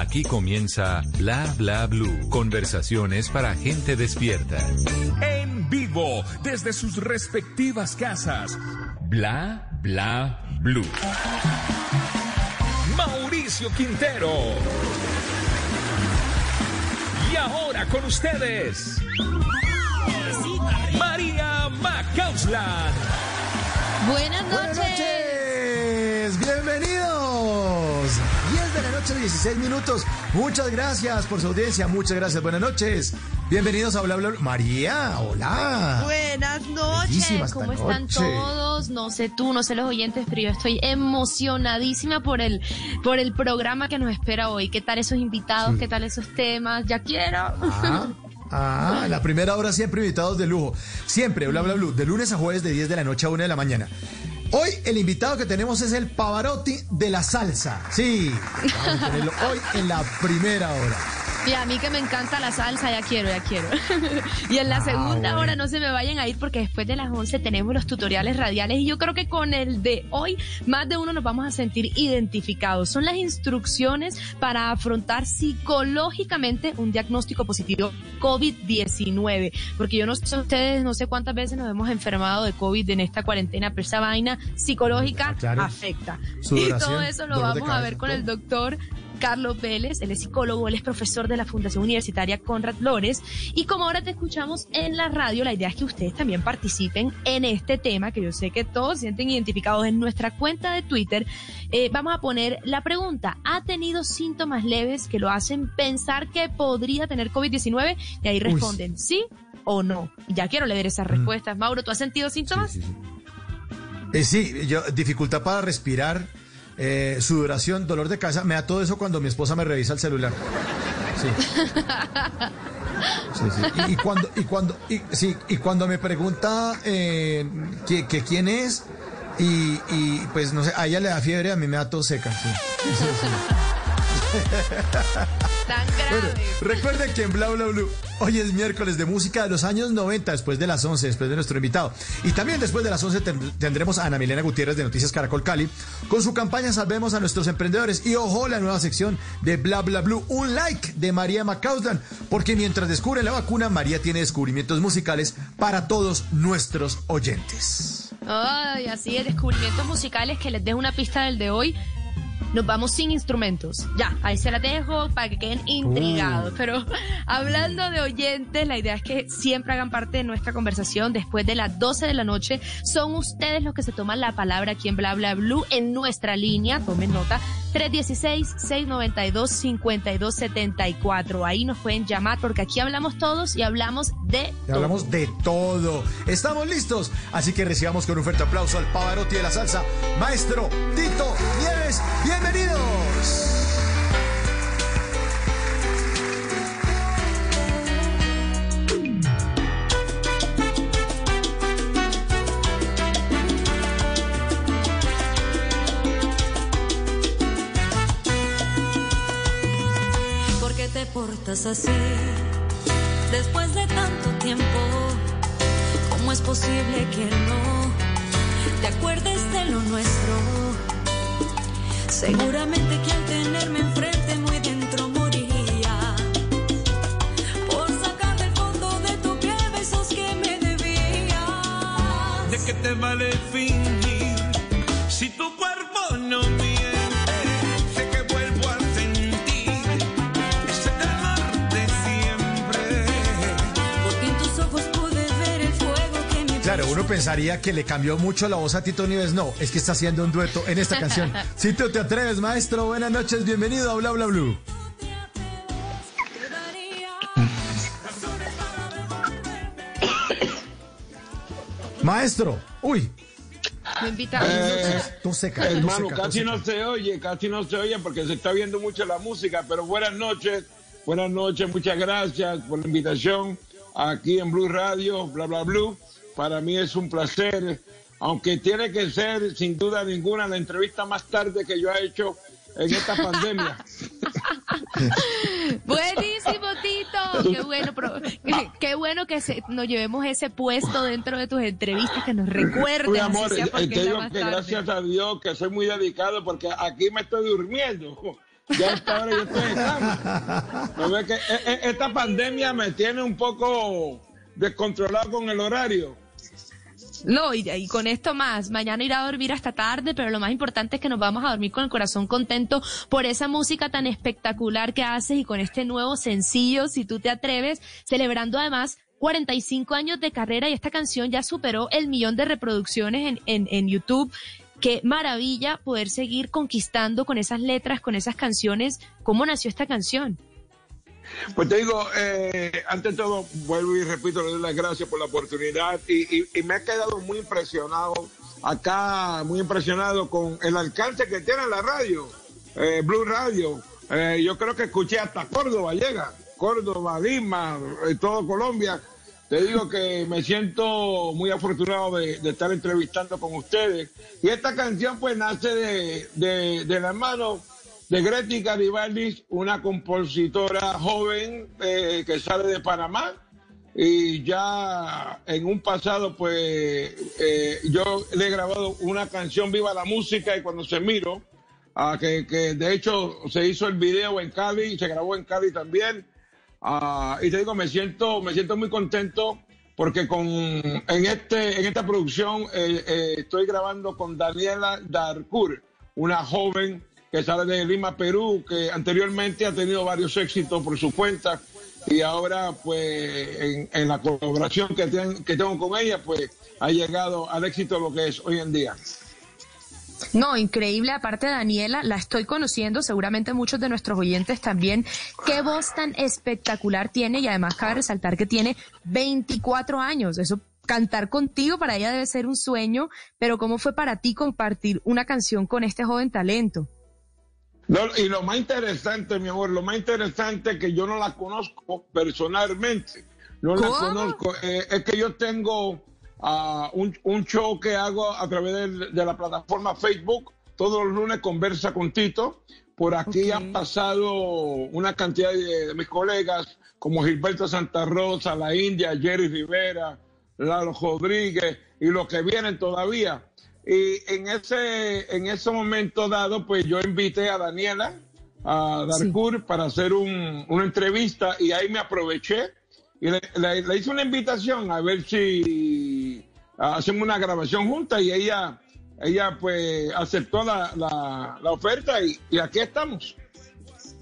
Aquí comienza Bla Bla Blue. Conversaciones para gente despierta. En vivo, desde sus respectivas casas. Bla Bla Blue. Mauricio Quintero. Y ahora con ustedes. María Macausland. Buenas noches. Buenas noches, bienvenidos. 10 de la noche, 16 minutos. Muchas gracias por su audiencia, muchas gracias. Buenas noches. Bienvenidos a Bla Bla Bla. María, hola. Buenas noches. ¿Cómo están noche. todos? No sé tú, no sé los oyentes, pero yo estoy emocionadísima por el por el programa que nos espera hoy. ¿Qué tal esos invitados? ¿Qué tal esos temas? Ya quiero. Ah, ah, la primera hora siempre invitados de lujo. Siempre, Bla Bla Blue, de lunes a jueves de 10 de la noche a 1 de la mañana. Hoy el invitado que tenemos es el Pavarotti de la salsa. Sí, vamos a tenerlo hoy en la primera hora. Y a mí que me encanta la salsa, ya quiero, ya quiero. y en la Ah, segunda bueno. hora no se me vayan a ir porque después de las 11 tenemos los tutoriales radiales y yo creo que con el de hoy más de uno nos vamos a sentir identificados. Son las instrucciones para afrontar psicológicamente un diagnóstico positivo COVID-19. Porque yo no sé ustedes, no sé cuántas veces nos hemos enfermado de COVID en esta cuarentena, pero esa vaina psicológica claro. afecta. Y todo eso lo vamos a ver con el doctor Carlos Vélez, él es psicólogo, él es profesor de la Fundación Universitaria Conrad Flores. Y como ahora te escuchamos en la radio, la idea es que ustedes también participen en este tema, que yo sé que todos sienten identificados en nuestra cuenta de Twitter. Eh, vamos a poner la pregunta, ¿ha tenido síntomas leves que lo hacen pensar que podría tener COVID-19? Y ahí responden, sí o no. Ya quiero leer esas respuestas. Mauro, ¿tú has sentido síntomas? Sí, sí, sí. Eh, sí, yo, dificultad para respirar, eh, sudoración, dolor de cabeza, me da todo eso cuando mi esposa me revisa el celular. Sí. Sí, sí. Y, cuando, y cuando, y, sí, y cuando me pregunta eh, que, quién es, y, y, pues no sé, a ella le da fiebre, a mí me da tos seca. Sí. Tan Bueno, grave. recuerden que en Bla Bla Blue hoy es miércoles de música de los años 90, después de las 11, después de nuestro invitado. Y también después de las 11 ten- tendremos a Ana Milena Gutiérrez de Noticias Caracol Cali con su campaña Salvemos a nuestros emprendedores. Y ojo, la nueva sección de Bla Bla Blue, un like de María Macauslan, porque mientras descubre la vacuna, María tiene descubrimientos musicales para todos nuestros oyentes. Ay, así es, descubrimientos musicales que les dejo una pista del de hoy. Nos vamos sin instrumentos. Ya, ahí se la dejo para que queden intrigados. Pero hablando de oyentes, la idea es que siempre hagan parte de nuestra conversación después de las 12 de la noche. Son ustedes los que se toman la palabra aquí en Bla Bla Blue en nuestra línea. Tomen nota. 316-692-5274. Ahí nos pueden llamar porque aquí hablamos todos y hablamos de Y todo. hablamos de todo. Estamos listos. Así que recibamos con un fuerte aplauso al Pavarotti de la salsa, maestro Tito Nieves. Bienvenidos. ¿Por qué te portas así? Después de tanto tiempo, ¿cómo es posible que no te acuerdes de lo nuestro? Seguramente que al tenerme enfrente muy dentro moriría por sacar del fondo de tu piel besos que me debías. ¿De qué te vale fingir si tu cuerpo uno pensaría que le cambió mucho la voz a Tito Nieves. No, es que está haciendo un dueto en esta canción. Si tú te atreves, maestro, buenas noches, bienvenido a Bla Bla Blue. Maestro, uy, Me invitan. tú seca, tú Eh, Hermano, seca, casi seca. no se oye, casi no se oye porque se está viendo mucho la música, pero buenas noches, buenas noches, muchas gracias por la invitación aquí en Blue Radio, bla bla blue. Para mí es un placer, aunque tiene que ser sin duda ninguna la entrevista más tarde que yo he hecho en esta pandemia. Buenísimo, Tito. Qué bueno, pero- qué, qué bueno que se- nos llevemos ese puesto dentro de tus entrevistas, que nos recuerden. Mi amor, te digo que tarde. gracias a Dios que soy muy dedicado porque aquí me estoy durmiendo. Ya a esta hora yo estoy en cama. ¿No ves que eh, eh, esta pandemia me tiene un poco descontrolado con el horario. No, y, y con esto más, mañana irá a dormir hasta tarde, pero lo más importante es que nos vamos a dormir con el corazón contento por esa música tan espectacular que haces y con este nuevo sencillo, si tú te atreves, celebrando además 45 años de carrera y esta canción ya superó el millón de reproducciones en, en, en YouTube. Qué maravilla poder seguir conquistando con esas letras, con esas canciones. ¿Cómo nació esta canción? Pues te digo, eh, ante todo, vuelvo y repito, le doy las gracias por la oportunidad y, me he quedado muy impresionado acá, muy impresionado con el alcance que tiene la radio, eh, Blue Radio. Eh, yo creo que escuché hasta Córdoba llega, Córdoba, Lima, todo Colombia. Te digo que me siento muy afortunado de, de estar entrevistando con ustedes. Y esta canción pues nace de, de, de la mano de Greti Garibaldi, una compositora joven eh, que sale de Panamá. Y ya en un pasado, pues eh, yo le he grabado una canción Viva la Música y cuando se miro, ah, que, que de hecho se hizo el video en Cali, se grabó en Cali también. Ah, y te digo, me siento, me siento muy contento porque con, en, este, en esta producción eh, estoy grabando con Daniela Darcourt, una joven que sale de Lima, Perú, que anteriormente ha tenido varios éxitos por su cuenta y ahora pues en, la colaboración que, ten- que tengo con ella pues ha llegado al éxito lo que es hoy en día. No, increíble. Aparte de Daniela, la estoy conociendo, seguramente muchos de nuestros oyentes también. Qué voz tan espectacular tiene y además cabe resaltar que tiene 24 años. Eso, cantar contigo para ella debe ser un sueño, pero ¿cómo fue para ti compartir una canción con este joven talento? No, y lo más interesante, mi amor, lo más interesante es que yo no la conozco personalmente. No la conozco. Eh, es que yo tengo ah, un, un show que hago a través de, la plataforma Facebook. Todos los lunes conversa con Tito. Por aquí han pasado una cantidad de, de mis colegas como Gilberto Santa Rosa, La India, Jerry Rivera, Lalo Rodríguez y los que vienen todavía. Y en ese, en ese momento dado, pues yo invité a Daniela, a Darcourt, para hacer un- una entrevista y ahí me aproveché y le, le- le hice una invitación a ver si hacemos una grabación juntas y ella, ella pues aceptó la, la- la oferta y, y aquí estamos.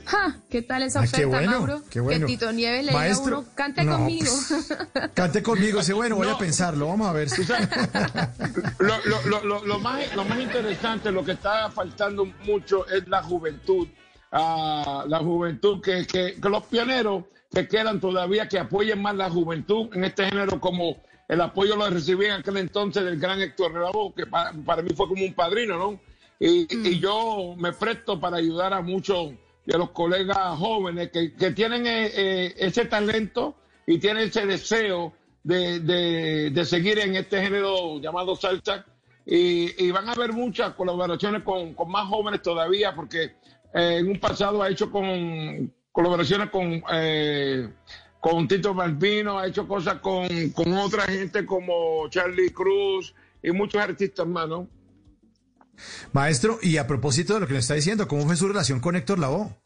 ¡Ja! ¿Qué tal esa Ah, oferta, qué bueno, Mauro? qué bueno. Que Tito Nieves le diga a Maestro, uno, cante no, conmigo. pues, Cante conmigo, ese bueno, voy a No. pensarlo, vamos a ver. si- Lo, lo- lo- lo- lo más, lo más interesante, lo que está faltando mucho es la juventud. Ah, la juventud, que, que- que los pioneros que quedan todavía, que apoyen más la juventud en este género, como el apoyo lo recibí en aquel entonces del gran Héctor Lavoe, que pa- para mí fue como un padrino, ¿no? Y, y yo me presto para ayudar a muchos de los colegas jóvenes que, que tienen eh, eh, ese talento y tienen ese deseo de, de- de seguir en este género llamado salsa. Y, van a haber muchas colaboraciones con, con más jóvenes todavía, porque eh, en un pasado ha hecho colaboraciones con, con Tito Balbino, ha hecho cosas con, con otra gente como Charlie Cruz y muchos artistas más, ¿no? Maestro, y a propósito de lo que nos está diciendo, ¿cómo fue su relación con Héctor Lavoe?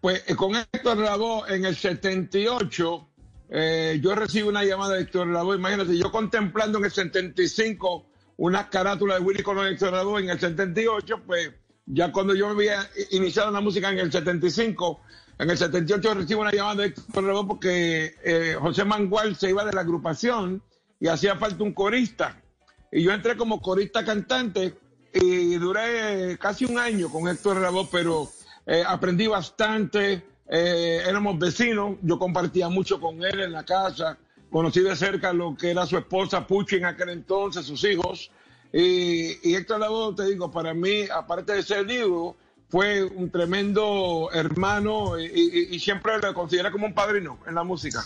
Pues eh, con Héctor Lavoe en el 78, eh, yo recibo una llamada de Héctor Lavoe. Imagínate, yo contemplando en el 75 una carátula de Willy Colón y Héctor Lavoe en el 78, pues ya cuando yo había iniciado la música en el 75, en el 78 recibo una llamada de Héctor Lavoe porque eh, José Mangual se iba de la agrupación y hacía falta un corista. Y yo entré como corista cantante y duré casi un año con Héctor Lavoe, pero eh, aprendí bastante. eh, éramos vecinos, yo compartía mucho con él en la casa. Conocí de cerca lo que era su esposa Puchi en aquel entonces, sus hijos. Y, y Héctor Lavoe, te digo, para mí, aparte de ser divo, fue un tremendo hermano y, y- y siempre lo consideré como un padrino en la música.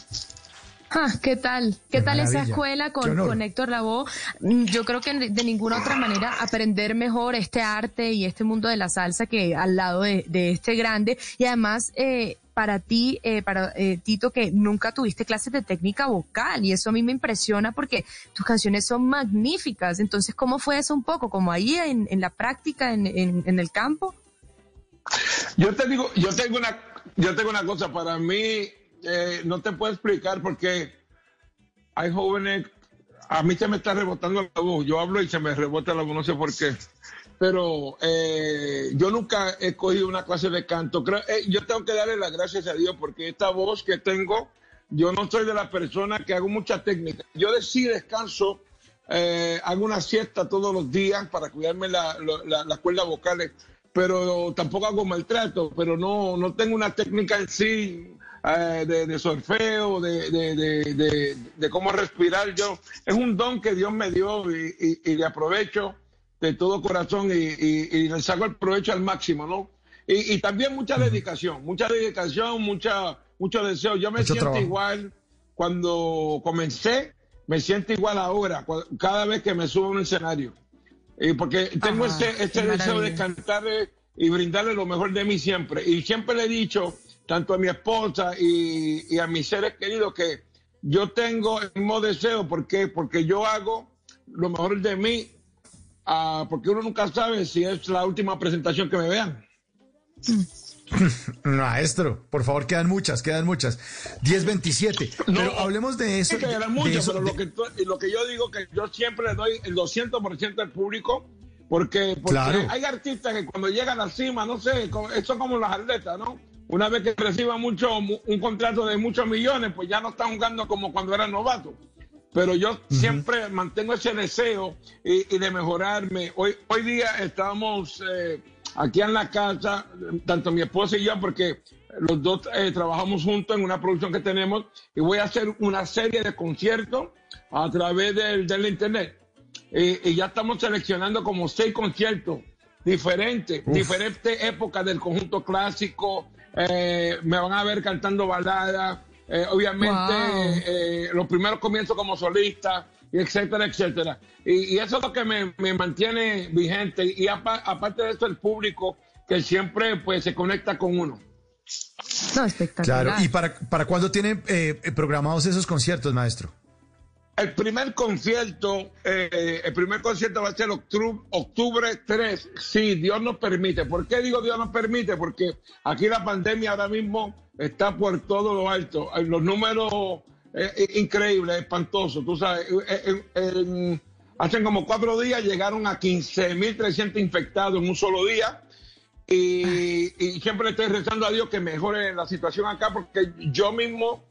Ah, ¿Qué tal? ¿Qué, Qué tal esa escuela con, con Héctor Lavoe? Mm, Yo creo que de, de ninguna otra manera aprender mejor este arte y este mundo de la salsa que al lado de, de este grande. Y además, eh, para ti, eh, para eh, Tito, que nunca tuviste clases de técnica vocal y eso a mí me impresiona porque tus canciones son magníficas. Entonces, ¿cómo fue eso un poco? ¿Como ahí en, en la práctica, en, en, en el campo? Yo te digo, yo tengo una, yo tengo una cosa, para mí, eh, no te puedo explicar porque hay jóvenes, a mí se me está rebotando la voz, yo hablo y se me rebota la voz, no sé por qué. Pero eh, yo nunca he cogido una clase de canto. Creo, eh, yo tengo que darle las gracias a Dios porque esta voz que tengo, yo no soy de la persona que hago mucha técnica. Yo de sí descanso, eh, hago una siesta todos los días para cuidarme la- lo- la- las cuerdas vocales, pero tampoco hago maltrato, pero no, no tengo una técnica en sí eh, de, de solfeo, de, de, de, cómo respirar. Yo Es un don que Dios me dio y, y- y le aprovecho de todo corazón y, y- y le saco el provecho al máximo, ¿no? Y, y también mucha dedicación, mucha dedicación, mucha, mucho deseo. Yo me Mucho siento trabajo. igual cuando comencé, me siento igual ahora, cada vez que me subo a un escenario. Y porque tengo Ajá, ese qué deseo de maravilla. cantarle y brindarle lo mejor de mí siempre. Y siempre le he dicho, tanto a mi esposa y, y a mis seres queridos, que yo tengo el mismo deseo. ¿Por qué? Porque yo hago lo mejor de mí, ah, porque uno nunca sabe si es la última presentación que me vean. Maestro, por favor, quedan muchas, quedan muchas. 1027. No, pero hablemos de eso. Que de mucho, eso, pero de- lo, que, lo que yo digo que yo siempre le doy el 200% al público, porque, porque Claro. hay artistas que cuando llegan a la cima, no sé, eso como los atletas, ¿no? Una vez que reciban mucho, mu- un contrato de muchos millones, pues ya no están jugando como cuando eran novatos. Pero yo siempre mantengo ese deseo y, y de mejorarme. Hoy, hoy día estamos eh, aquí en la casa, tanto mi esposa y yo, porque los dos eh, trabajamos juntos en una producción que tenemos y voy a hacer una serie de conciertos a través del, del internet. Y ya estamos seleccionando como seis conciertos diferentes, diferentes épocas del conjunto clásico. Eh, me van a ver cantando baladas, eh, obviamente Wow. eh, los primeros comienzos como solista, y etcétera, etcétera. Y, y eso es lo que me, me mantiene vigente. Y apa- aparte de eso, el público que siempre pues se conecta con uno. No, espectacular. Claro. ¿Y para, para cuándo tienen eh, programados esos conciertos, maestro? El primer concierto, eh, el primer concierto va a ser octubre, octubre 3, si Dios nos permite. ¿Por qué digo Dios nos permite? Porque aquí la pandemia ahora mismo está por todo lo alto. Hay Los números eh, increíbles, espantosos. Tú sabes, eh, en- hace como cuatro días llegaron a 15.300 infectados en un solo día. Y, y siempre estoy rezando a Dios que mejore la situación acá porque yo mismo,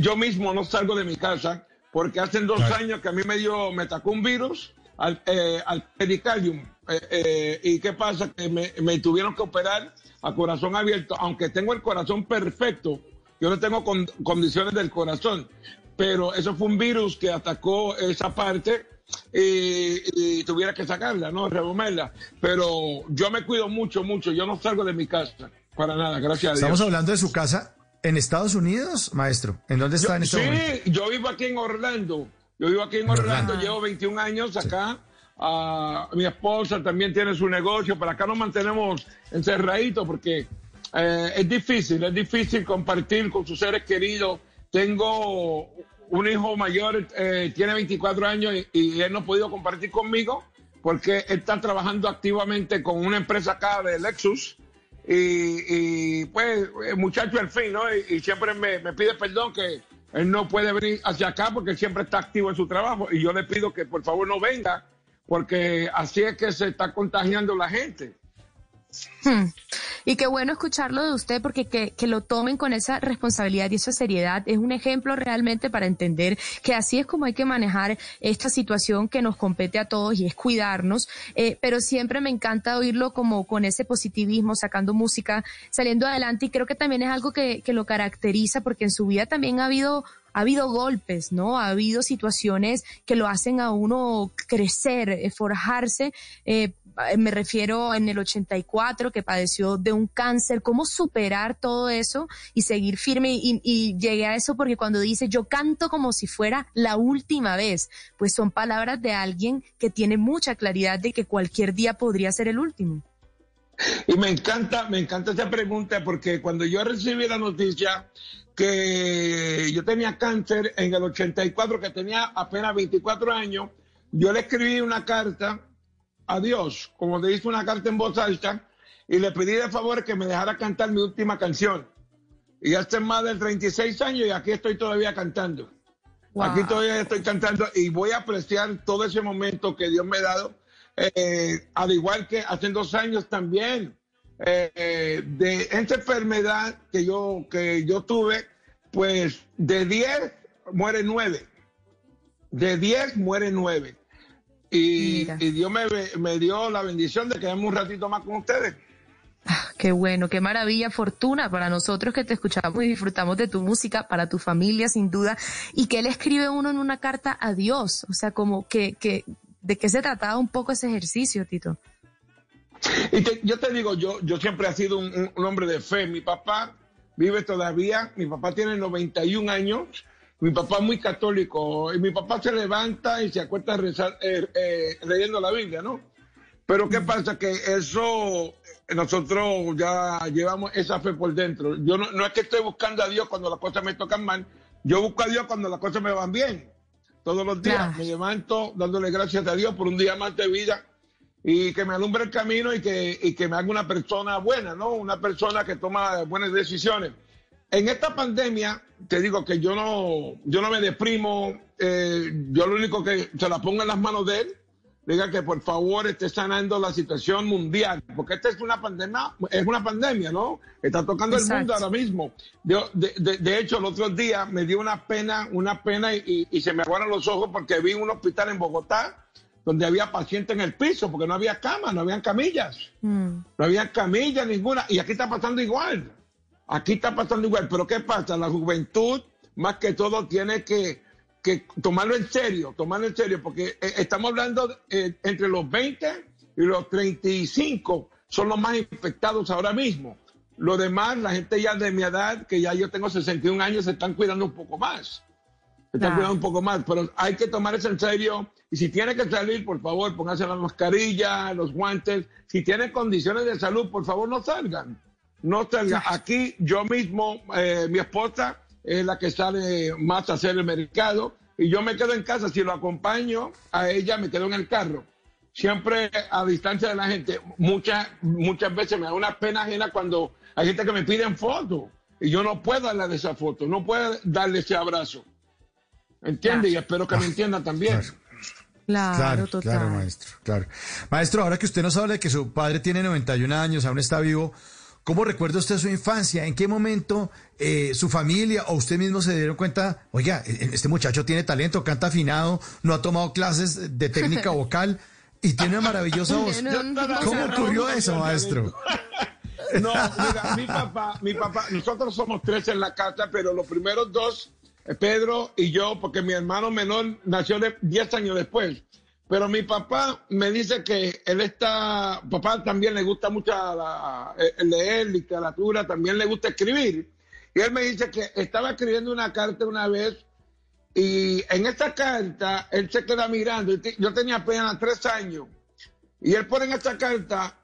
yo mismo no salgo de mi casa porque hace dos Claro. años que a mí me dio, me atacó un virus al, eh, al pericardium. Eh, eh, ¿Y qué pasa? Que me, me tuvieron que operar a corazón abierto, aunque tengo el corazón perfecto, yo no tengo con- condiciones del corazón, pero eso fue un virus que atacó esa parte y, y tuviera que sacarla, ¿no? Removerla. Pero yo me cuido mucho, mucho. Yo no salgo de mi casa para nada, gracias a Dios. Estamos hablando de su casa en Estados Unidos, maestro. ¿En dónde está Yo- en este sí, momento? yo vivo aquí en Orlando. Yo vivo aquí en Orlando, llevo 21 años acá. Ah, mi esposa también tiene su negocio, pero acá nos mantenemos encerraditos porque eh, es difícil, es difícil compartir con sus seres queridos. Tengo un hijo mayor, eh, tiene 24 años y, y él no ha podido compartir conmigo porque él está trabajando activamente con una empresa acá de Lexus. Y, y, pues, el muchacho al fin, ¿no? Y, y siempre me, me pide perdón que él no puede venir hacia acá porque siempre está activo en su trabajo. Y yo le pido que por favor no venga porque así es que se está contagiando la gente. Hmm. Y qué bueno escucharlo de usted porque que, lo tomen con esa responsabilidad y esa seriedad es un ejemplo realmente para entender que así es como hay que manejar esta situación que nos compete a todos y es cuidarnos, eh, pero siempre me encanta oírlo como con ese positivismo, sacando música, saliendo adelante y creo que también es algo que, que lo caracteriza porque en su vida también ha habido ha habido golpes, ¿no? Ha habido situaciones que lo hacen a uno crecer, eh, forjarse. Eh, me refiero en el 84 que padeció de un cáncer, cómo superar todo eso y seguir firme y, y llegué a eso porque cuando dice yo canto como si fuera la última vez, pues son palabras de alguien que tiene mucha claridad de que cualquier día podría ser el último. Y me encanta, me encanta esa pregunta porque cuando yo recibí la noticia que yo tenía cáncer en el 84, que tenía apenas 24 años, yo le escribí una carta a Dios, como le hice una carta en voz alta, y le pedí de favor que me dejara cantar mi última canción. Y hace más de 36 años y aquí estoy todavía cantando. Wow. Aquí todavía estoy cantando y voy a apreciar todo ese momento que Dios me ha dado, eh, al igual que hace dos años también, eh, eh, de esta enfermedad que yo, que yo tuve, pues de 10 muere 9. De 10 muere 9. Y, Dios me, me dio la bendición de quedarme un ratito más con ustedes. Ah, Qué bueno, qué maravilla, fortuna para nosotros que te escuchamos y disfrutamos de tu música, para tu familia sin duda, y que él escribe uno en una carta a Dios, o sea, como que, que ¿de qué se trataba un poco ese ejercicio, Tito? Y te- yo te digo, yo, yo siempre he sido un hombre de fe. Mi papá vive todavía, mi papá tiene 91 años, mi papá es muy católico, y mi papá se levanta y se acuesta rezar, eh, eh, leyendo la Biblia, ¿no? Pero ¿qué pasa? Que eso, eh, nosotros ya llevamos esa fe por dentro. Yo no, no es que estoy buscando a Dios cuando las cosas me tocan mal, yo busco a Dios cuando las cosas me van bien. Todos los días Claro. me levanto dándole gracias a Dios por un día más de vida y que me alumbre el camino y que, y que me haga una persona buena, ¿no? Una persona que toma buenas decisiones. En esta pandemia, te digo que yo no, yo no me deprimo, eh, yo lo único que se la pongo en las manos de él, diga que por favor esté sanando la situación mundial, porque esta es una pandemia, es una pandemia, ¿no? Está tocando el mundo ahora mismo. De, de- de hecho, el otro día me dio una pena, una pena y, y se me aguaron los ojos porque vi un hospital en Bogotá donde había pacientes en el piso, porque no había camas, no habían camillas. Mm, No había camilla ninguna. Y aquí está pasando igual. Aquí está pasando igual. Pero ¿qué pasa? La juventud, más que todo, tiene que, que tomarlo en serio, tomarlo en serio, porque eh, estamos hablando eh, entre los 20 y los 35 son los más infectados ahora mismo. Lo demás, la gente ya de mi edad, que ya yo tengo 61 años, se están cuidando un poco más. Se están cuidando un poco más, pero hay que tomar eso en serio. Y si tiene que salir, por favor, pónganse la mascarilla, los guantes. Si tienen condiciones de salud, por favor, no salgan. No salgan. Aquí yo mismo, eh, mi esposa es la que sale más a hacer el mercado y yo me quedo en casa. Si lo acompaño a ella, me quedo en el carro. Siempre a distancia de la gente. Muchas, muchas veces me da una pena ajena cuando hay gente que me piden fotos y yo no puedo darle esa foto, no puedo darle ese abrazo. ¿Entiende? Y espero que me entienda también. Claro. claro, Claro, total. claro, maestro, claro. Maestro, ahora que usted nos habla de que su padre tiene 91 años, aún está vivo, ¿cómo recuerda usted su infancia? ¿En qué momento eh, su familia o usted mismo se dieron cuenta, oiga, e- este muchacho tiene talento, canta afinado, no ha tomado clases de técnica vocal y tiene una maravillosa voz? ¿Cómo ocurrió eso, maestro? No, mira, mi papá, mi papá, nosotros somos tres en la casa, pero los primeros dos, eh, Pedro y yo, porque mi hermano menor nació de 10 años después. Pero mi papá me dice que él está, papá también le gusta mucho la- eh, leer literatura, también le gusta escribir. Y él me dice que estaba escribiendo una carta una vez y en esta carta él se queda mirando. Yo tenía apenas tres años. Y él pone en esta carta,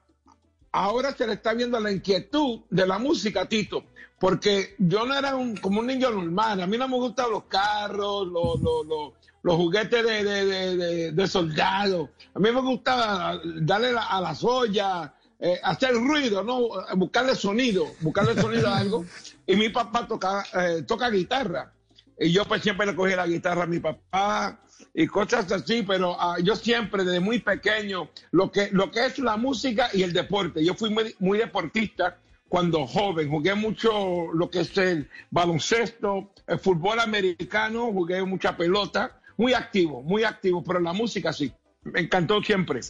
ahora se le está viendo la inquietud de la música, Tito, porque yo no era un, como un niño normal, a mí no me gustan los carros, los, los, los juguetes de, de, de, de- soldados, a mí me gustaba darle la- a las ollas, eh, hacer ruido, ¿no? buscarle sonido, buscarle sonido a algo, y mi papá toca, eh, toca guitarra. Y yo pues siempre le cogí la guitarra a mi papá y cosas así, pero ah, yo siempre desde muy pequeño, lo que, lo que es la música y el deporte, yo fui muy, muy deportista cuando joven, jugué mucho lo que es el baloncesto, el fútbol americano, jugué mucha pelota, muy activo, muy activo, pero la música sí, me encantó siempre.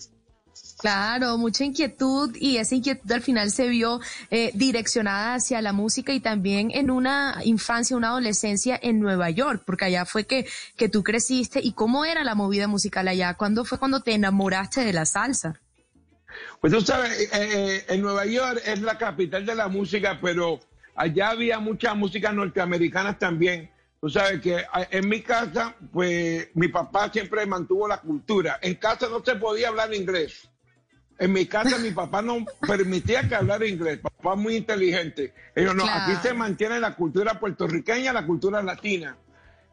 Claro, mucha inquietud y esa inquietud al final se vio eh, direccionada hacia la música y también en una infancia, una adolescencia en Nueva York, porque allá fue que, que tú creciste y cómo era la movida musical allá, ¿cuándo fue cuando te enamoraste de la salsa? Pues tú sabes, eh, eh, en Nueva York es la capital de la música, pero allá había muchas músicas norteamericanas también. Tú sabes que en mi casa, pues mi papá siempre mantuvo la cultura. En casa no se podía hablar inglés. En mi casa mi papá no permitía que hablara inglés. Papá muy inteligente. Ellos no, Claro. aquí se mantiene la cultura puertorriqueña, la cultura latina.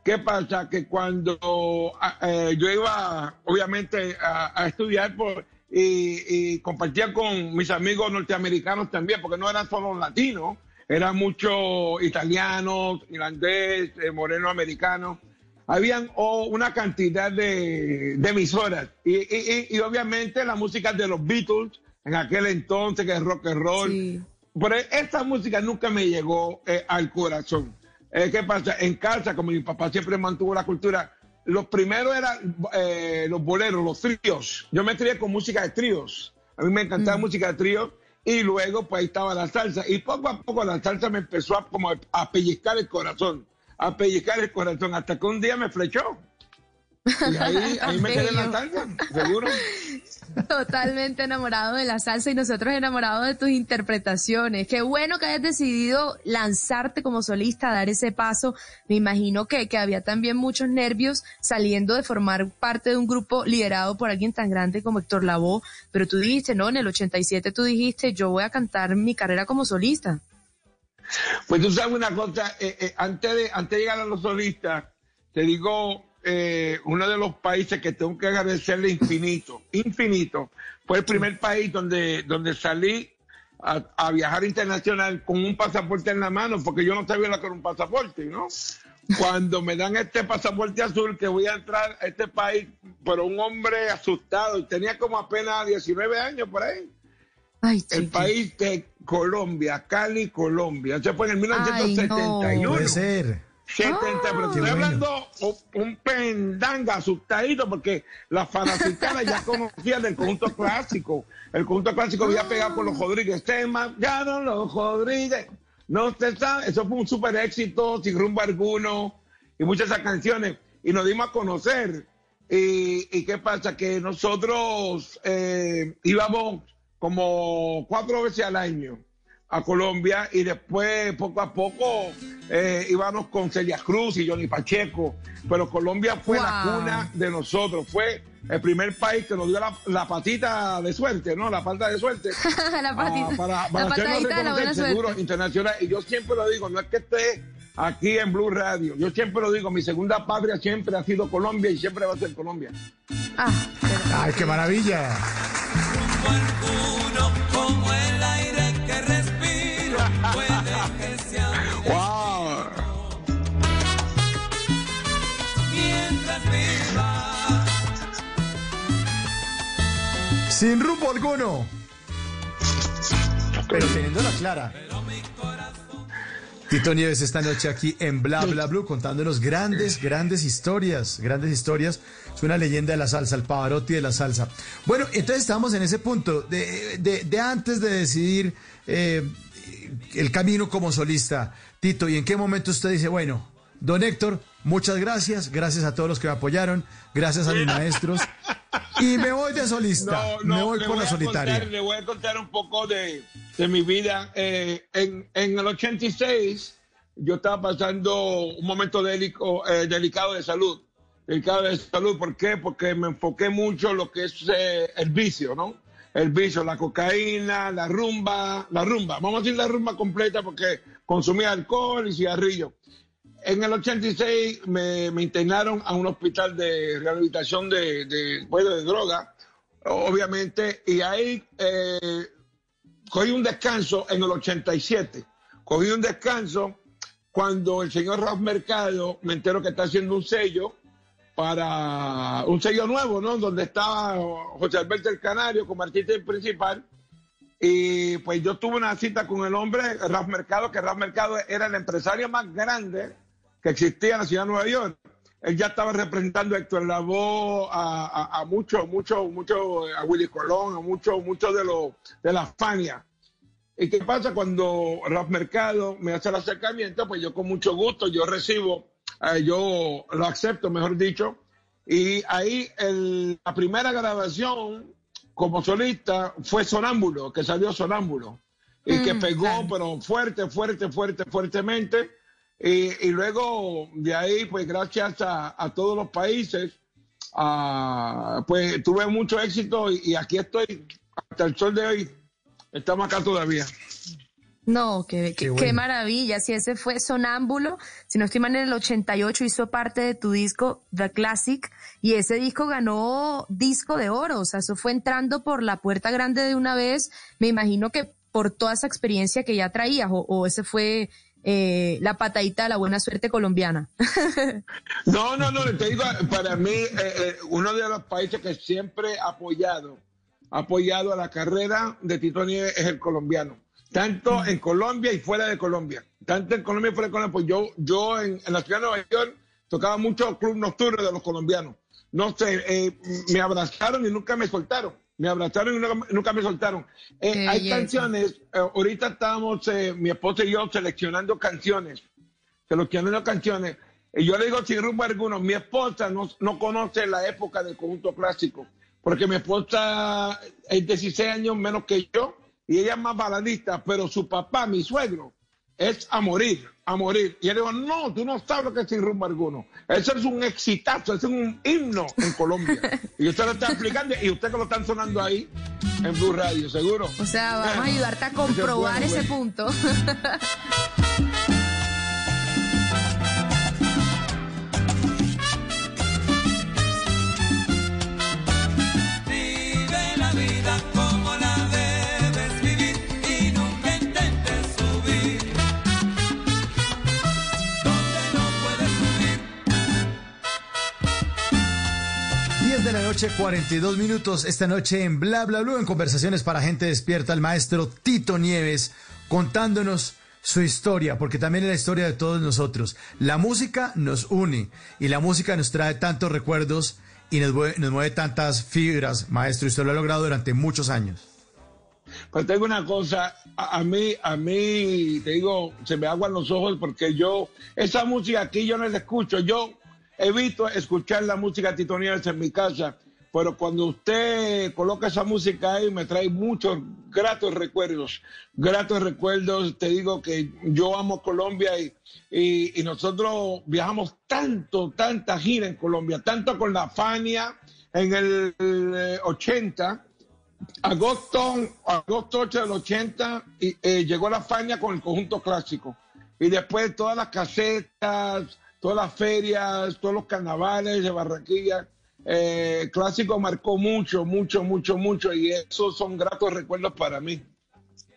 ¿Qué pasa? Que cuando eh, yo iba, obviamente, a, a estudiar, por, y, y compartía con mis amigos norteamericanos también, porque no eran solo latinos, eran muchos italianos, irlandés, eh, moreno americanos. Habían oh, una cantidad de, de emisoras y, y- y- y obviamente la música de los Beatles en aquel entonces, que es rock and roll. Sí. Pero esta música nunca me llegó eh, al corazón. Eh, ¿Qué pasa? En casa, como mi papá siempre mantuvo la cultura, los primeros eran eh, los boleros, los tríos. Yo me crié con música de tríos. A mí me encantaba música de tríos. Y luego, pues ahí estaba la salsa. Y poco a poco la salsa me empezó a, como a pellizcar el corazón. A pellizcar el corazón. Hasta que un día me flechó. Y ahí, ahí me quedé en la salsa, seguro. Totalmente enamorado de la salsa y nosotros enamorados de tus interpretaciones. Qué bueno que hayas decidido lanzarte como solista, dar ese paso. Me imagino que, que había también muchos nervios saliendo de formar parte de un grupo liderado por alguien tan grande como Héctor Lavoe, pero tú dijiste, no, en el 87 tú dijiste, yo voy a cantar mi carrera como solista. Pues tú sabes una cosa, eh, eh, antes, de, antes de llegar a los solistas, te digo, eh, uno de los países que tengo que agradecerle infinito, infinito, fue el primer país donde, donde salí a, a viajar internacional con un pasaporte en la mano, porque yo no sabía lo que era un pasaporte, ¿no? Cuando me dan este pasaporte azul que voy a entrar a este país, pero un hombre asustado, y tenía como apenas 19 años por ahí Ay, el país de Colombia, Cali, Colombia. Eso fue en el Ay, no. 1971. Puede ser. 70, pero estoy bueno. hablando un, pendanga asustadito porque las fanaticadas ya conocían del conjunto clásico. El conjunto clásico había pegado con los Rodríguez. Se marcharon los Rodríguez. No se sabe. Eso fue un super éxito, sin rumbo alguno y muchas de esas canciones. Y nos dimos a conocer. Y, y qué pasa? Que nosotros eh, íbamos como cuatro veces al año a Colombia y después poco a poco eh, íbamos con Celia Cruz y Johnny Pacheco, pero Colombia fue la cuna de nosotros, fue el primer país que nos dio la, la patita de suerte, ¿no? La falta de suerte. la patita, Ah, para, la para hacernos patadita de la reconocer buena seguro suerte. internacional. Y yo siempre lo digo, no es que esté aquí en Blue Radio, yo siempre lo digo, mi segunda patria siempre ha sido Colombia y siempre va a ser Colombia. Ah, pero- Ay, qué maravilla. alguno como ¡Wow! Sin rumbo alguno. Pero teniéndola clara. Tito Nieves esta noche aquí en Bla Bla Blue contándonos grandes, grandes historias, grandes historias. Es una leyenda de la salsa, el Pavarotti de la salsa. Bueno, entonces estamos en ese punto de, de- de antes de decidir eh, el camino como solista. Tito, ¿y en qué momento usted dice, bueno, don Héctor, muchas gracias, gracias a todos los que me apoyaron, gracias a mis maestros, y me voy de solista, me voy por la solitaria. contar- le voy a contar un poco de, de mi vida. Eh, en, en el 86 yo estaba pasando un momento eh, delicado de salud. Delicado de salud, ¿por qué? Porque me enfoqué mucho en lo que es eh, el vicio, ¿no? El vicio, la cocaína, la rumba, la rumba. Vamos a decir la rumba completa porque consumía alcohol y cigarrillo. En el 86 me, me internaron a un hospital de rehabilitación de, de, bueno, de droga, obviamente, y ahí eh, cogí un descanso en el 87. Cogí un descanso cuando el señor Ralph Mercado me entero que está haciendo un sello para un sello nuevo, ¿no? Donde estaba José Alberto el Canario como artista principal. Y pues yo tuve una cita con el hombre, Ralph Mercado, que Ralph Mercado era el empresario más grande que existía en la ciudad de Nueva York. Él ya estaba representando a Héctor a, muchos, muchos, muchos, a Willy Colón, a muchos, muchos de los de la Fania. ¿Y qué pasa cuando Ralph Mercado me hace el acercamiento? Pues yo con mucho gusto, yo recibo, eh, yo lo acepto, mejor dicho. Y ahí el- la primera grabación como solista fue Sonámbulo, que salió Sonámbulo. Y que Mm, pegó, claro. pero fuerte, fuerte, fuerte, fuertemente. Y, y luego de ahí, pues gracias a, a todos los países, ah, pues tuve mucho éxito y, y aquí estoy hasta el sol de hoy. Estamos acá todavía. No, qué, qué, Qué qué bueno. maravilla. Si ese fue Sonámbulo, si no estoy mal, en el 88 hizo parte de tu disco The Classic y ese disco ganó disco de oro. O sea, eso fue entrando por la puerta grande de una vez. Me imagino que por toda esa experiencia que ya traías o, o ese fue eh, la patadita de la buena suerte colombiana. No, no, no, te digo, para mí, eh, eh, uno de los países que siempre ha apoyado, apoyado a la carrera de Tito Nieves es el colombiano. Tanto en Colombia y fuera de Colombia. Tanto en Colombia y fuera de Colombia. Pues yo, yo en, en la ciudad de Nueva York tocaba mucho club nocturno de los colombianos. No sé, eh, me abrazaron y nunca me soltaron. Me abrazaron y nunca, nunca me soltaron. Eh, hay belleza. canciones, eh, ahorita estábamos, eh, mi esposa y yo, seleccionando canciones seleccionando canciones. Y yo le digo sin rumbo alguno, mi esposa no, no conoce la época del conjunto clásico, porque mi esposa es 16 años menos que yo y ella es más baladista, pero su papá, mi suegro, es a morir, a morir. Y él digo, no, tú no sabes lo que es sin rumbo alguno. Eso es un exitazo, eso es un himno en Colombia. y usted lo está explicando y usted que lo están sonando ahí en Blue Radio, seguro. O sea, vamos a ayudarte a comprobar ese punto. de la noche, 42 minutos. Esta noche en Bla Bla Blue, en conversaciones para gente despierta, el maestro Tito Nieves contándonos su historia, porque también es la historia de todos nosotros. La música nos une y la música nos trae tantos recuerdos y nos mueve, tantas fibras, maestro. Y usted lo ha logrado durante muchos años. Pues tengo una cosa, a, a mí, a mí, te digo, se me aguan los ojos porque yo, esa música aquí yo no la escucho. Yo evito escuchar la música Tito Nieves en mi casa, pero cuando usted coloca esa música ahí me trae muchos gratos recuerdos, gratos recuerdos. Te digo que yo amo Colombia y, y, y nosotros viajamos tanto, tanta gira en Colombia, tanto con la Fania en el, eh, 80 agosto, agosto 8 del 80 y, eh, llegó la Fania con el conjunto clásico. Y después todas las casetas, todas las ferias, todos los carnavales de Barranquilla. Eh, clásico marcó mucho, mucho, mucho, mucho y esos son gratos recuerdos para mí.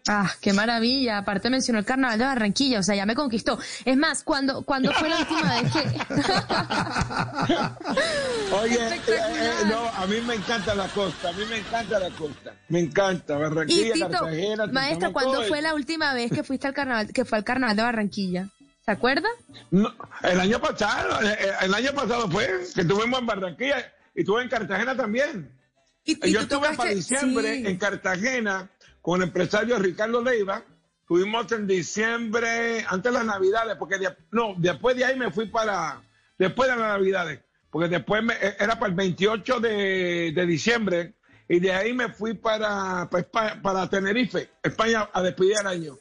Ah, qué maravilla. Aparte mencionó el carnaval de Barranquilla, o sea, ya me conquistó. Es más, cuando, cuando fue la última vez que... Oye, eh, eh, no, a mí me encanta la costa, a mí me encanta la costa, me encanta Y Barranquilla, Tito, Cartagena. maestra, Santa ¿cuándo fue la última vez que fuiste al carnaval, que fue al carnaval de Barranquilla? ¿Se acuerda? No, el año pasado, el año pasado fue que estuvimos en Barranquilla y estuve en Cartagena también. Y, y Yo estuve para diciembre sí. en Cartagena con el empresario Ricardo Leiva. Estuvimos en diciembre, antes de las Navidades, porque de- no, después de ahí me fui para, después de las Navidades, porque después me- eh, era para el 28 de, de diciembre y de ahí me fui para, para, para Tenerife, España, a despedir el año.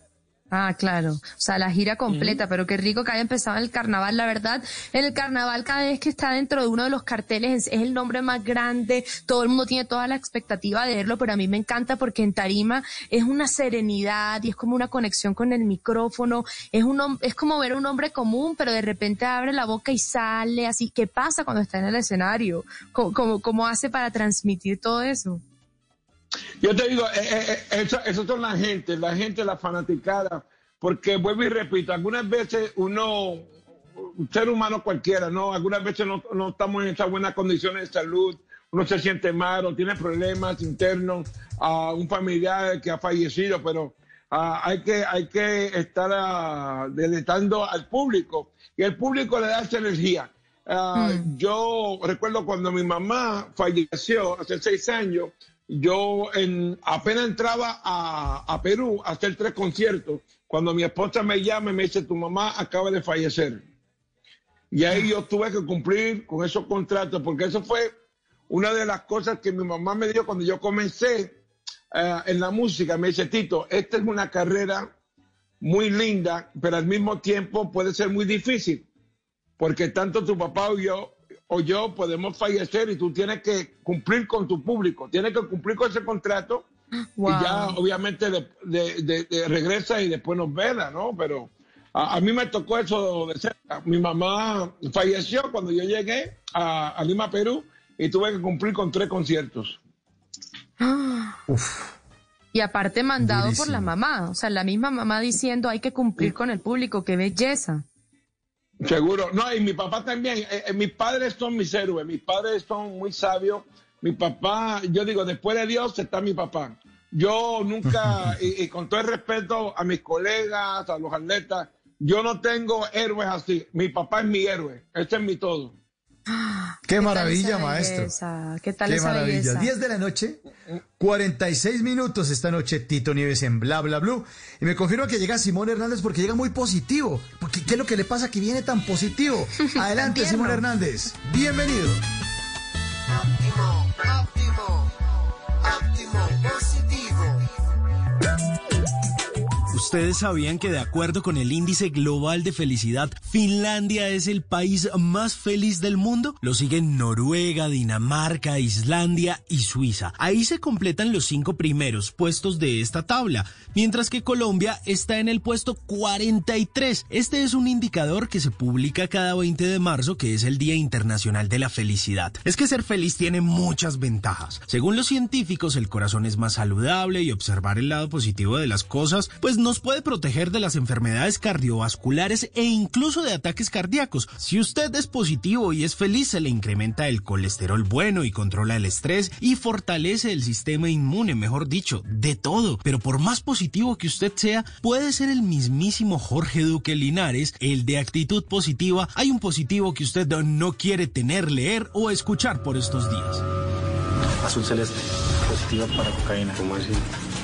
Ah, claro. O sea, la gira completa, pero qué rico que haya empezado el carnaval, la verdad. En el carnaval, cada vez que está dentro de uno de los carteles, es, es el nombre más grande, todo el mundo tiene toda la expectativa de verlo, pero a mí me encanta porque en Tarima es una serenidad y es como una conexión con el micrófono, es un es como ver a un hombre común, pero de repente abre la boca y sale así. ¿Qué pasa cuando está en el escenario? ¿Cómo, cómo, cómo hace para transmitir todo eso? Yo te digo, eh, eh, eh, eso, eso son la gente, la gente, la fanaticada, porque vuelvo y repito, algunas veces uno, un ser humano cualquiera, ¿no? Algunas veces no, no estamos en esas buenas condiciones de salud, uno se siente mal o tiene problemas internos, a un familiar que ha fallecido, pero ah, hay, que, hay que estar ah, deleitando al público y el público le da esa energía. Ah, Yo recuerdo cuando mi mamá falleció hace seis años, yo en, apenas entraba a, Perú a hacer tres conciertos. Cuando mi esposa me llama y me dice, tu mamá acaba de fallecer. Y ahí yo tuve que cumplir con esos contratos, porque eso fue una de las cosas que mi mamá me dio cuando yo comencé eh, en la música. Me dice, Tito, esta es una carrera muy linda, pero al mismo tiempo puede ser muy difícil, porque tanto tu papá o yo, o yo podemos fallecer y tú tienes que cumplir con tu público, tienes que cumplir con ese contrato Wow. Y ya obviamente de, de- de- de regresa y después nos vela, ¿no? Pero a, a mí me tocó eso de cerca. Mi mamá falleció cuando yo llegué a, a Lima, Perú, y tuve que cumplir con tres conciertos. Uf. Y aparte mandado por la mamá, o sea, la misma mamá diciendo hay que cumplir con el público, qué belleza. Seguro. No, y mi papá también. Eh, eh, mis padres son mis héroes. Mis padres son muy sabios. Mi papá, yo digo, después de Dios está mi papá. Yo nunca, y, y con todo el respeto a mis colegas, a los atletas, yo no tengo héroes así. Mi papá es mi héroe. Este es mi todo. Qué tal maravilla, maestro. belleza? ¿Qué tal Qué esa maravilla. belleza? 10 de la noche, 46 minutos esta noche, Tito Nieves en Bla Bla Blue. Y me confirma que llega Simón Hernández porque llega muy positivo. Porque, ¿Qué es lo que le pasa que viene tan positivo? Adelante. Simón Hernández. Bienvenido. Óptimo, óptimo, óptimo, positivo. ¿Ustedes sabían que de acuerdo con el índice global de felicidad, Finlandia es el país más feliz del mundo? Lo siguen Noruega, Dinamarca, Islandia y Suiza. Ahí se completan los cinco primeros puestos de esta tabla, mientras que Colombia está en el puesto 43. Este es un indicador que se publica cada 20 de marzo, que es el Día Internacional de la Felicidad. Es que ser feliz tiene muchas ventajas. Según los científicos, el corazón es más saludable y observar el lado positivo de las cosas, pues nos puede proteger de las enfermedades cardiovasculares e incluso de ataques cardíacos. Si usted es positivo y es feliz, se le incrementa el colesterol bueno y controla el estrés y fortalece el sistema inmune, mejor dicho, de todo. Pero por más positivo que usted sea, puede ser el mismísimo Jorge Duque Linares, el de actitud positiva. Hay un positivo que usted no quiere tener, leer o escuchar por estos días. Azul celeste, positiva para cocaína. ¿Cómo así?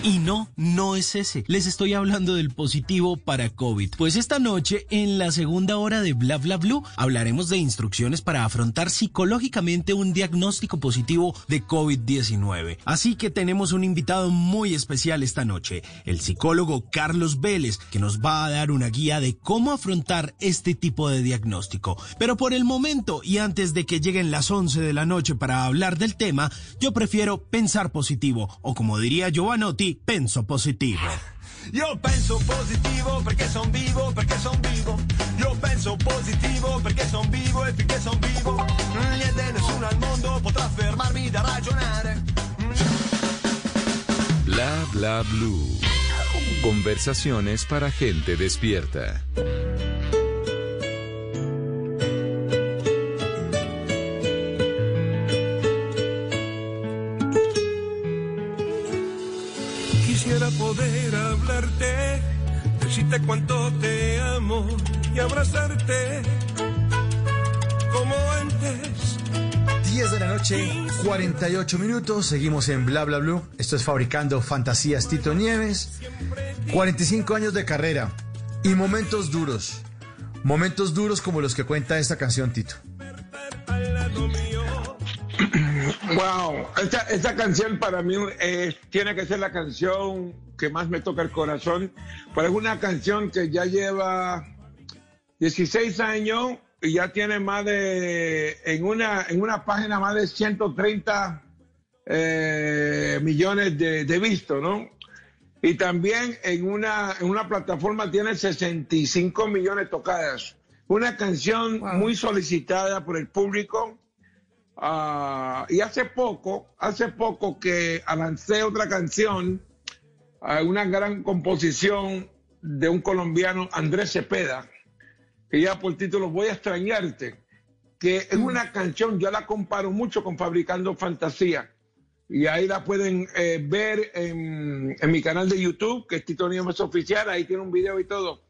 Y no, no es ese. Les estoy hablando del positivo para COVID. Pues esta noche, en la segunda hora de Bla Bla Blue, hablaremos de instrucciones para afrontar psicológicamente un diagnóstico positivo de COVID-19. Así que tenemos un invitado muy especial esta noche, el psicólogo Carlos Vélez, que nos va a dar una guía de cómo afrontar este tipo de diagnóstico. Pero por el momento, y antes de que lleguen las 11 de la noche para hablar del tema, yo prefiero pensar positivo, o como diría Giovanotti, penso positivo. Io penso positivo perché son vivo, perché son vivo. Io penso positivo perché son vivo e finché son vivo. Niente, nessuno al mondo potrà fermarmi da ragionare. Bla bla blue. Conversaciones para gente despierta. Quisiera poder hablarte, decirte cuánto te amo y abrazarte como antes. 10 de la noche, 48 minutos. Seguimos en Bla Bla Blue. Esto es Fabricando Fantasías Tito Nieves. 45 años de carrera y momentos duros. Momentos duros como los que cuenta esta canción, Tito. Wow, esta, esta canción para mí eh, tiene que ser la canción que más me toca el corazón, pero es una canción que ya lleva 16 años y ya tiene más de, en una, en una página más de 130 eh, millones de, de vistos, ¿no? Y también en una, en una plataforma tiene 65 millones tocadas. Una canción muy solicitada por el público. Ah, y hace poco, hace poco que lancé otra canción, ah, una gran composición de un colombiano, Andrés Cepeda, que ya por título Voy a extrañarte, que es una canción, yo la comparo mucho con Fabricando Fantasía. Y ahí la pueden eh, ver en, en mi canal de YouTube, que es Tito Nieves Oficial, ahí tiene un video y todo.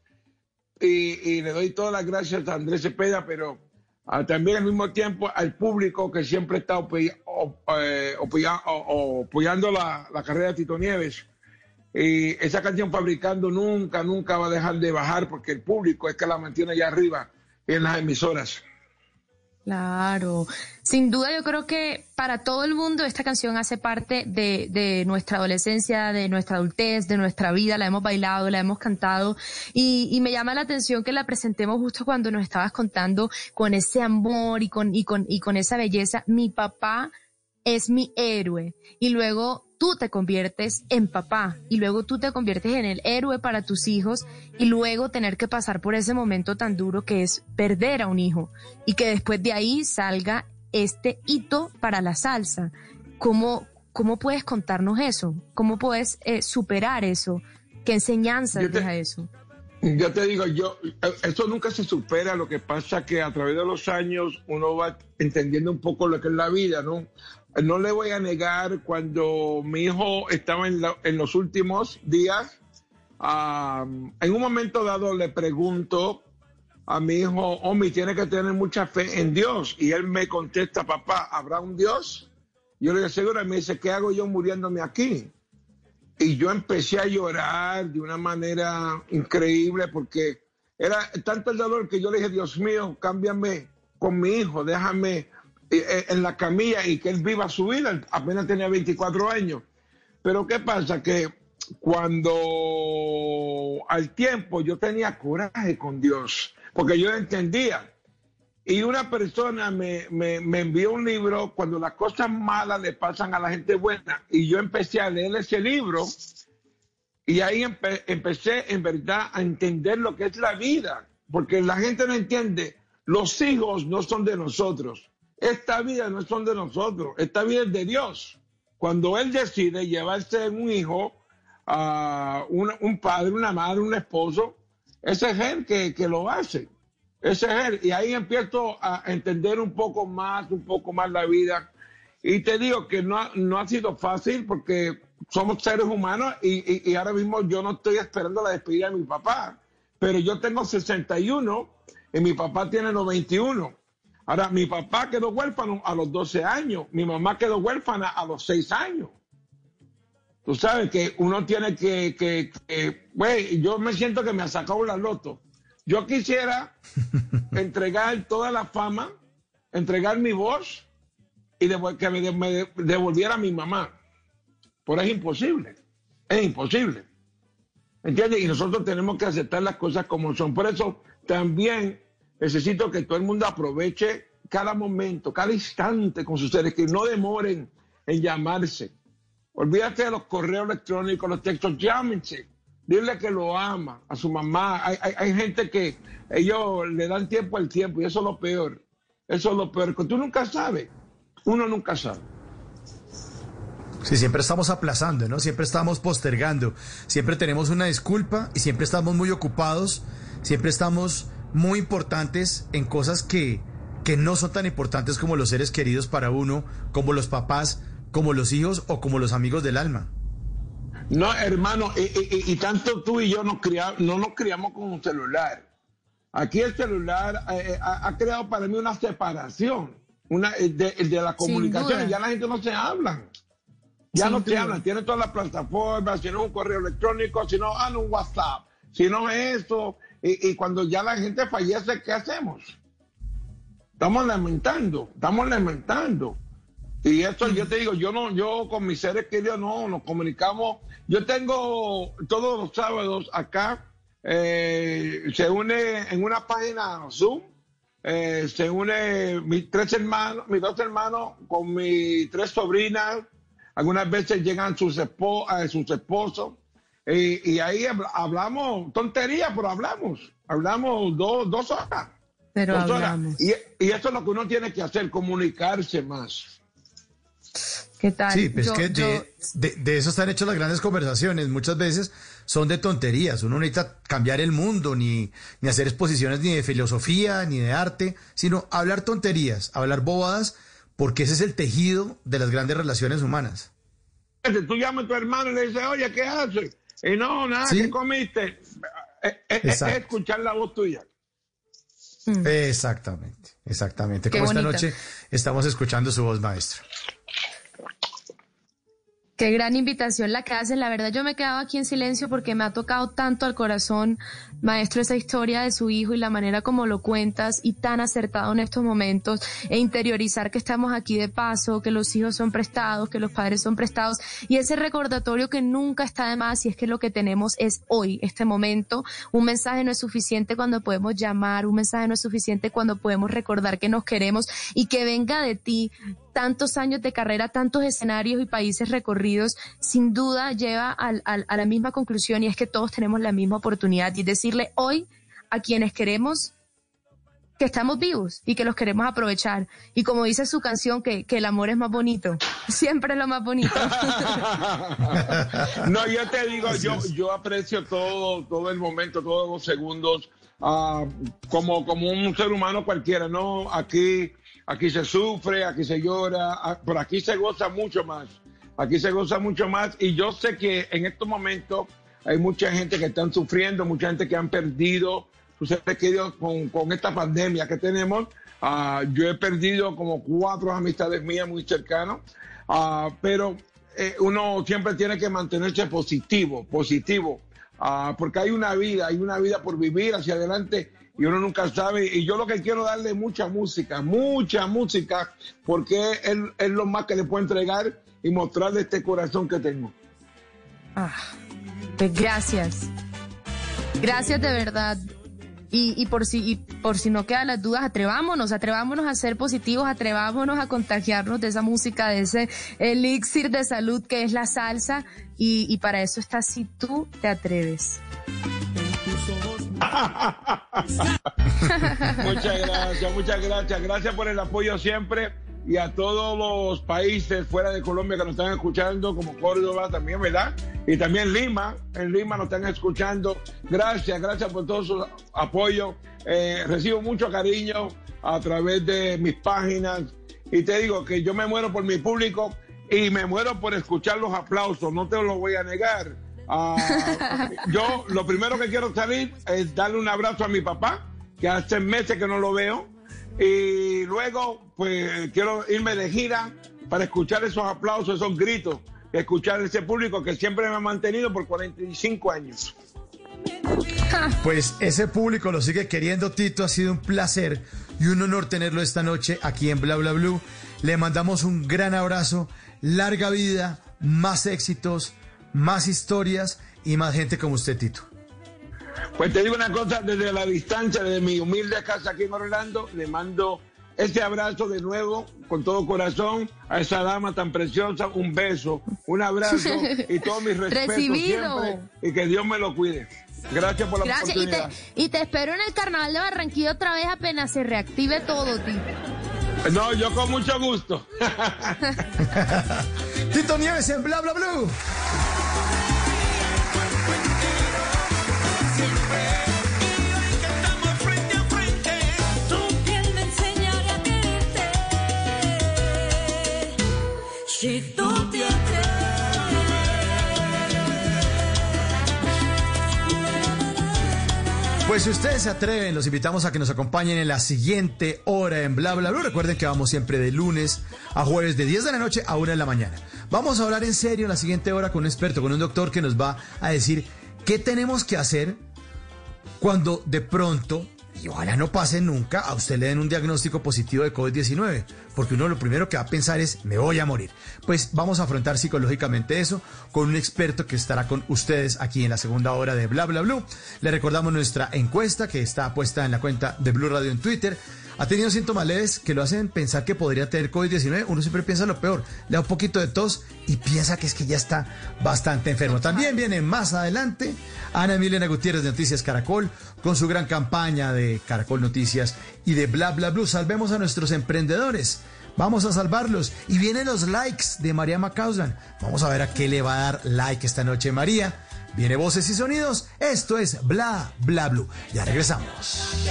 Y, y le doy todas las gracias a Andrés Cepeda, pero ah, también al mismo tiempo al público que siempre está eh, apoyando la, la carrera de Tito Nieves. Y esa canción fabricando nunca, nunca va a dejar de bajar porque el público es que la mantiene allá arriba en las emisoras. Claro, sin duda yo creo que para todo el mundo esta canción hace parte de, nuestra adolescencia, de nuestra adultez, de nuestra vida, la hemos bailado, la hemos cantado. Y, y me llama la atención que la presentemos justo cuando nos estabas contando con ese amor y con, y con, y con esa belleza. Mi papá es mi héroe. Y luego tú te conviertes en papá y luego tú te conviertes en el héroe para tus hijos y luego tener que pasar por ese momento tan duro que es perder a un hijo y que después de ahí salga este hito para la salsa. ¿Cómo, cómo puedes contarnos eso? ¿Cómo puedes eh, superar eso? ¿Qué enseñanza te- deja eso? Yo te digo, yo, esto nunca se supera, lo que pasa que a través de los años uno va entendiendo un poco lo que es la vida, ¿no? No le voy a negar cuando mi hijo estaba en, los últimos días, en un momento dado le pregunto a mi hijo, Omi, tiene que tener mucha fe en Dios. Y él me contesta, papá, ¿habrá un Dios? Yo le digo, seguro, y me dice, ¿qué hago yo muriéndome aquí? Y yo empecé a llorar de una manera increíble porque era tanto el dolor que yo le dije, Dios mío, cámbiame con mi hijo, déjame en la camilla y que él viva su vida. Apenas tenía 24 años. Pero ¿qué pasa? Que cuando al tiempo yo tenía coraje con Dios, porque yo entendía. Y una persona me, me- me envió un libro cuando las cosas malas le pasan a la gente buena. Y yo empecé a leer ese libro y ahí empe- empecé en verdad a entender lo que es la vida. Porque la gente no entiende, los hijos no son de nosotros. Esta vida no son de nosotros, esta vida es de Dios. Cuando Él decide llevarse un hijo, a un, padre, una madre, un esposo, ese es Él que, que lo hace. Ese es él. Y ahí empiezo a entender un poco más, un poco más la vida. Y te digo que no, ha- no ha sido fácil porque somos seres humanos y, y- y ahora mismo yo no estoy esperando la despedida de mi papá. Pero yo tengo 61 y mi papá tiene 91. Ahora, mi papá quedó huérfano a los 12 años, mi mamá quedó huérfana a los 6 años. Tú sabes que uno tiene que, que, que- yo me siento que me ha sacado la loto. Yo quisiera entregar toda la fama, entregar mi voz y que me, me de- devolviera a mi mamá. Pero es imposible, es imposible. ¿Entiendes? Y nosotros tenemos que aceptar las cosas como son. Por eso también necesito que todo el mundo aproveche cada momento, cada instante con sus seres, que no demoren en llamarse. Olvídate de los correos electrónicos, los textos, llámense. Dile que lo ama a su mamá. Hay, hay- hay gente que ellos le dan tiempo al tiempo y eso es lo peor. Eso es lo peor, que tú nunca sabes. Uno nunca sabe. Sí, siempre estamos aplazando, ¿no? Siempre estamos postergando, siempre tenemos una disculpa y siempre estamos muy ocupados, siempre estamos muy importantes en cosas que, que no son tan importantes como los seres queridos para uno, como los papás, como los hijos o como los amigos del alma. No, hermano, y, y- tanto tú y yo nos cria- no nos criamos con un celular. Aquí el celular eh, eh, ha, ha creado para mí una separación una, eh, de, de la comunicación. Ya la gente no se habla. Ya Sin no se hablan. Tienen todas las plataformas, si no un correo electrónico, si no, ah, no, un WhatsApp, si no esto. Y, y cuando ya la gente fallece, ¿qué hacemos? Estamos lamentando, estamos lamentando. Y esto yo te digo, yo no, yo con mis seres queridos no, nos comunicamos. Yo tengo todos los sábados acá, eh, se une en una página Zoom, eh, se une mis tres hermanos, mis dos hermanos con mis tres sobrinas. Algunas veces llegan sus, espo- eh, sus esposos. Y, y ahí habl- hablamos tonterías, pero hablamos. Hablamos dos, dos horas. Pero dos horas. hablamos. Y, y eso es lo que uno tiene que hacer, comunicarse más. ¿Qué tal? Sí, pues Yo- que yo- de, de- de eso están hechas las grandes conversaciones. Muchas veces son de tonterías. Uno no necesita cambiar el mundo, ni, ni hacer exposiciones ni de filosofía, ni de arte, sino hablar tonterías, hablar bobadas, porque ese es el tejido de las grandes relaciones humanas. Tú llamas a tu hermano y le dices, oye, ¿qué haces? Y no, nada, Sí. ¿qué comiste? Eh, eh, eh. Es escuchar la voz tuya. Exactamente, exactamente. Qué Como esta noche estamos escuchando su voz, maestro. Qué gran invitación la que hacen. La verdad yo me he quedado aquí en silencio porque me ha tocado tanto al corazón, maestro, esa historia de su hijo y la manera como lo cuentas y tan acertado en estos momentos e interiorizar que estamos aquí de paso, que los hijos son prestados, que los padres son prestados y ese recordatorio que nunca está de más y es que lo que tenemos es hoy, este momento. Un mensaje no es suficiente cuando podemos llamar, un mensaje no es suficiente cuando podemos recordar que nos queremos y que venga de ti tantos años de carrera, tantos escenarios y países recorridos, sin duda lleva al- a la misma conclusión y es que todos tenemos la misma oportunidad y decirle hoy a quienes queremos que estamos vivos y que los queremos aprovechar. Y como dice su canción, que, que el amor es más bonito. Siempre es lo más bonito. No, yo te digo, yo, yo aprecio todo, todo el momento, todos los segundos, ah, como, como un ser humano cualquiera, ¿no? Aquí, aquí se sufre, aquí se llora, ah, pero aquí se goza mucho más. Aquí se goza mucho más y yo sé que en estos momentos hay mucha gente que están sufriendo, mucha gente que han perdido sus seres queridos con, con esta pandemia que tenemos. Ah, yo he perdido como cuatro amistades mías muy cercanas, Ah, pero eh, uno siempre tiene que mantenerse positivo, positivo, Ah, porque hay una vida, hay una vida por vivir hacia adelante y uno nunca sabe. Y yo lo que quiero darle mucha música, mucha música, porque es, es lo más que le puedo entregar y mostrarle este corazón que tengo. Ah, gracias. Gracias de verdad. Y, y por si por si no quedan las dudas, atrevámonos, atrevámonos a ser positivos, atrevámonos a contagiarnos de esa música, de ese elixir de salud que es la salsa. Y, y para eso está si tú te atreves. Muchas gracias, muchas gracias. Gracias por el apoyo siempre y a todos los países fuera de Colombia que nos están escuchando, como Córdoba también, ¿verdad? Y también Lima, en Lima nos están escuchando. Gracias, gracias por todo su apoyo. Eh, recibo mucho cariño a través de mis páginas y te digo que yo me muero por mi público y me muero por escuchar los aplausos, no te lo voy a negar. Ah, yo lo primero que quiero salir es darle un abrazo a mi papá, que hace meses que no lo veo. Y luego, pues quiero irme de gira para escuchar esos aplausos, esos gritos, escuchar ese público que siempre me ha mantenido por 45 años. Pues ese público lo sigue queriendo, Tito. Ha sido un placer y un honor tenerlo esta noche aquí en Bla Bla Blue. Le mandamos un gran abrazo, larga vida, más éxitos, más historias y más gente como usted, Tito. Pues te digo una cosa, desde la distancia, desde mi humilde casa aquí en Orlando, le mando este abrazo de nuevo, con todo corazón, a esa dama tan preciosa, un beso, un abrazo y todo mi respeto Recibido. siempre y que Dios me lo cuide. Gracias por la Gracias. Y te, oportunidad. y te espero en el carnaval de Barranquilla otra vez apenas se reactive todo, tío. No, yo con mucho gusto. Tito Nieves en Bla Bla Blue. Si tú Pues si ustedes se atreven, los invitamos a que nos acompañen en la siguiente hora en Bla Bla Blue. Recuerden que vamos siempre de lunes a jueves de 10 de la noche a 1 de la mañana. Vamos a hablar en serio en la siguiente hora con un experto, con un doctor que nos va a decir qué tenemos que hacer cuando de pronto, y ojalá no pase nunca, a usted le den un diagnóstico positivo de COVID-19, porque uno lo primero que va a pensar es, me voy a morir. Pues vamos a afrontar psicológicamente eso con un experto que estará con ustedes aquí en la segunda hora de Bla Bla Blue. Le recordamos nuestra encuesta que está puesta en la cuenta de Blue Radio en Twitter. Ha tenido síntomas leves que lo hacen pensar que podría tener COVID-19. Uno siempre piensa lo peor. Le da un poquito de tos y piensa que es que ya está bastante enfermo. También viene más adelante Ana Milena Gutiérrez de Noticias Caracol con su gran campaña de Caracol Noticias y de Bla Bla Blue. Salvemos a nuestros emprendedores. Vamos a salvarlos. Y vienen los likes de María Macauslan. Vamos a ver a qué le va a dar like esta noche María. Viene voces y sonidos. Esto es Bla Bla Blue. Ya regresamos.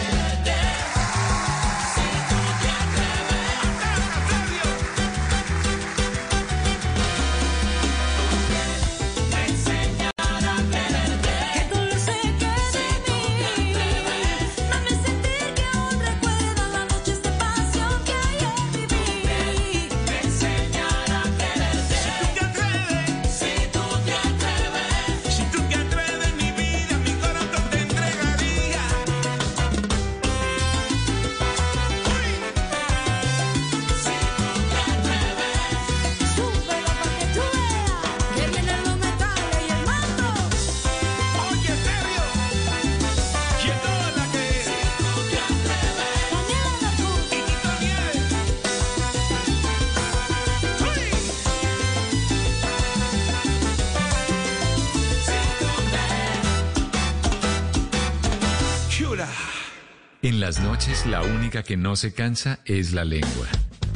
La única que no se cansa es la lengua.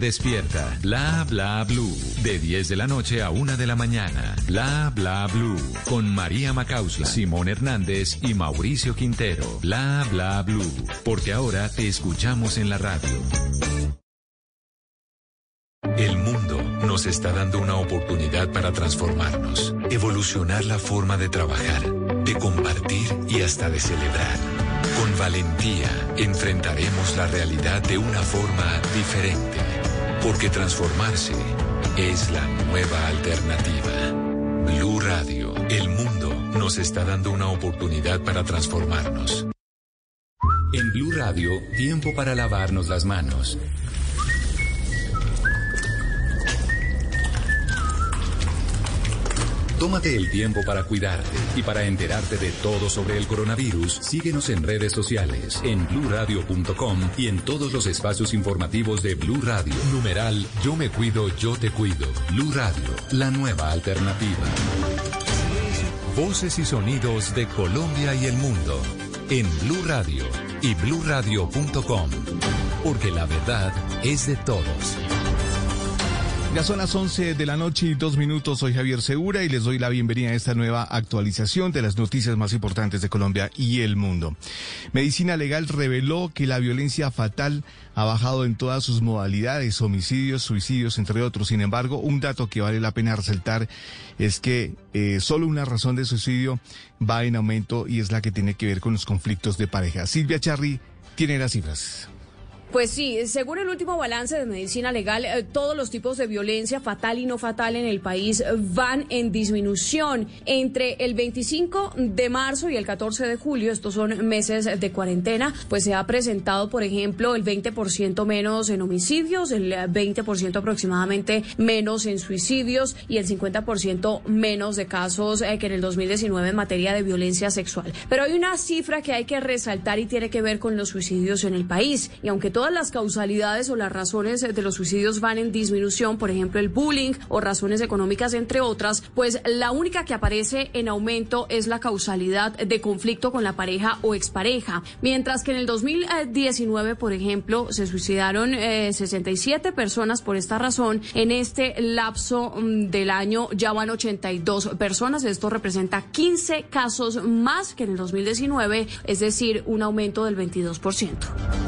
despierta. Bla Bla Blue, de 10 de la noche a 1 de la mañana. Bla Bla Blue, con María Macausla, Simón Hernández y Mauricio Quintero. Bla Bla Blue, porque ahora te escuchamos en la radio. El mundo nos está dando una oportunidad para transformarnos, evolucionar la forma de trabajar, de compartir y hasta de celebrar. Con valentía enfrentaremos la realidad de una forma diferente, porque transformarse es la nueva alternativa. Blue Radio, el mundo nos está dando una oportunidad para transformarnos. En Blue Radio, tiempo para lavarnos las manos. Tómate el tiempo para cuidarte y para enterarte de todo sobre el coronavirus. Síguenos en redes sociales, en bluradio.com y en todos los espacios informativos de Blue Radio. Numeral Yo me cuido, yo te cuido. Blue Radio, la nueva alternativa. Voces y sonidos de Colombia y el mundo en Blue Radio y bluradio.com, porque la verdad es de todos. Ya son las 11 de la noche y dos minutos. Soy Javier Segura y les doy la bienvenida a esta nueva actualización de las noticias más importantes de Colombia y el mundo. Medicina Legal reveló que la violencia fatal ha bajado en todas sus modalidades, homicidios, suicidios, entre otros. Sin embargo, un dato que vale la pena resaltar es que eh, solo una razón de suicidio va en aumento y es la que tiene que ver con los conflictos de pareja. Silvia Charri tiene las cifras. Pues sí, según el último balance de medicina legal, eh, todos los tipos de violencia fatal y no fatal en el país eh, van en disminución. Entre el 25 de marzo y el 14 de julio, estos son meses de cuarentena, pues se ha presentado, por ejemplo, el 20% menos en homicidios, el eh, 20% aproximadamente menos en suicidios y el 50% menos de casos eh, que en el 2019 en materia de violencia sexual. Pero hay una cifra que hay que resaltar y tiene que ver con los suicidios en el país. Y aunque todas las causalidades o las razones de los suicidios van en disminución, por ejemplo el bullying o razones económicas entre otras, pues la única que aparece en aumento es la causalidad de conflicto con la pareja o expareja. Mientras que en el 2019, por ejemplo, se suicidaron eh, 67 personas por esta razón, en este lapso mm, del año ya van 82 personas. Esto representa 15 casos más que en el 2019, es decir, un aumento del 22%.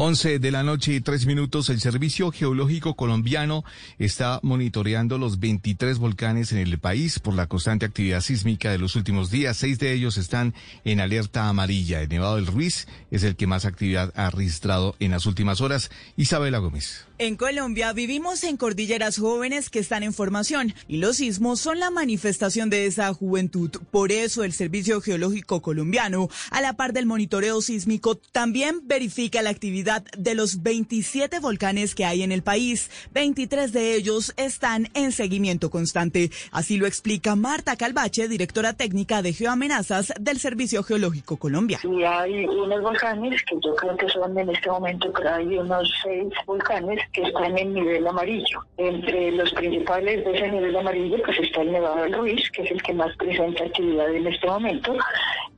11 de la noche y tres minutos, el Servicio Geológico Colombiano está monitoreando los 23 volcanes en el país por la constante actividad sísmica de los últimos días. Seis de ellos están en alerta amarilla. El Nevado del Ruiz es el que más actividad ha registrado en las últimas horas. Isabela Gómez. En Colombia vivimos en cordilleras jóvenes que están en formación y los sismos son la manifestación de esa juventud. Por eso el Servicio Geológico Colombiano, a la par del monitoreo sísmico, también verifica la actividad de los 27 volcanes que hay en el país. 23 de ellos están en seguimiento constante. Así lo explica Marta Calvache, directora técnica de Geoamenazas del Servicio Geológico Colombiano. Y hay unos volcanes que yo creo que son en este momento, hay unos seis volcanes que están en nivel amarillo. Entre los principales de ese nivel amarillo, pues está el Nevado Ruiz, que es el que más presenta actividad en este momento,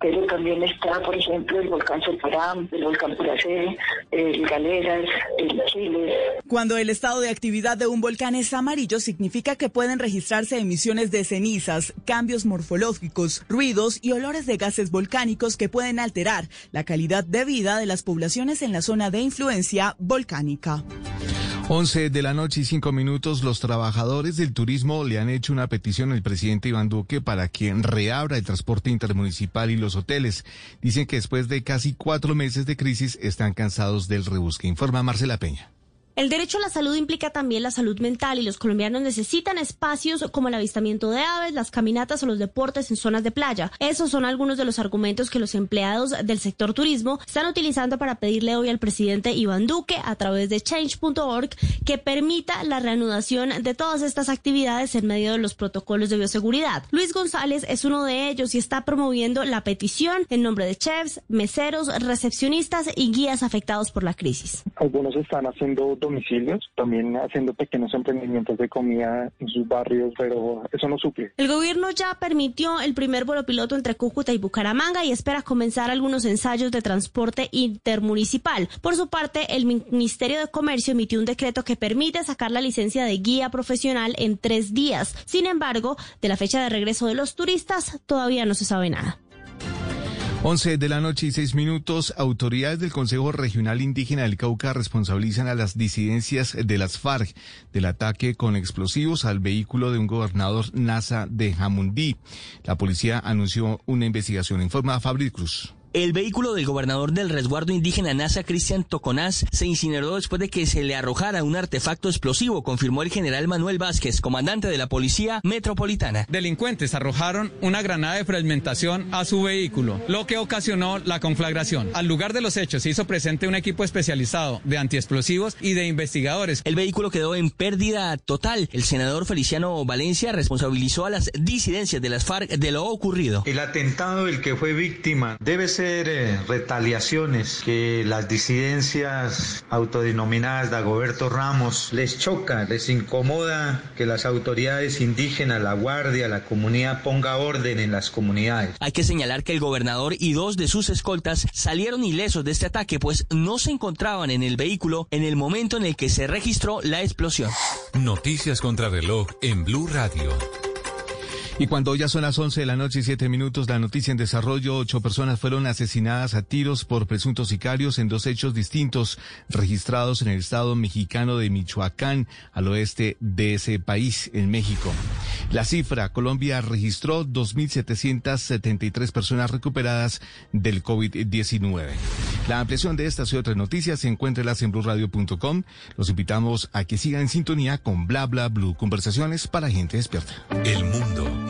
pero también está, por ejemplo, el volcán Solparam, el volcán Puracé, el Galeras, el Chile. Cuando el estado de actividad de un volcán es amarillo, significa que pueden registrarse emisiones de cenizas, cambios morfológicos, ruidos y olores de gases volcánicos que pueden alterar la calidad de vida de las poblaciones en la zona de influencia volcánica. 11 de la noche y cinco minutos, los trabajadores del turismo le han hecho una petición al presidente Iván Duque para que reabra el transporte intermunicipal y los hoteles. Dicen que después de casi cuatro meses de crisis están cansados del rebusque. Informa Marcela Peña. El derecho a la salud implica también la salud mental y los colombianos necesitan espacios como el avistamiento de aves, las caminatas o los deportes en zonas de playa. Esos son algunos de los argumentos que los empleados del sector turismo están utilizando para pedirle hoy al presidente Iván Duque a través de change.org que permita la reanudación de todas estas actividades en medio de los protocolos de bioseguridad. Luis González es uno de ellos y está promoviendo la petición en nombre de chefs, meseros, recepcionistas y guías afectados por la crisis. Algunos están haciendo también haciendo pequeños emprendimientos de comida en sus barrios, pero eso no suple. El gobierno ya permitió el primer vuelo piloto entre Cúcuta y Bucaramanga y espera comenzar algunos ensayos de transporte intermunicipal. Por su parte, el Ministerio de Comercio emitió un decreto que permite sacar la licencia de guía profesional en tres días. Sin embargo, de la fecha de regreso de los turistas todavía no se sabe nada. 11 de la noche y 6 minutos, autoridades del Consejo Regional Indígena del Cauca responsabilizan a las disidencias de las FARC del ataque con explosivos al vehículo de un gobernador NASA de Jamundí. La policía anunció una investigación. Informa Fabri Cruz. El vehículo del gobernador del resguardo indígena NASA, Cristian Toconás, se incineró después de que se le arrojara un artefacto explosivo, confirmó el general Manuel Vázquez, comandante de la Policía Metropolitana. Delincuentes arrojaron una granada de fragmentación a su vehículo, lo que ocasionó la conflagración. Al lugar de los hechos se hizo presente un equipo especializado de antiexplosivos y de investigadores. El vehículo quedó en pérdida total. El senador Feliciano Valencia responsabilizó a las disidencias de las FARC de lo ocurrido. El atentado del que fue víctima debe ser eh, retaliaciones que las disidencias autodenominadas Dagoberto Ramos les choca, les incomoda que las autoridades indígenas, la guardia, la comunidad ponga orden en las comunidades. Hay que señalar que el gobernador y dos de sus escoltas salieron ilesos de este ataque, pues no se encontraban en el vehículo en el momento en el que se registró la explosión. Noticias contra reloj en Blue Radio. Y cuando ya son las 11 de la noche y 7 minutos, la noticia en desarrollo, ocho personas fueron asesinadas a tiros por presuntos sicarios en dos hechos distintos registrados en el estado mexicano de Michoacán, al oeste de ese país, en México. La cifra, Colombia registró 2.773 personas recuperadas del COVID-19. La ampliación de estas y otras noticias se encuentra en blurradio.com. Los invitamos a que sigan en sintonía con Bla Bla Blue, conversaciones para gente despierta. El mundo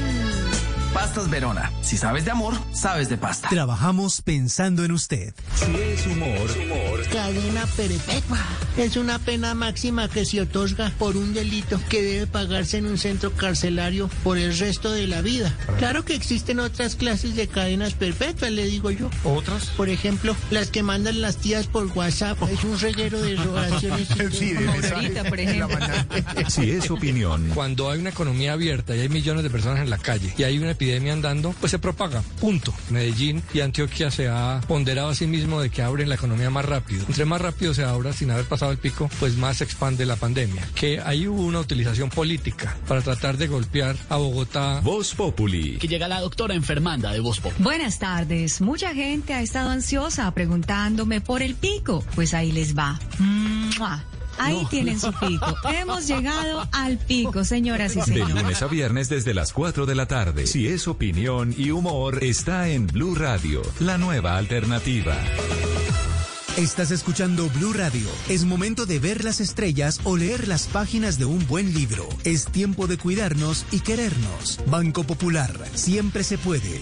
Pastas Verona. Si sabes de amor, sabes de pasta. Trabajamos pensando en usted. Si es humor, Cadena perpetua. Es una pena máxima que se otorga por un delito que debe pagarse en un centro carcelario por el resto de la vida. Claro que existen otras clases de cadenas perpetuas, le digo yo. ¿Otras? Por ejemplo, las que mandan las tías por WhatsApp. Es un reguero de rogaciones. Sí, de Aurorita, por ejemplo. Si es opinión, Cuando hay una economía abierta y hay millones de personas en la calle y hay una epidemia andando, pues se propaga. Punto. Medellín y Antioquia se ha ponderado a sí mismo de que abren la economía más rápido. Entre más rápido se abra sin haber pasado el pico, pues más se expande la pandemia. Que ahí hubo una utilización política para tratar de golpear a Bogotá. Voz Populi. Que llega la doctora enfermanda de Voz Populi. Buenas tardes. Mucha gente ha estado ansiosa preguntándome por el pico. Pues ahí les va. ¡Mua! Ahí tienen su pico. Hemos llegado al pico, señoras y De señores. lunes a viernes desde las 4 de la tarde. Si es opinión y humor, está en Blue Radio, la nueva alternativa. Estás escuchando Blue Radio. Es momento de ver las estrellas o leer las páginas de un buen libro. Es tiempo de cuidarnos y querernos. Banco Popular. Siempre se puede.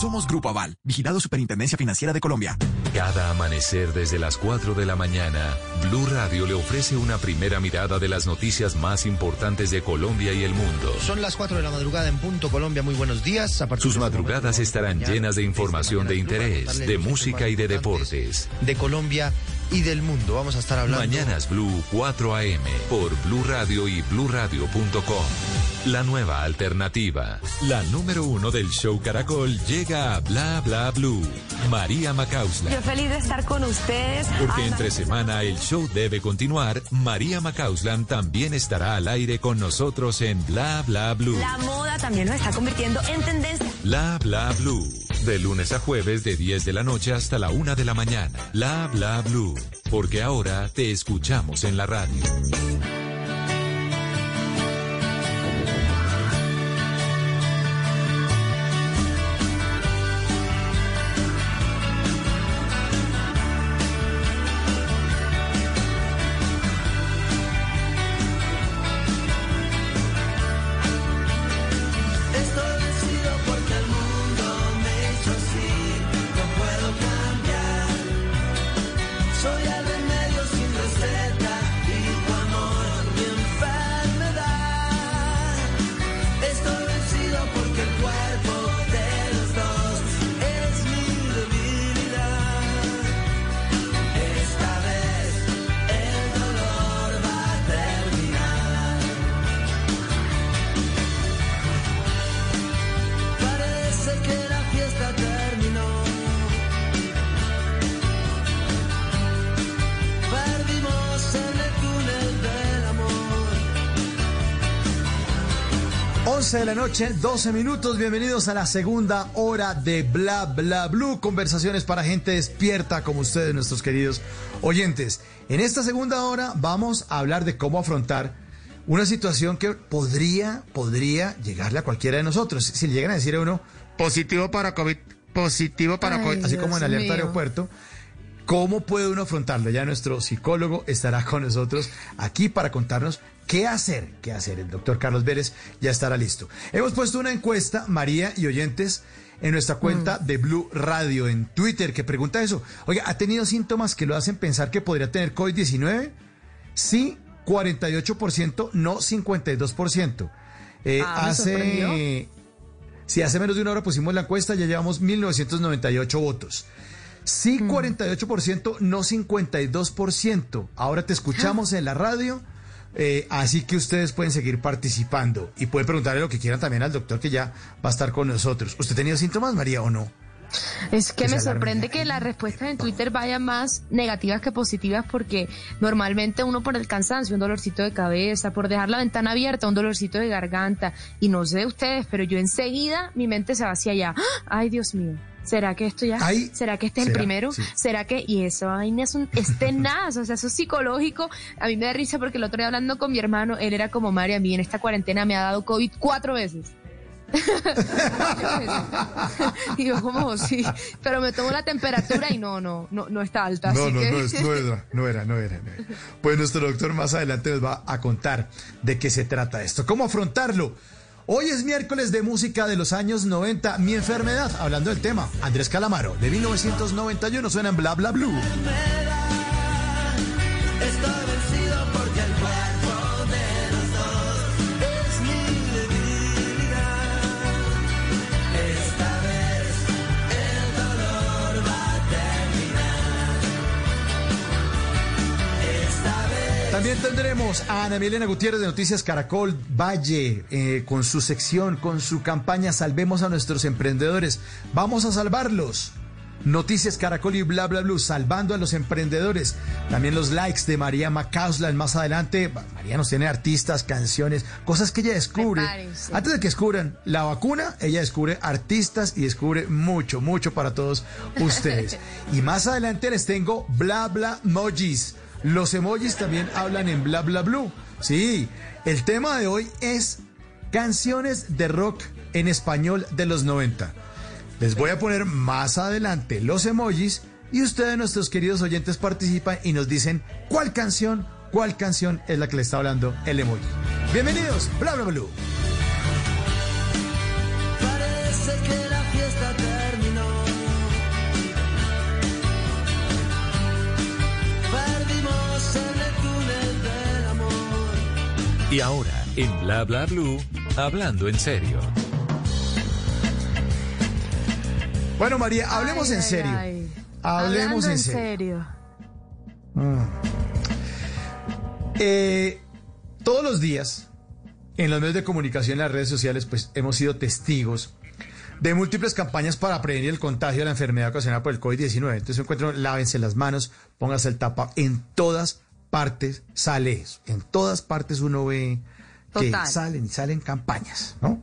Somos Grupo Aval, vigilado Superintendencia Financiera de Colombia. Cada amanecer desde las 4 de la mañana, Blue Radio le ofrece una primera mirada de las noticias más importantes de Colombia y el mundo. Son las 4 de la madrugada en punto Colombia. Muy buenos días. A Sus madrugadas estarán llenas de información de interés, de música y de deportes. De Colombia y del mundo. Vamos a estar hablando. Mañanas Blue 4 AM por Blue Radio y bluradio.com. La nueva alternativa. La número uno del show Caracol llega a Bla Bla Blue. María Macausla. Yo feliz de estar con ustedes. Porque entre semana el show debe continuar. María Macauslan también estará al aire con nosotros en Bla Bla Blue. La moda también nos está convirtiendo en tendencia. Bla Bla Blue. De lunes a jueves de 10 de la noche hasta la 1 de la mañana. Bla Bla Blue. Porque ahora te escuchamos en la radio. Noche, 12 minutos. Bienvenidos a la segunda hora de Bla Bla Blue. Conversaciones para gente despierta como ustedes, nuestros queridos oyentes. En esta segunda hora vamos a hablar de cómo afrontar una situación que podría, podría llegarle a cualquiera de nosotros. Si le llegan a decir a uno positivo para COVID, positivo para COVID, así como en alerta aeropuerto. ¿Cómo puede uno afrontarlo? Ya nuestro psicólogo estará con nosotros aquí para contarnos qué hacer. ¿Qué hacer? El doctor Carlos Vélez ya estará listo. Hemos puesto una encuesta, María y oyentes, en nuestra cuenta de Blue Radio en Twitter que pregunta eso. Oiga, ¿ha tenido síntomas que lo hacen pensar que podría tener COVID-19? Sí, 48%, no 52%. Eh, Ah, hace... Si hace menos de una hora pusimos la encuesta, ya llevamos 1998 votos. Sí, 48%, no 52%. Ahora te escuchamos en la radio, eh, así que ustedes pueden seguir participando y pueden preguntarle lo que quieran también al doctor que ya va a estar con nosotros. ¿Usted ha tenido síntomas, María, o no? Es que Que me sorprende que las respuestas en Twitter vayan más negativas que positivas porque normalmente uno por el cansancio, un dolorcito de cabeza, por dejar la ventana abierta, un dolorcito de garganta y no sé ustedes, pero yo enseguida mi mente se va hacia allá. ¡Ah! Ay, Dios mío. ¿Será que esto ya? Ay, ¿Será que este es el primero? Sí. ¿Será que? Y eso vaina es un es tenaz, o sea, eso es psicológico. A mí me da risa porque el otro día hablando con mi hermano, él era como María, a mí en esta cuarentena me ha dado COVID cuatro veces. y yo como sí, pero me tomo la temperatura y no, no, no, no está alta. No, así no, que... no, es- no era, no era, no era, no era. Pues nuestro doctor más adelante nos va a contar de qué se trata esto, cómo afrontarlo. Hoy es miércoles de música de los años 90, mi enfermedad, hablando del tema. Andrés Calamaro, de 1991, suena en Bla Bla Blue. También tendremos a Ana Milena Gutiérrez de Noticias Caracol Valle eh, con su sección, con su campaña Salvemos a nuestros emprendedores. Vamos a salvarlos. Noticias Caracol y bla bla bla, salvando a los emprendedores. También los likes de María Macauslan más adelante. María nos tiene artistas, canciones, cosas que ella descubre. Prepárense. Antes de que descubran la vacuna, ella descubre artistas y descubre mucho, mucho para todos ustedes. y más adelante les tengo bla bla emojis. Los emojis también hablan en bla bla blue. Sí, el tema de hoy es canciones de rock en español de los 90. Les voy a poner más adelante los emojis y ustedes, nuestros queridos oyentes, participan y nos dicen cuál canción, cuál canción es la que le está hablando el emoji. Bienvenidos, bla bla blue. Y ahora, en Bla Bla Blue, hablando en serio. Bueno, María, hablemos Ay, en ay, serio. ay. Hablemos Hablando en serio. Mm. Eh, todos los días, en los medios de comunicación, en las redes sociales, pues hemos sido testigos de múltiples campañas para prevenir el contagio de la enfermedad ocasionada por el COVID-19. Entonces encuentro, lávense las manos, póngase el tapa. En todas partes sale eso. En todas partes uno ve que Total. salen y salen campañas, ¿no?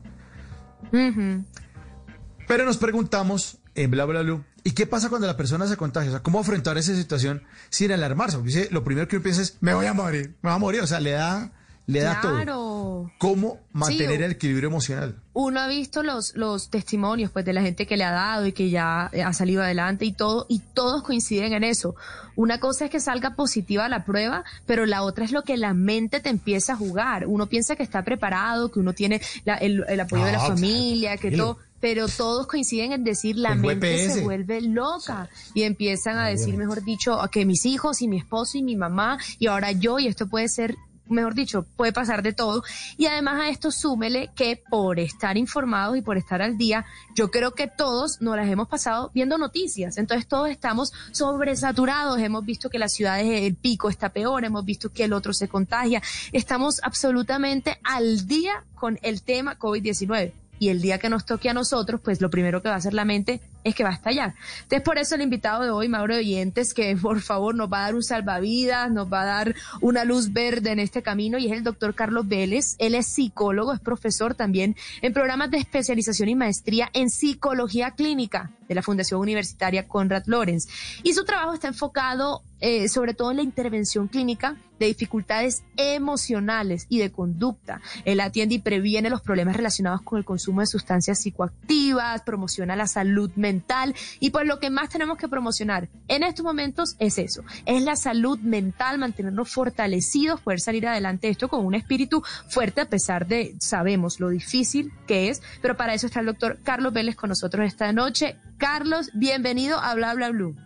Pero nos preguntamos en Bla Bla Blue, ¿y qué pasa cuando la persona se contagia? O sea, ¿cómo afrontar esa situación sin alarmarse? Porque dice, lo primero que uno piensa es, me voy a morir, me voy a morir. O sea, le da, le da todo. Claro. ¿Cómo mantener Sí, el equilibrio emocional? uno ha visto los, los testimonios pues de la gente que le ha dado y que ya ha salido adelante y todo, y todos coinciden en eso. Una cosa es que salga positiva la prueba, pero la otra es lo que la mente te empieza a jugar. Uno piensa que está preparado, que uno tiene la- el, el apoyo de la No, familia, que todo, pero todos coinciden en decir la Tengo mente EPS. se vuelve loca y empiezan a decir, mejor dicho, que mis hijos y mi esposo y mi mamá y ahora yo y esto puede ser mejor dicho, puede pasar de todo. Y además a esto súmele que por estar informados y por estar al día, yo creo que todos nos las hemos pasado viendo noticias. Entonces todos estamos sobresaturados. Hemos visto que las ciudades, el pico está peor, hemos visto que el otro se contagia. Estamos absolutamente al día con el tema COVID-19. Y el día que nos toque a nosotros, pues lo primero que va a hacer la mente es que va a estallar. Entonces, por eso el invitado de hoy, Mauro Oyentes, que por favor nos va a dar un salvavidas, nos va a dar una luz verde en este camino, y es el doctor Carlos Vélez. Él es psicólogo, es profesor también en programas de especialización y maestría en psicología clínica de la Fundación Universitaria Conrad Lorenz. Y su trabajo está enfocado eh, sobre todo en la intervención clínica de dificultades emocionales y de conducta. Él atiende y previene los problemas relacionados con el consumo de sustancias psicoactivas, promociona la salud mental y pues lo que más tenemos que promocionar en estos momentos es eso, es la salud mental, mantenernos fortalecidos, poder salir adelante de esto con un espíritu fuerte a pesar de, sabemos lo difícil que es, pero para eso está el doctor Carlos Vélez con nosotros esta noche. Carlos, bienvenido a Bla Bla Blue.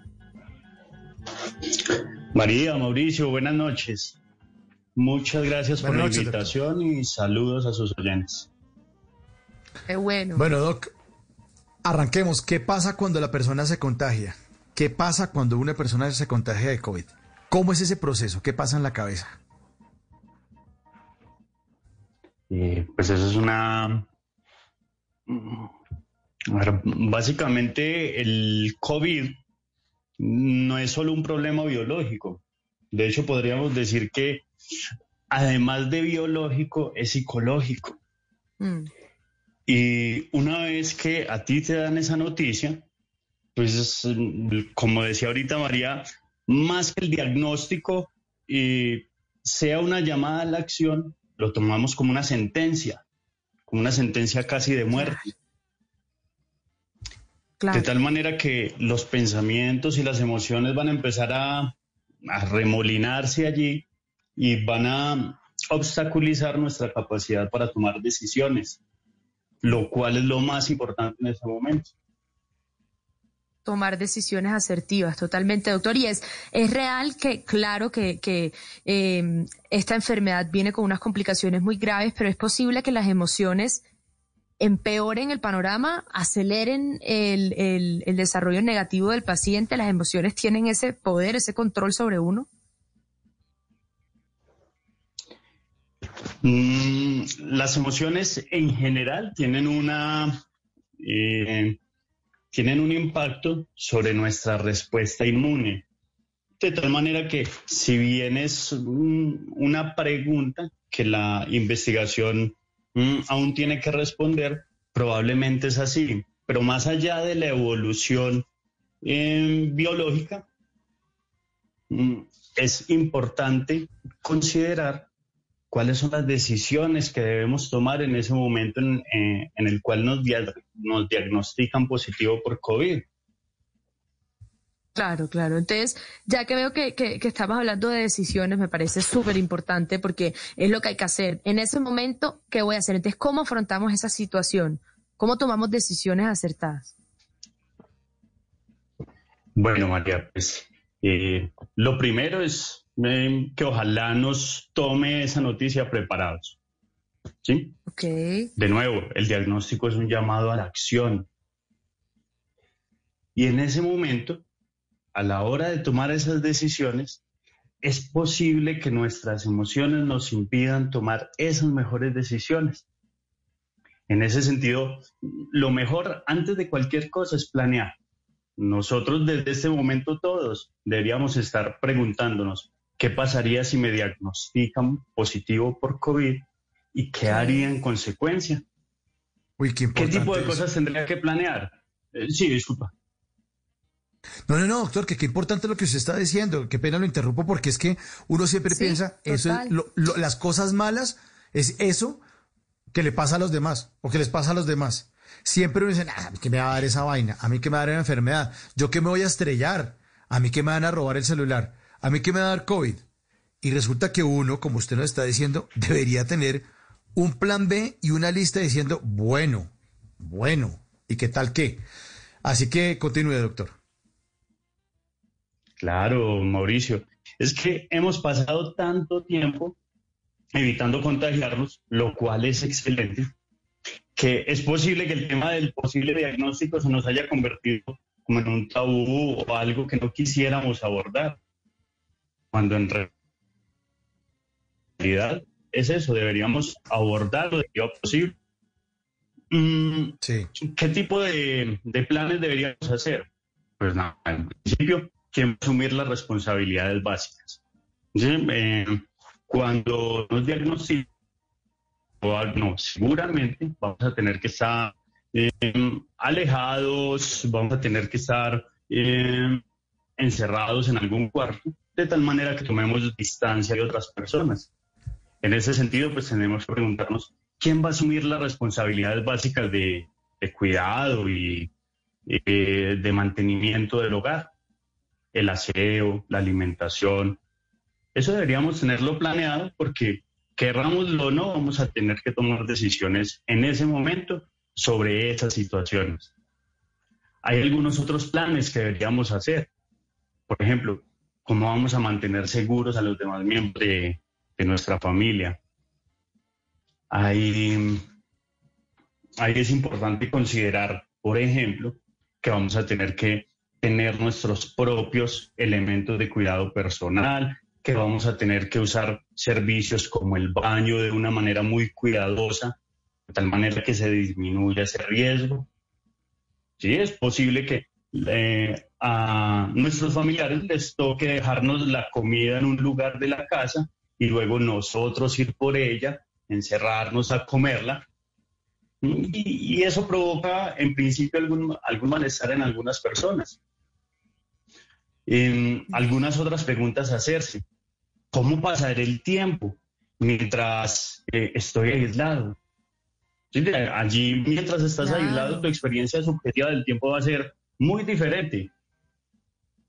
María, Mauricio, buenas noches. Muchas gracias por la invitación y saludos a sus oyentes. Qué bueno. Bueno, Doc, arranquemos. ¿Qué pasa cuando la persona se contagia? ¿Qué pasa cuando una persona se contagia de COVID? ¿Cómo es ese proceso? ¿Qué pasa en la cabeza? Eh, pues eso es una... Básicamente el COVID no es solo un problema biológico. De hecho, podríamos decir que además de biológico, es psicológico. Mm. Y una vez que a ti te dan esa noticia, pues como decía ahorita María, más que el diagnóstico y sea una llamada a la acción, lo tomamos como una sentencia, como una sentencia casi de muerte. De tal manera que los pensamientos y las emociones van a empezar a, a remolinarse allí y van a obstaculizar nuestra capacidad para tomar decisiones, lo cual es lo más importante en este momento. tomar decisiones asertivas, totalmente, doctor. Y es, es real que, claro, que, que eh, esta enfermedad viene con unas complicaciones muy graves, pero es posible que las emociones empeoren el panorama, aceleren el, el, desarrollo negativo del paciente. Las emociones tienen ese poder, ese control sobre uno. Mm, las emociones en general tienen una eh, tienen un impacto sobre nuestra respuesta inmune. De tal manera que si bien es una pregunta que la investigación mm, aún tiene que responder, probablemente es así. Pero más allá de la evolución eh, biológica, mm, es importante considerar cuáles son las decisiones que debemos tomar en ese momento en, eh, el cual nos diagnostican positivo por COVID. Claro, claro. Entonces, ya que veo que, que, que estamos hablando de decisiones, me parece súper importante porque es lo que hay que hacer. En ese momento, ¿qué voy a hacer? Entonces, ¿cómo afrontamos esa situación? ¿Cómo tomamos decisiones acertadas? Bueno, María, pues eh, lo primero es eh, que ojalá nos tome esa noticia preparados. ¿Sí? Ok. De nuevo, el diagnóstico es un llamado a la acción. Y en ese momento, a la hora de tomar esas decisiones, es posible que nuestras emociones nos impidan tomar esas mejores decisiones. En ese sentido, lo mejor antes de cualquier cosa es planear. Nosotros desde este momento todos deberíamos estar preguntándonos qué pasaría si me diagnostican positivo por COVID y qué haría en consecuencia. Uy, qué, ¿Qué tipo de cosas tendría que planear? Eh, sí, disculpa. No, no, no, doctor, que qué importante lo que usted está diciendo. Qué pena lo interrumpo porque es que uno siempre Sí, piensa, eso es total. lo- lo- las cosas malas es eso que le pasa a los demás o que les pasa a los demás. Siempre uno dice, "Ah, a mí que me va a dar esa vaina, a mí que me va a dar una enfermedad, yo que me voy a estrellar, a mí que me van a robar el celular, a mí que me va a dar COVID. Y resulta que uno, como usted nos está diciendo, debería tener un plan B y una lista diciendo, bueno, bueno, ¿y qué tal qué? Así que continúe, doctor. Claro, Mauricio. Es que hemos pasado tanto tiempo evitando contagiarnos, lo cual es excelente, que es posible que el tema del posible diagnóstico se nos haya convertido como en un tabú o algo que no quisiéramos abordar, cuando en realidad es eso, deberíamos abordarlo de lo posible. Mm, ¿Qué tipo de, de planes deberíamos hacer? Pues nada, en principio, que asumir las responsabilidades básicas. ¿Sí? Eh, cuando nos al- no, seguramente vamos a tener que estar eh, alejados, vamos a tener que estar eh, encerrados en algún cuarto, de tal manera que tomemos distancia de otras personas. En ese sentido, pues tenemos que preguntarnos, ¿quién va a asumir las responsabilidades básicas de, de cuidado y eh, de mantenimiento del hogar? El aseo, la alimentación. Eso deberíamos tenerlo planeado porque, querrámoslo o no, vamos a tener que tomar decisiones en ese momento sobre esas situaciones. Hay algunos otros planes que deberíamos hacer. Por ejemplo, cómo vamos a mantener seguros a los demás miembros de, de nuestra familia. Ahí, ahí es importante considerar, por ejemplo, que vamos a tener que tener nuestros propios elementos de cuidado personal, que vamos a tener que usar servicios como el baño de una manera muy cuidadosa, de tal manera que se disminuya ese riesgo. Sí, es posible que eh, a nuestros familiares les toque dejarnos la comida en un lugar de la casa y luego nosotros ir por ella, encerrarnos a comerla. Y, y eso provoca, en principio, algún, algún malestar en algunas personas. Em, algunas otras preguntas a hacerse. ¿Cómo pasar el tiempo mientras eh, estoy aislado? Allí, mientras estás Claro. aislado, tu experiencia subjetiva del tiempo va a ser muy diferente.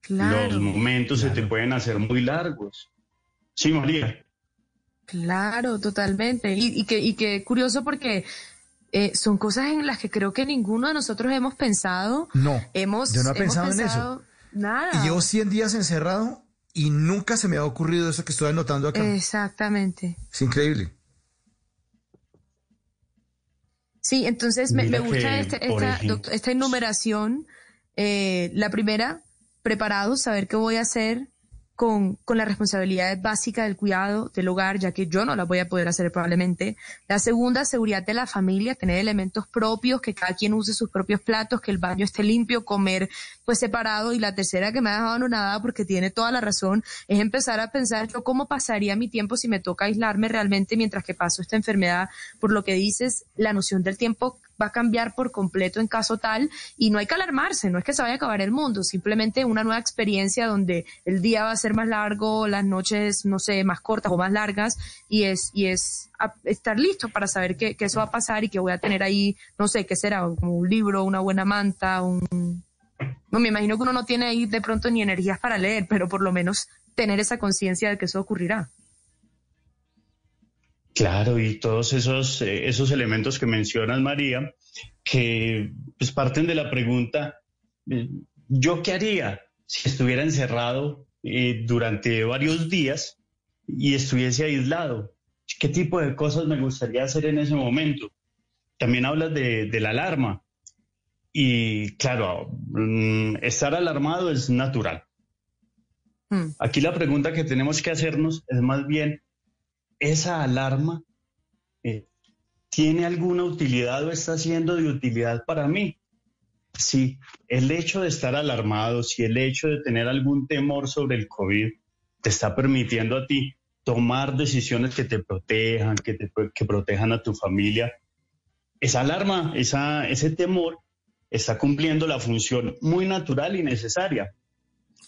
Claro. Los momentos se te pueden hacer muy largos. Sí, María. Claro, totalmente. Y, y que, y que curioso porque eh, son cosas en las que creo que ninguno de nosotros hemos pensado. No, Hemos, yo no he hemos pensado en eso. Nada. Y llevo 100 días encerrado y nunca se me ha ocurrido eso que estoy anotando acá. Exactamente. Es increíble. Sí, entonces me, gusta que, este- esta enumeración. Eh, la primera, preparado, saber qué voy a hacer con, con la responsabilidad básica del cuidado del hogar, ya que yo no la voy a poder hacer probablemente. La segunda, seguridad de la familia, tener elementos propios, que cada quien use sus propios platos, que el baño esté limpio, comer pues separado. Y la tercera, que me ha dejado anonadada porque tiene toda la razón, es empezar a pensar yo cómo pasaría mi tiempo si me toca aislarme realmente mientras que paso esta enfermedad. Por lo que dices, la noción del tiempo va a cambiar por completo en caso tal y no hay que alarmarse, no es que se vaya a acabar el mundo, simplemente una nueva experiencia donde el día va a ser más largo, las noches, no sé, más cortas o más largas y es, y es estar listo para saber que, que eso va a pasar y que voy a tener ahí, no sé, qué será, como un libro, una buena manta, un... No, me imagino que uno no tiene ahí de pronto ni energías para leer, pero por lo menos tener esa conciencia de que eso ocurrirá. Claro, y todos esos, eh, esos elementos que mencionas, María, que pues, parten de la pregunta, eh, ¿yo qué haría si estuviera encerrado eh, durante varios días y estuviese aislado? ¿qué tipo de cosas me gustaría hacer en ese momento? También hablas de, de la alarma. Y claro, mm, estar alarmado es natural. Mm. Aquí la pregunta que tenemos que hacernos es más bien, ¿esa alarma eh, tiene alguna utilidad o está siendo de utilidad para mí? Si el hecho de estar alarmado, si el hecho de tener algún temor sobre el COVID te está permitiendo a ti tomar decisiones que te protejan, que, te, que protejan a tu familia, esa alarma, esa, ese temor está cumpliendo la función muy natural y necesaria.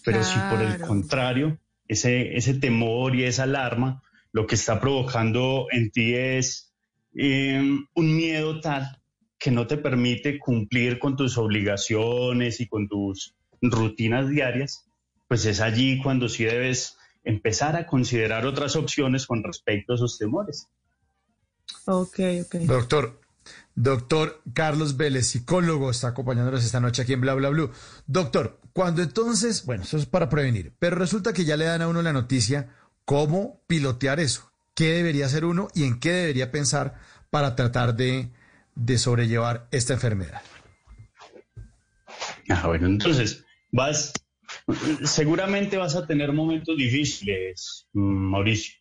Pero si por el contrario, ese, ese temor y esa alarma lo que está provocando en ti es eh, un miedo tal que no te permite cumplir con tus obligaciones y con tus rutinas diarias, pues es allí cuando sí debes empezar a considerar otras opciones con respecto a esos temores. Ok, ok. Doctor, doctor Carlos Vélez, psicólogo, está acompañándonos esta noche aquí en Bla Bla Blue. Doctor, cuando entonces, bueno, eso es para prevenir, pero resulta que ya le dan a uno la noticia cómo pilotear eso, qué debería hacer uno y en qué debería pensar para tratar de, de sobrellevar esta enfermedad. Ah, bueno, entonces vas, seguramente vas a tener momentos difíciles, mm, Mauricio.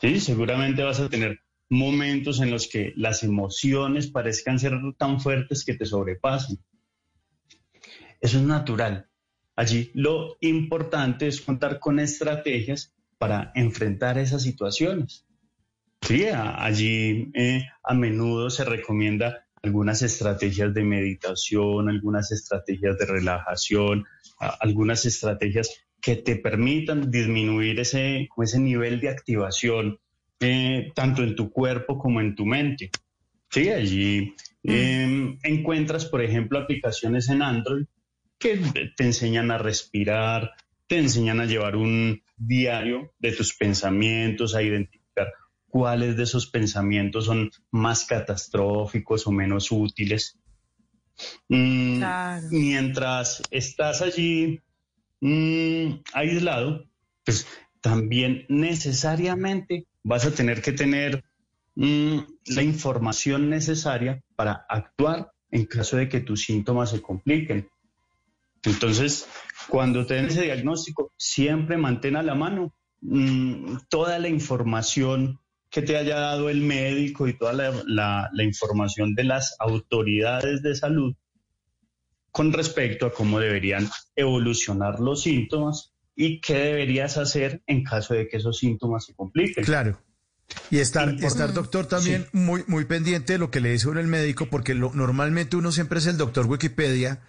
Sí, seguramente vas a tener momentos en los que las emociones parezcan ser tan fuertes que te sobrepasan. Eso es natural. Allí lo importante es contar con estrategias para enfrentar esas situaciones. Sí, a- allí eh, a menudo se recomienda algunas estrategias de meditación, algunas estrategias de relajación, a- algunas estrategias que te permitan disminuir ese, ese nivel de activación eh, tanto en tu cuerpo como en tu mente. Sí, allí eh, encuentras, por ejemplo, aplicaciones en Android que te enseñan a respirar, te enseñan a llevar un diario de tus pensamientos, a identificar cuáles de esos pensamientos son más catastróficos o menos útiles. Mm, Claro. Mientras estás allí mm, aislado, pues también necesariamente vas a tener que tener mm, la información necesaria para actuar en caso de que tus síntomas se compliquen. Entonces, cuando te den ese diagnóstico, siempre mantén a la mano mm, toda la información que te haya dado el médico y toda la, la- la información de las autoridades de salud con respecto a cómo deberían evolucionar los síntomas y qué deberías hacer en caso de que esos síntomas se compliquen. Claro. Y estar, Importante. estar doctor, también muy, muy pendiente de lo que le dice uno el médico, porque lo- normalmente uno siempre es el doctor Wikipedia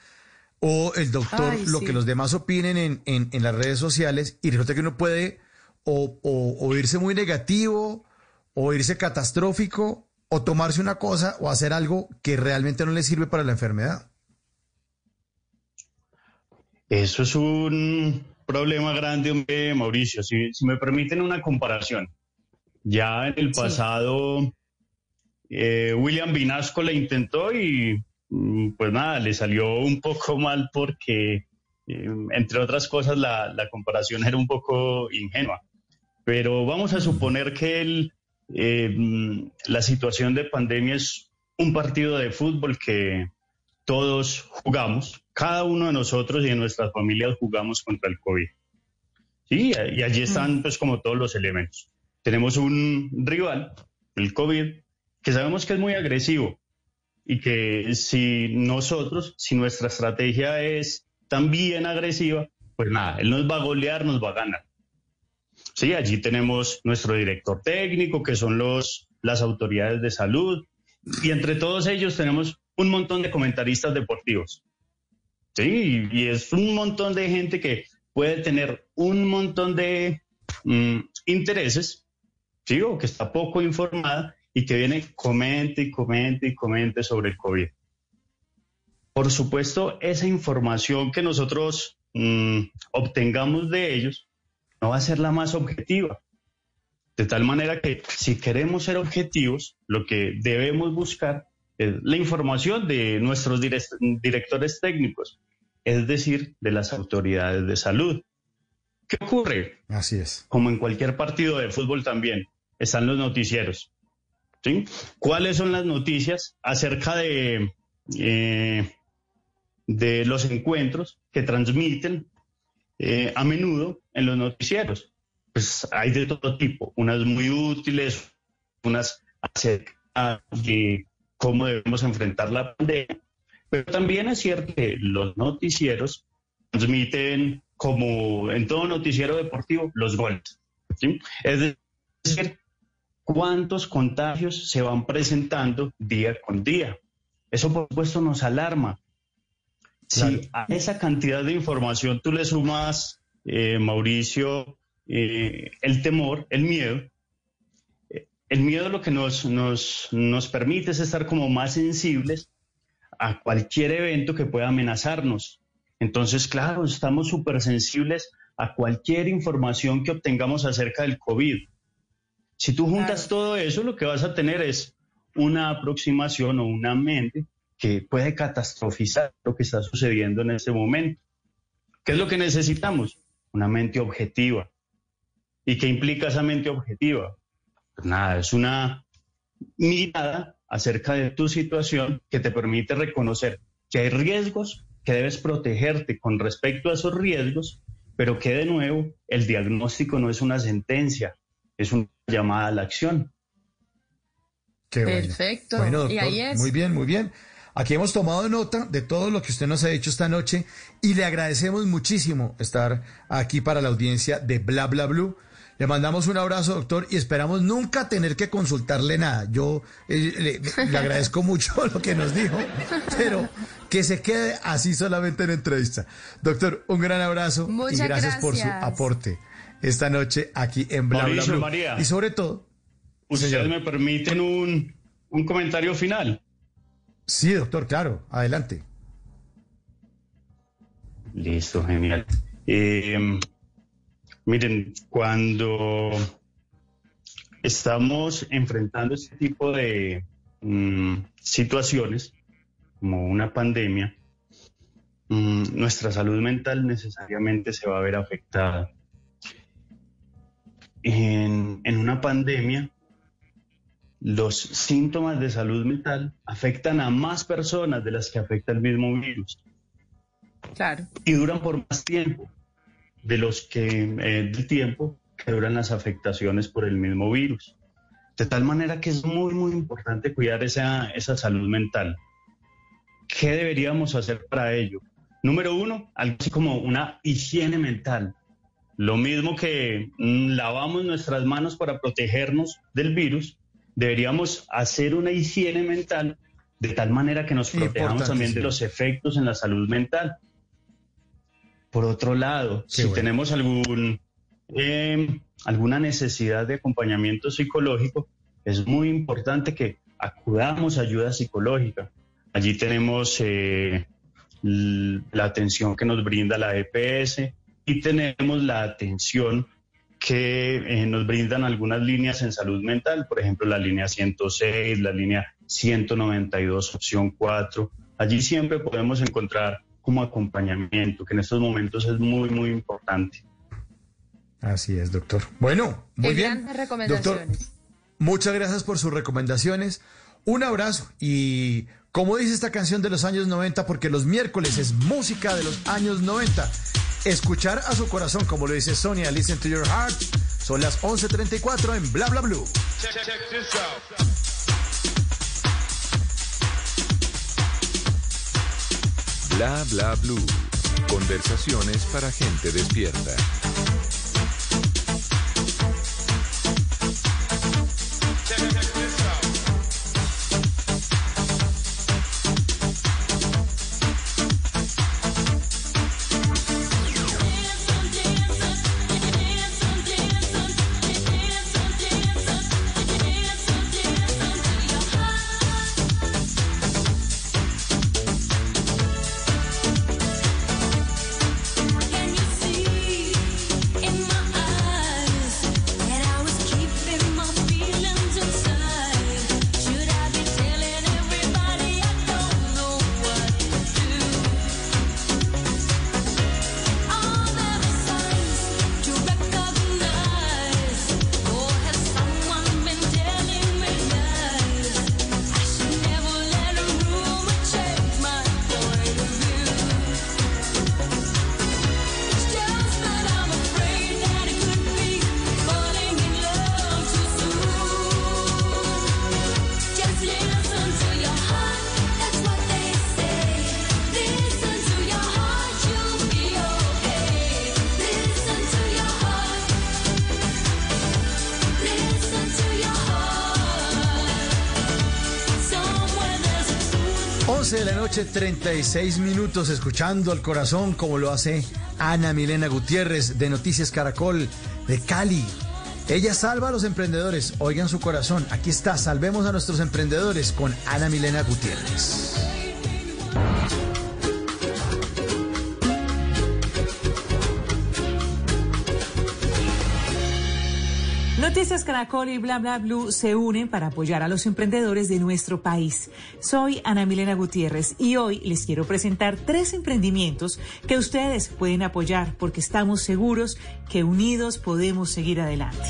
o el doctor, Ay, lo sí. que los demás opinen en, en- en las redes sociales, y resulta que uno puede o, o- o irse muy negativo, o irse catastrófico, o tomarse una cosa o hacer algo que realmente no le sirve para la enfermedad. Eso es un problema grande, hombre, Mauricio. Si, si me permiten una comparación, ya en el pasado eh, William Vinasco le intentó y pues nada, le salió un poco mal porque, eh, entre otras cosas, la, la comparación era un poco ingenua. Pero vamos a suponer que el, eh, mm, la situación de pandemia es un partido de fútbol que todos jugamos, cada uno de nosotros y de nuestras familias jugamos contra el COVID. Sí, y allí están pues como todos los elementos. Tenemos un rival, el COVID, que sabemos que es muy agresivo y que si nosotros, si nuestra estrategia es también agresiva, pues nada, él nos va a golear, nos va a ganar. Sí, allí tenemos nuestro director técnico, que son los, las autoridades de salud, y entre todos ellos tenemos un montón de comentaristas deportivos. Sí, y es un montón de gente que puede tener un montón de mm, intereses, ¿sí? O que está poco informada y que viene, comente y comente y comente sobre el COVID. Por supuesto, esa información que nosotros mm, obtengamos de ellos no va a ser la más objetiva. De tal manera que si queremos ser objetivos, lo que debemos buscar es la información de nuestros direct- directores técnicos, es decir, de las autoridades de salud. ¿Qué ocurre? Así es. Como en cualquier partido de fútbol también. están los noticieros. ¿Cuáles son las noticias acerca de, eh, de los encuentros que transmiten eh, a menudo en los noticieros? Pues hay de todo tipo, unas muy útiles, unas acerca de cómo debemos enfrentar la pandemia, pero también es cierto que los noticieros transmiten, como en todo noticiero deportivo, los goles. Es decir, cuántos contagios se van presentando día con día. Eso, por supuesto, nos alarma. Si a esa cantidad de información tú le sumas, eh, Mauricio, eh, el temor, el miedo, eh, el miedo lo que nos, nos, nos permite es estar como más sensibles a cualquier evento que pueda amenazarnos. Entonces, claro, estamos súper sensibles a cualquier información que obtengamos acerca del COVID. Si tú juntas todo eso, lo que vas a tener es una aproximación o una mente que puede catastrofizar lo que está sucediendo en este momento. ¿Qué es lo que necesitamos? Una mente objetiva. ¿Y qué implica esa mente objetiva? Pues nada, es una mirada acerca de tu situación que te permite reconocer que hay riesgos, que debes protegerte con respecto a esos riesgos, pero que de nuevo el diagnóstico no es una sentencia, es una llamada a la acción. Qué bueno. Perfecto. Bueno, doctor, y ahí es. Muy bien, muy bien. Aquí hemos tomado nota de todo lo que usted nos ha dicho esta noche y le agradecemos muchísimo estar aquí para la audiencia de Bla Bla Blue. Le mandamos un abrazo, doctor, y esperamos nunca tener que consultarle nada. Yo eh, le, le agradezco mucho lo que nos dijo, pero que se quede así solamente en entrevista. Doctor, un gran abrazo y Muchas gracias, por su aporte esta noche aquí en Bla Mauricio. María. Y sobre todo, ¿Ustedes Señor. me permiten un, un comentario final? sí, doctor, claro, adelante. Listo, genial. Eh, miren, cuando estamos enfrentando este tipo de mm, situaciones, como una pandemia, mm, nuestra salud mental necesariamente se va a ver afectada. En, en una pandemia, los síntomas de salud mental afectan a más personas de las que afecta el mismo virus Claro. y duran por más tiempo de los que eh, del tiempo que duran las afectaciones por el mismo virus. De tal manera que es muy, muy importante cuidar esa, esa salud mental. ¿Qué deberíamos hacer para ello? Número uno, algo así como una higiene mental. Lo mismo que mm, lavamos nuestras manos para protegernos del virus, deberíamos hacer una higiene mental de tal manera que nos protejamos también de los efectos en la salud mental. Por otro lado, Qué si bueno. tenemos algún, eh, alguna necesidad de acompañamiento psicológico, es muy importante que acudamos a ayuda psicológica. Allí tenemos eh, la atención que nos brinda la EPS y tenemos la atención que eh, nos brindan algunas líneas en salud mental, por ejemplo, la línea 106, la línea 192, opción 4. Allí siempre podemos encontrar como acompañamiento, que en estos momentos es muy, muy importante. Así es, doctor. Bueno, muy bien. Doctor, muchas gracias por sus recomendaciones. Un abrazo y como dice esta canción de los años 90, porque los miércoles es música de los años 90. Escuchar a su corazón, como lo dice Sonia, listen to your heart. Son las 11.34 en Bla Bla Blue. Bla bla blue. Conversaciones para gente despierta. 11 de la noche, 36 minutos, escuchando al corazón como lo hace Ana Milena Gutiérrez de Noticias Caracol de Cali. Ella salva a los emprendedores. Oigan su corazón. Aquí está. Salvemos a nuestros emprendedores con Ana Milena Gutiérrez. Noticias Caracol y Bla Bla Blue se unen para apoyar a los emprendedores de nuestro país. Soy Ana Milena Gutiérrez y hoy les quiero presentar tres emprendimientos que ustedes pueden apoyar porque estamos seguros que unidos podemos seguir adelante.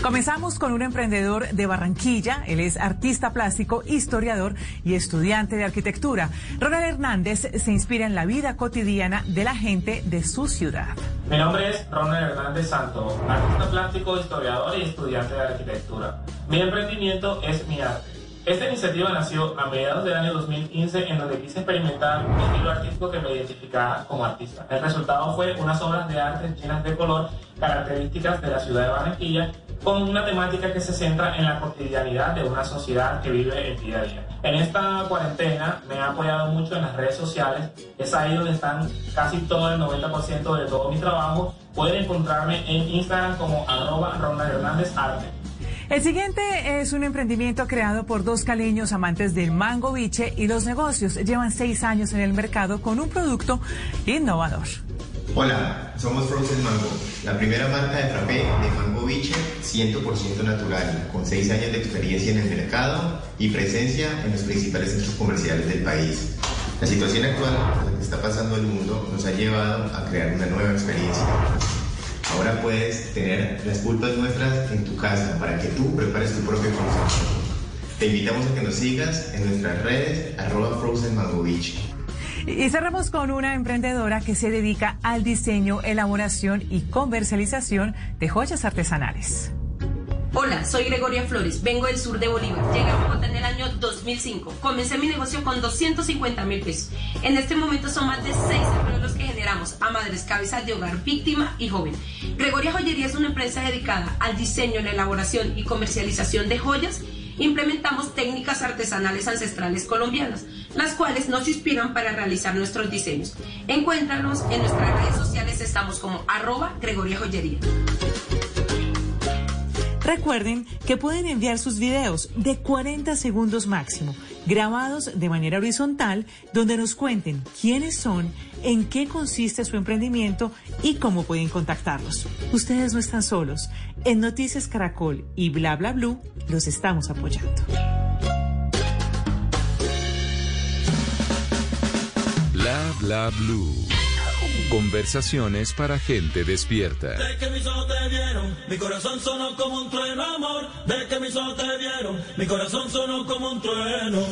Comenzamos con un emprendedor de Barranquilla. Él es artista plástico, historiador y estudiante de arquitectura. Ronald Hernández se inspira en la vida cotidiana de la gente de su ciudad. Mi nombre es Ronald Hernández Santo, artista plástico, historiador y estudiante de arquitectura. Mi emprendimiento es mi arte. Esta iniciativa nació a mediados del año 2015 en donde quise experimentar un estilo artístico que me identificara como artista. El resultado fue unas obras de arte llenas de color, características de la ciudad de Barranquilla, con una temática que se centra en la cotidianidad de una sociedad que vive el día a día. En esta cuarentena me ha apoyado mucho en las redes sociales, es ahí donde están casi todo el 90% de todo mi trabajo. Pueden encontrarme en Instagram como arroba Ronald Hernández Arte. El siguiente es un emprendimiento creado por dos caleños amantes del mango biche y los negocios. Llevan seis años en el mercado con un producto innovador. Hola, somos Frozen Mango, la primera marca de frappé de mango biche 100% natural, con 6 años de experiencia en el mercado y presencia en los principales centros comerciales del país. La situación actual que está pasando el mundo nos ha llevado a crear una nueva experiencia. Ahora puedes tener las pulpas nuestras en tu casa para que tú prepares tu propio consumo. Te invitamos a que nos sigas en nuestras redes arroba. Y cerramos con una emprendedora que se dedica al diseño, elaboración y comercialización de joyas artesanales. Hola, soy Gregoria Flores, vengo del sur de Bolívar. Llegué a Bogotá en el año 2005. Comencé mi negocio con 250 mil pesos. En este momento son más de 6 empleos los que generamos a madres cabezas de hogar, víctima y joven. Gregoria Joyería es una empresa dedicada al diseño, la elaboración y comercialización de joyas. Implementamos técnicas artesanales ancestrales colombianas, las cuales nos inspiran para realizar nuestros diseños. Encuéntranos en nuestras redes sociales, estamos como arroba Gregoria Joyería. Recuerden que pueden enviar sus videos de 40 segundos máximo, grabados de manera horizontal, donde nos cuenten quiénes son, en qué consiste su emprendimiento y cómo pueden contactarlos. Ustedes no están solos. En Noticias Caracol y Bla Bla Blue los estamos apoyando. Bla. Conversaciones para gente despierta. De que mis ojos te vieron, mi corazón sonó como un trueno, amor. De que mis ojos te vieron, mi corazón sonó como un trueno.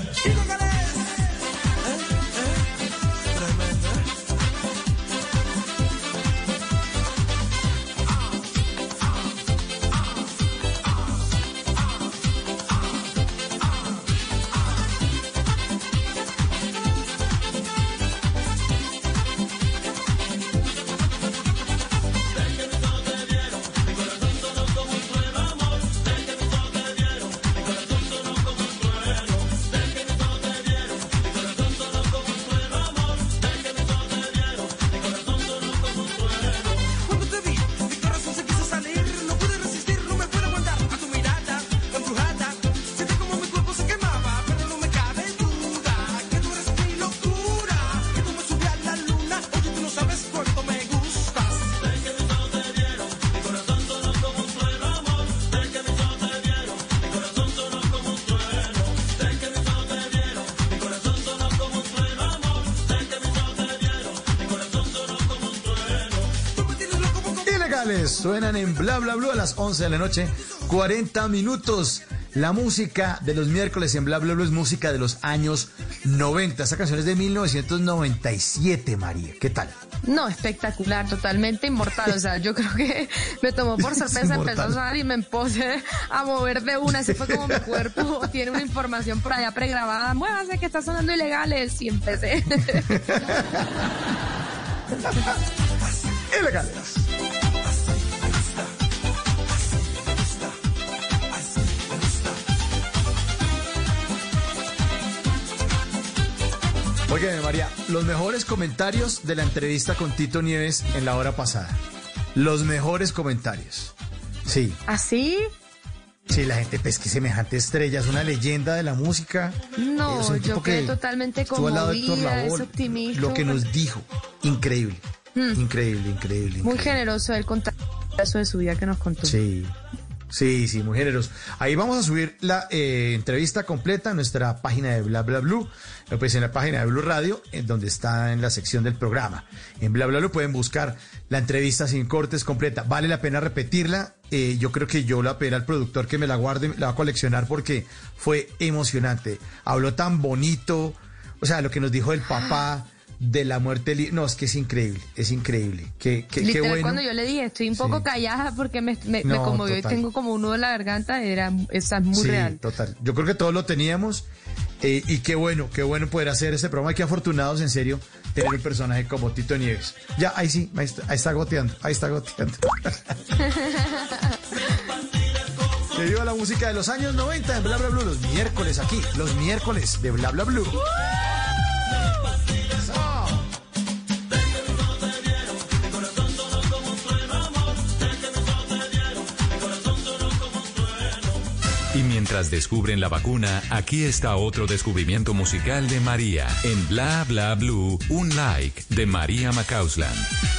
Suenan en Bla Bla Blue a las 11 de la noche, 40 minutos. La música de los miércoles en Bla Bla Blue es música de los años 90. Esta canción es de 1997, María. ¿Qué tal? No, espectacular, totalmente inmortal. O sea, yo creo que me tomó por sorpresa, empezó a sonar y me puse a mover de una. Así fue como mi cuerpo tiene una información por allá pregrabada. Muévase que está sonando ilegales. Y empecé. Ilegales. María, los mejores comentarios de la entrevista con Tito Nieves en la hora pasada. Los mejores comentarios. Sí, ¿Así? sí, la gente, pues que semejante estrella, es una leyenda de la música. No, Es un yo tipo quedé que totalmente conmovida, es optimista. Lo que nos dijo, increíble, Mm. increíble, increíble. Muy generoso el contar eso de su vida que nos contó. Sí, sí, sí, muy generoso. Ahí vamos a subir la eh, entrevista completa en nuestra página de Bla Bla Blue, eh, pues en la página de Blue Radio, en donde está en la sección del programa. En Bla Bla Blue pueden buscar la entrevista sin cortes completa. Vale la pena repetirla. Eh, yo creo que yo la pediré al productor que me la guarde, la va a coleccionar porque fue emocionante. Habló tan bonito, o sea, lo que nos dijo el papá de la muerte. No, es que es increíble, es increíble. Qué, qué, qué Literal, bueno. cuando yo le dije, estoy un poco callada porque me, me, me No, conmovió total. y tengo como un nudo en la garganta, era, esa es muy sí, real. total. Yo creo que todos lo teníamos. eh, y qué bueno, qué bueno poder hacer este programa. Y qué afortunados, en serio, tener un personaje como Tito Nieves. Ya, ahí sí, ahí está, ahí está goteando, ahí está goteando. Que viva la música de los años 90 en Bla Bla Blue, los miércoles aquí, los miércoles de Bla Bla Blue. Y mientras descubren la vacuna, aquí está otro descubrimiento musical de María. En Bla Bla Blue, un like de María Macausland.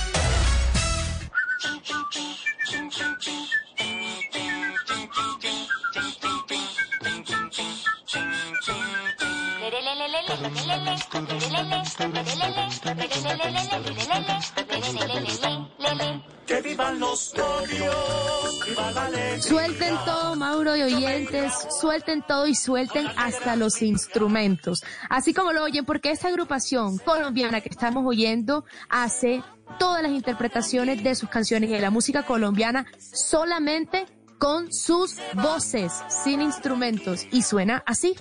Que vivan los novios, viva la ley. Suelten todo, Mauro y oyentes, suelten todo y suelten hasta los instrumentos. Así como lo oyen, porque esta agrupación colombiana que estamos oyendo hace todas las interpretaciones de sus canciones y de la música colombiana solamente con sus voces, sin instrumentos. Y suena así.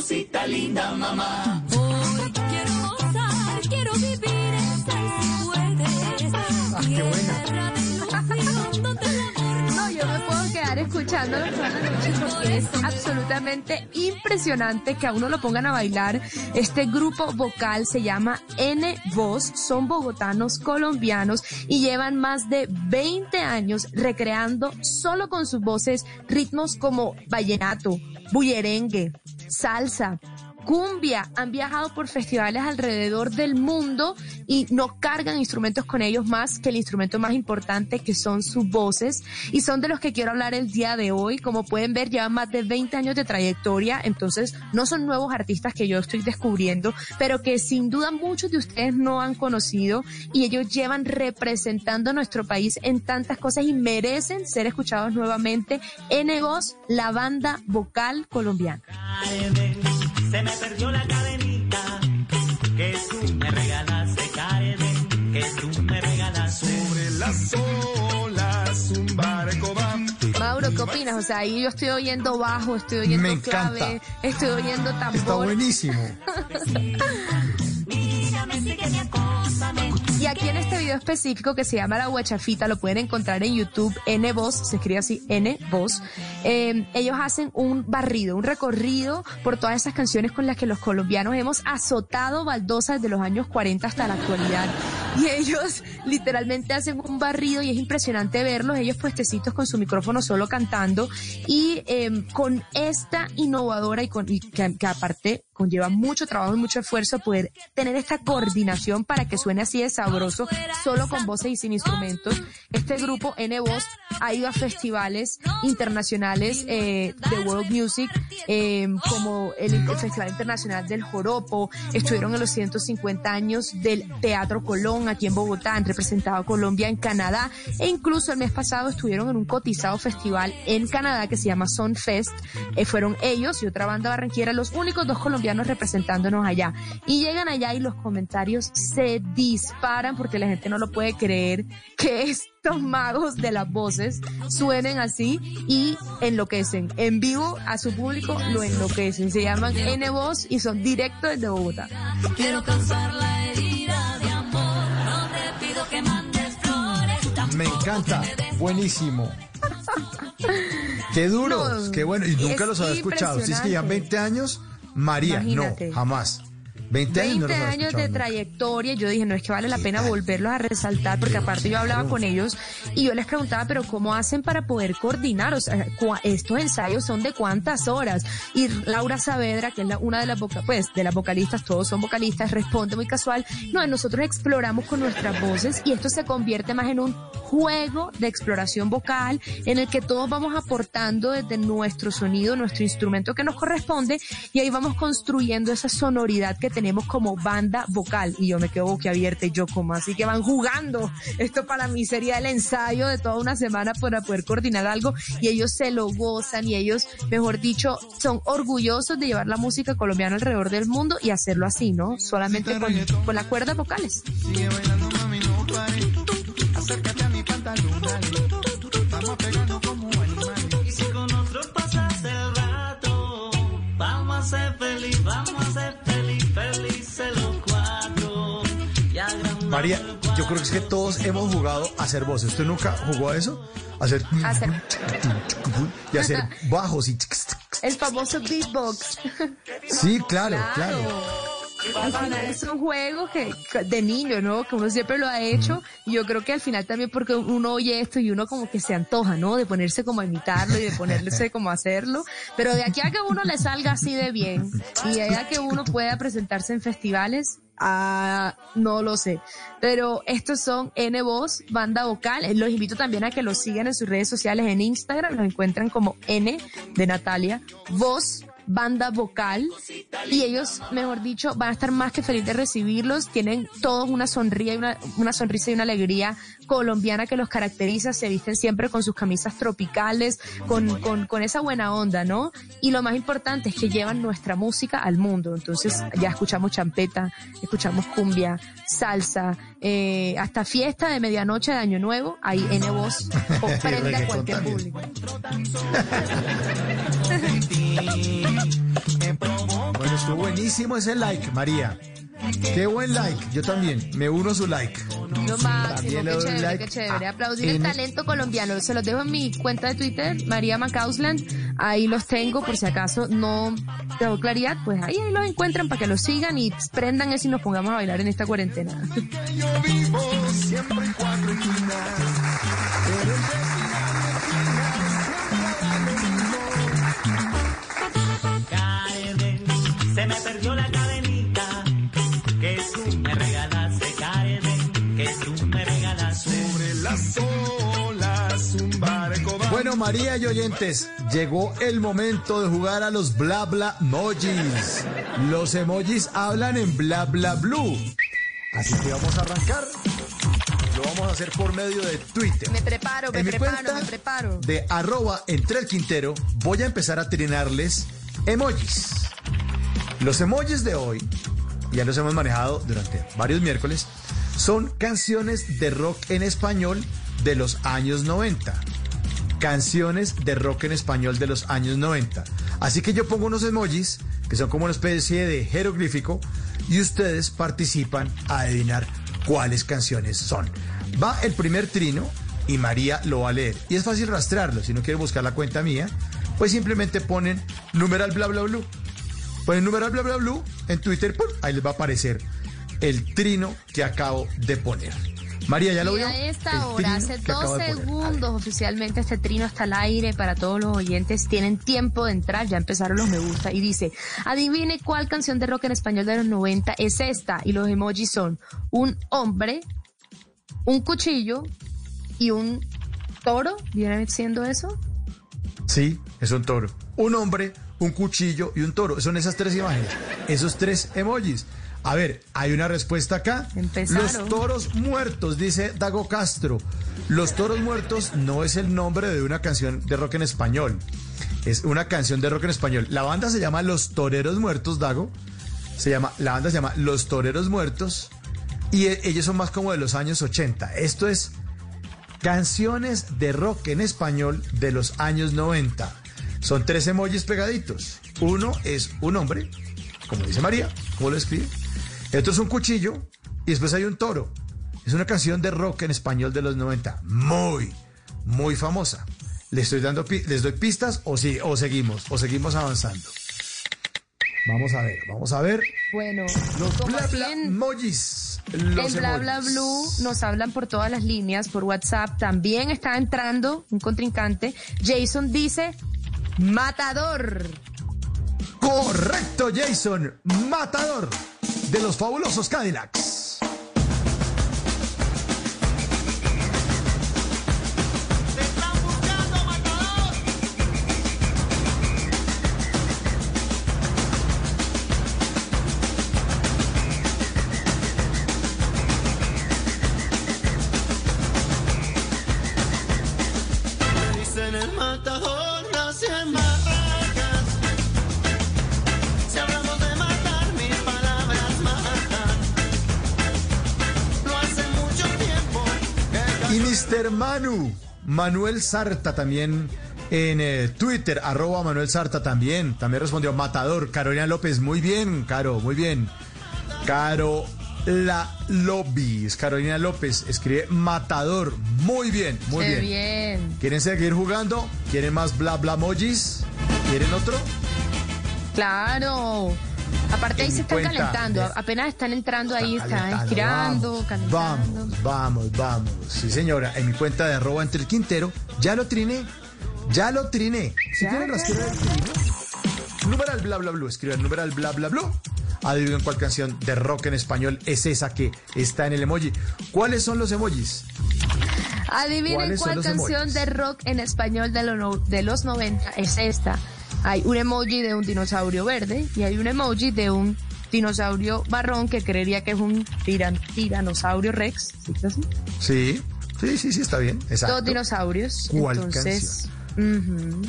Cosita linda, mamá. Hoy quiero gozar, quiero vivir esa y si puedes. Ah, qué buena. No, yo me puedo quedar escuchándolo toda la noche porque es absolutamente impresionante que a uno lo pongan a bailar. Este grupo vocal se llama N Voz, son bogotanos colombianos y llevan más de 20 años recreando solo con sus voces ritmos como vallenato, bullerengue, salsa, cumbia, han viajado por festivales alrededor del mundo y no cargan instrumentos con ellos más que el instrumento más importante que son sus voces y son de los que quiero hablar el día de hoy. Como pueden ver, llevan más de 20 años de trayectoria, entonces no son nuevos artistas que yo estoy descubriendo, pero que sin duda muchos de ustedes no han conocido y ellos llevan representando nuestro país en tantas cosas y merecen ser escuchados nuevamente en Egos, la banda vocal colombiana. Se me perdió la cadenita que tú me regalaste, Karen, que tú me regalaste. Sobre las olas un barco va. Mauro, ¿qué opinas? O sea, ahí yo estoy oyendo bajo, estoy oyendo Me encanta. clave, estoy oyendo tambor. Está buenísimo. Y aquí en este video específico que se llama La Guachafita, lo pueden encontrar en YouTube, N Voz, se escribe así, N Voz. Eh, ellos hacen un barrido, un recorrido por todas esas canciones con las que los colombianos hemos azotado baldosas de los años 40 hasta la actualidad. Y ellos literalmente hacen un barrido y es impresionante verlos, ellos puestecitos con su micrófono solo cantando y eh, con esta innovadora y, con, y que, que aparte conlleva mucho trabajo y mucho esfuerzo poder tener esta coordinación para que suene así de sabroso, solo con voces y sin instrumentos. Este grupo N Voz ha ido a festivales internacionales eh, de World Music, eh, como el, el Festival Internacional del Joropo, estuvieron en los 150 años del Teatro Colón aquí en Bogotá, han representado Colombia en Canadá e incluso el mes pasado estuvieron en un cotizado festival en Canadá que se llama Son Fest. Eh, fueron ellos y otra banda barranquera los únicos dos colombianos representándonos allá. Y llegan allá y los comentarios se disparan porque la gente no lo puede creer que estos magos de las voces suenen así y enloquecen. En vivo a su público lo enloquecen. Se llaman N Voz y son directos desde Bogotá. Quiero cansar la herida de amor. No te pido que mandes flores. Me encanta. Buenísimo. Qué duro, No, qué bueno. Y nunca los había escuchado. Si es que ya impresionante. 20 años, María, Imagínate. no, jamás. 20 años no 20 los había años de trayectoria, yo dije, no es que vale la pena volverlos a resaltar, porque aparte yo hablaba con ellos y yo les preguntaba, pero ¿cómo hacen para poder coordinar? O sea, estos ensayos son de cuántas horas? Y Laura Saavedra, que es la- una de las voca- pues, de las vocalistas, todos son vocalistas, responde muy casual, no, nosotros exploramos con nuestras voces y esto se convierte más en un juego de exploración vocal en el que todos vamos aportando desde nuestro sonido, nuestro instrumento que nos corresponde y ahí vamos construyendo esa sonoridad que tenemos como banda vocal y yo me quedo boquiabierta y yo como así que van jugando. Esto para mí sería el ensayo de toda una semana para poder coordinar algo y ellos se lo gozan y ellos, mejor dicho, son orgullosos de llevar la música colombiana alrededor del mundo y hacerlo así, ¿no? Solamente con, con las cuerdas vocales. Sigue bailando, mami, no pare. Acércate a mi pantalón, dale. Vamos pegando como animales. Y si con otro pasas el rato, vamos a ser feliz, vamos a ser feliz, María, yo creo que es que todos hemos jugado a hacer voces. ¿Usted nunca jugó a eso? A hacer... Hacer Y hacer bajos y... el famoso beatbox. Sí, claro, claro. Es un juego que de niño, ¿no? Que uno siempre lo ha hecho. Y yo creo que al final también porque uno oye esto y uno como que se antoja, ¿no? De ponerse como a imitarlo y de ponerse como a hacerlo. Pero de aquí a que uno le salga así de bien y de ahí a que uno pueda presentarse en festivales, ah, no lo sé. Pero estos son N Voz, banda vocal. Eh, Los invito también a que los sigan en sus redes sociales en Instagram. Los encuentran como N de Natalia, Voz banda vocal y ellos, mejor dicho, van a estar más que felices de recibirlos. Tienen todos una sonrisa y una, una sonrisa y una alegría colombiana que los caracteriza. Se visten siempre con sus camisas tropicales, con, con, con esa buena onda, ¿no? Y lo más importante es que llevan nuestra música al mundo. Entonces ya escuchamos champeta, escuchamos cumbia, salsa, eh, hasta fiesta de medianoche de Año Nuevo. Ahí en voz comprende a cualquier también. público. Bueno, estuvo buenísimo ese like, María. Qué buen like. Yo también. Me uno a su like. Lo máximo, También le qué doy chévere, like qué chévere. Aplaudir el talento colombiano. Se los dejo en mi cuenta de Twitter, María Macausland. Ahí los tengo, por si acaso no tengo claridad, pues ahí, ahí los encuentran para que los sigan y prendan eso y nos pongamos a bailar en esta cuarentena. María y oyentes, llegó el momento de jugar a los bla bla emojis. Los emojis hablan en bla bla blue. Así que vamos a arrancar. Lo vamos a hacer por medio de Twitter. Me preparo, me En mi preparo, cuenta me preparo. de arroba entre el quintero voy a empezar a trinarles emojis. Los emojis de hoy, ya los hemos manejado durante varios miércoles, son canciones de rock en español de los años 90. Canciones de rock en español de los años 90. Así que yo pongo unos emojis que son como una especie de jeroglífico y ustedes participan a adivinar cuáles canciones son. Va el primer trino y María lo va a leer. Y es fácil rastrearlo. Si no quieren buscar la cuenta mía, pues simplemente ponen numeral bla bla bla. Ponen numeral bla bla bla en Twitter, ahí les va a aparecer el trino que acabo de poner. María, ¿ya lo vio? a esta hora, hace dos segundos oficialmente este trino está al aire para todos los oyentes. Tienen tiempo de entrar, ya empezaron los me gusta. Y dice, adivine cuál canción de rock en español de los 90 es esta. Y los emojis son un hombre, un cuchillo y un toro. ¿Viene siendo eso? Sí, es un toro. Un hombre, un cuchillo y un toro. Son esas tres imágenes. Esos tres emojis. A ver, hay una respuesta acá. Empezaron. Los toros muertos, dice Dago Castro. Los toros muertos no es el nombre de una canción de rock en español. Es una canción de rock en español. La banda se llama Los Toreros Muertos, Dago. Se llama, la banda se llama Los Toreros Muertos. Y e- ellos son más como de los años 80. Esto es canciones de rock en español de los años 90. Son tres emojis pegaditos. Uno es un hombre, como dice María, como lo escribe. El otro es un cuchillo y después hay un toro. Es una canción de rock en español de los 90. Muy, muy famosa. ¿Les estoy dando les doy pistas o sí, o seguimos, o seguimos avanzando? Vamos a ver, vamos a ver. Bueno, Los bla bla emojis. Los en Bla Bla. Blue nos hablan por todas las líneas, por WhatsApp. También está entrando un contrincante. Jason dice, matador. Correcto, Jason. Matador de los fabulosos Cadillacs. Manu, Manuel Sarta también en eh, Twitter, arroba Manuel Sarta también. También respondió Matador. Carolina López, muy bien, Caro, muy bien. Caro La Lobis, Carolina López escribe Matador. Muy bien, muy Qué bien. bien. ¿Quieren seguir jugando? ¿Quieren más bla bla emojis? ¿Quieren otro? Claro. Aparte ahí se están calentando. de- Apenas están entrando ahí, están estirando, calentando. Vamos, vamos, vamos. Sí, señora, en mi cuenta de arroba entre el Quintero, ya lo triné. Ya lo triné. Si Ya, quieren ya, rastrear el trino, numeral bla bla bla, escriban numeral bla bla bla. Adivinen cuál canción de rock en español es esa que está en el emoji. ¿Cuáles son los emojis? Adivinen ¿Cuáles son cuál canción emojis? de rock en español de, lo no- de los 90 es esta. Hay un emoji de un dinosaurio verde y hay un emoji de un dinosaurio marrón que creería que es un tiran- tiranosaurio rex. ¿sí así? Sí, sí, sí, sí, está bien. Exacto. Dos dinosaurios. ¿Cuál Entonces, ujú.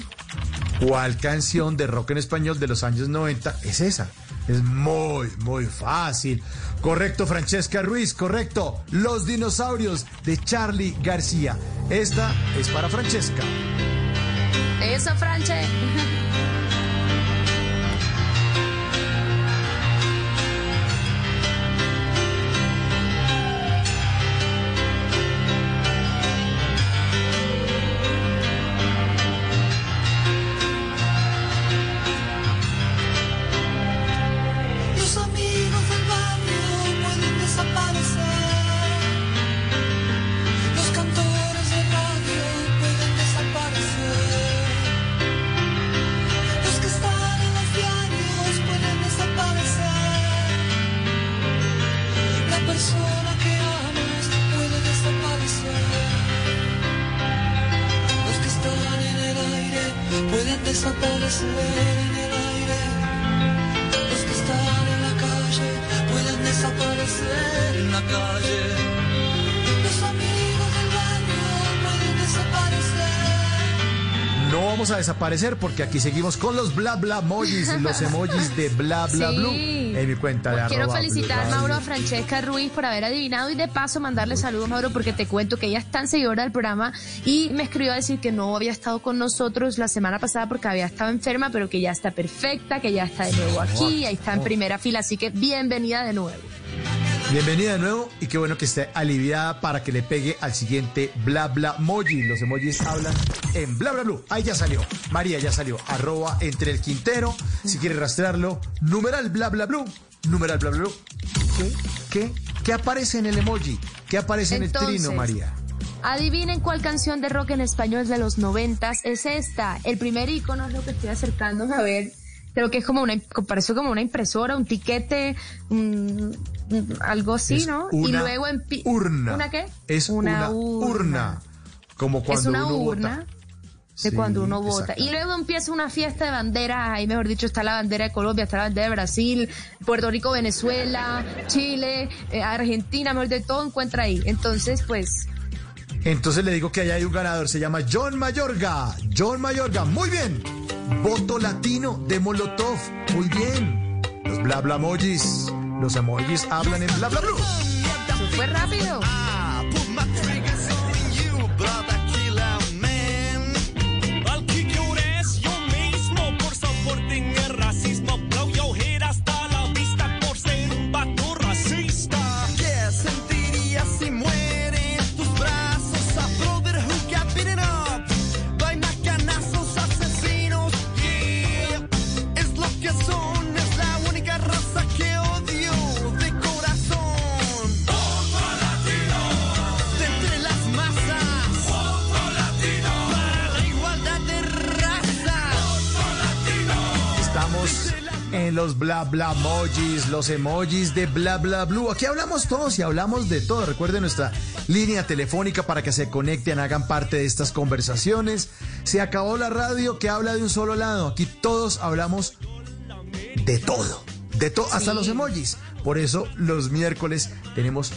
¿Cuál canción de rock en español de los años 90 es esa? Es muy, muy fácil. Correcto, Francesca Ruiz, correcto. Los dinosaurios de Charlie García. Esta es para Francesca. Eso, Franche. desaparecer porque aquí seguimos con los bla bla emojis, los emojis de bla bla Sí. blue en mi cuenta de Quiero felicitar, Blue. Mauro, a Francesca Ruiz por haber adivinado y de paso mandarle saludos, Mauro, porque te cuento que ella es tan seguidora del programa y me escribió a decir que no había estado con nosotros la semana pasada porque había estado enferma, pero que ya está perfecta, que ya está de nuevo aquí, ahí está en primera fila, así que bienvenida de nuevo. Bienvenida de nuevo y qué bueno que esté aliviada para que le pegue al siguiente bla bla emoji. Los emojis hablan en bla bla blue. Ahí ya salió. María ya salió. Arroba entre el Quintero. Si quiere rastrearlo, numeral bla bla blue. Numeral bla bla blue. ¿Qué? ¿Qué? ¿Qué aparece en el emoji? ¿Qué aparece en el trino, María? Adivinen cuál canción de rock en español de los noventas es esta. El primer icono es lo que estoy acercándome a ver. Creo que es como una, parece como una impresora, un tiquete, un- un- algo así, Es ¿no? y luego empi- urna. ¿Una qué? Es una, urna. Como cuando es una uno urna vota. de Sí, cuando uno vota. Y luego empieza una fiesta de banderas, ahí mejor dicho está la bandera de Colombia, está la bandera de Brasil, Puerto Rico, Venezuela, Chile, eh, Argentina, mejor de todo encuentra ahí. Entonces, pues, Entonces le digo que allá hay un ganador, se llama John Mayorga. John Mayorga, muy bien. Voto latino de Molotov, muy bien. Los bla bla emojis, los emojis hablan en bla bla blue. fue rápido. En los bla bla emojis, los emojis de bla bla blue. Aquí hablamos todos y hablamos de todo. Recuerden nuestra línea telefónica para que se conecten, hagan parte de estas conversaciones. Se acabó la radio que habla de un solo lado. Aquí todos hablamos de todo, de todo, hasta Sí. los emojis. Por eso los miércoles tenemos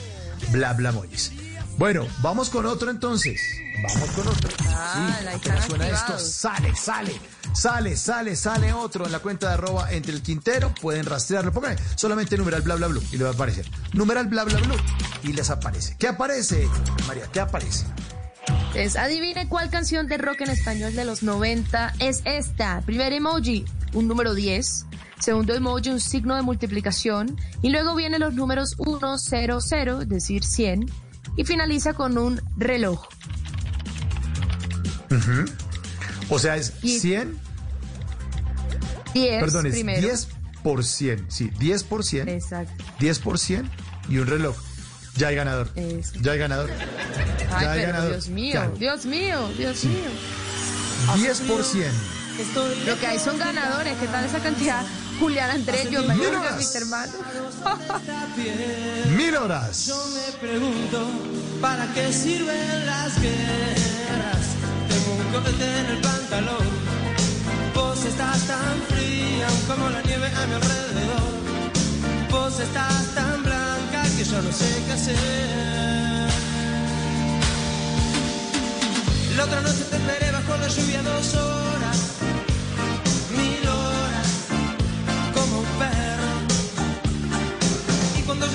bla bla emojis. Bueno, vamos con otro entonces. Vamos con otro. Ah, Sí, están suena esto, sale, sale, sale, sale, sale otro en la cuenta de arroba entre el Quintero. Pueden rastrearlo. Pónganle solamente numeral bla bla blue y le va a aparecer. Numeral bla bla blue y les aparece. ¿Qué aparece, María? ¿Qué aparece? Entonces, adivine cuál canción de rock en español de los 90 es esta. Primer emoji, un número 10. Segundo emoji, un signo de multiplicación. Y luego vienen los números 1, 0, 0, es decir, 100. Y finaliza con un reloj. Ujú. O sea, es Y- 100, 10 perdón, es primero. 10 por 100. Sí, 10 por 100. Exacto. 10 por 100 y un reloj. Ya hay ganador. Ya hay ganador. Ay, ya hay pero ganador. Dios mío, Claro. Dios mío, Dios mío. 10 por 100. Lo que hay son ganadores. ¿Qué tal esa cantidad? Julián Andrés, yo Mil Mayorga, horas. mis hermanos. Mil horas. Yo me pregunto, ¿para qué sirven las guerras? Tengo un cohete en el pantalón. Vos estás tan fría como la nieve a mi alrededor. Vos estás tan blanca que yo no sé qué hacer. La otra noche te esperé bajo la lluvia dos horas,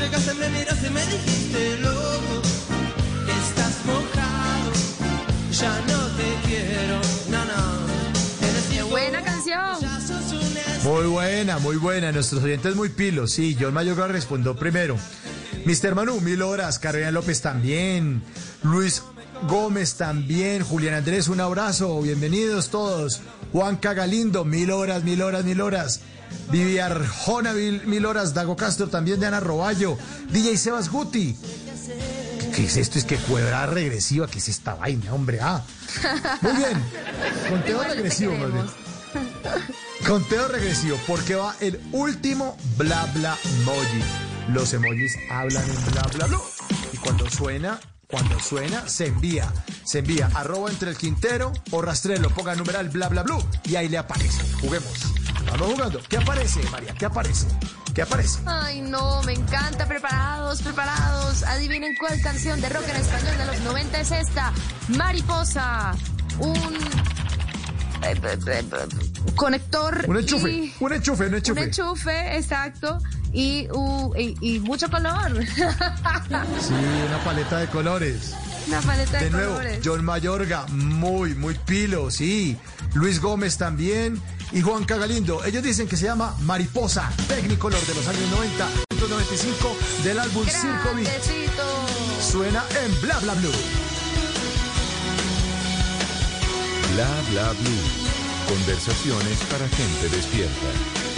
Y cuando llegaste me miraste y me dijiste, loco, estás mojado, ya no te quiero, no, no. Eres ¡Qué buena canción! Muy buena, muy buena. Nuestros oyentes muy pilos. Sí, John Mayorga respondió primero. Mr. Manu, mil horas. Carolina López también. Luis Gómez también. Julián Andrés, un abrazo. Bienvenidos todos. Juan Cagalindo, mil horas, mil horas, mil horas. Vivi Arjona, mil, horas. Dago Castro también de Ana Roballo. DJ Sebas Guti. ¿Qué es esto? Es que cuebra regresiva. ¿Qué es esta vaina, hombre? Ah. Muy bien. Conteo regresivo, más bien. Conteo regresivo, porque va el último bla bla emoji. Los emojis hablan en bla bla bla. Y cuando suena, cuando suena, se envía. Se envía arroba entre el quintero o rastrelo, ponga numeral bla bla bla y ahí le aparece. Juguemos. Vamos jugando. ¿Qué aparece, María? ¿Qué aparece? ¿Qué aparece? Ay, no, me encanta. Preparados, preparados. Adivinen cuál canción de rock en español de los 90 es esta. Mariposa. Un eh, eh, eh, conector. Un enchufe, y- un enchufe, un enchufe. Un enchufe, exacto. Y, uh, y, y mucho color. Sí, una paleta de colores. Una paleta de, De nuevo, colores. John Mayorga, muy, muy pilo, sí. Luis Gómez también. Y Juan Cagalindo. Ellos dicen que se llama Mariposa, Technicolor de los años 90, 95 del álbum Circo Beat. Suena en Bla Bla Blue. Bla bla blue. Conversaciones para gente despierta.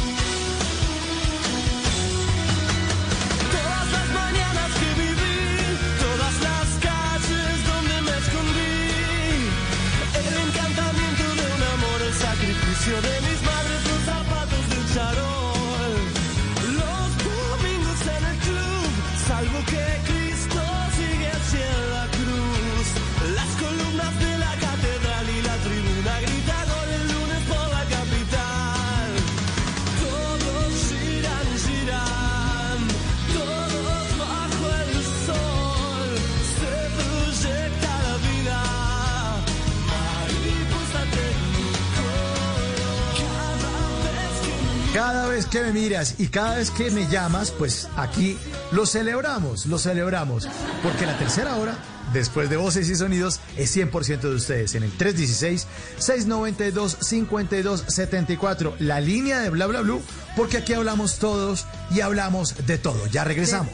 Sacrificio de que me miras y cada vez que me llamas, pues aquí lo celebramos, lo celebramos. Porque la tercera hora, después de voces y sonidos, es 100% de ustedes en el 316-692-5274, la línea de bla bla blue, porque aquí hablamos todos y hablamos de todo. Ya regresamos.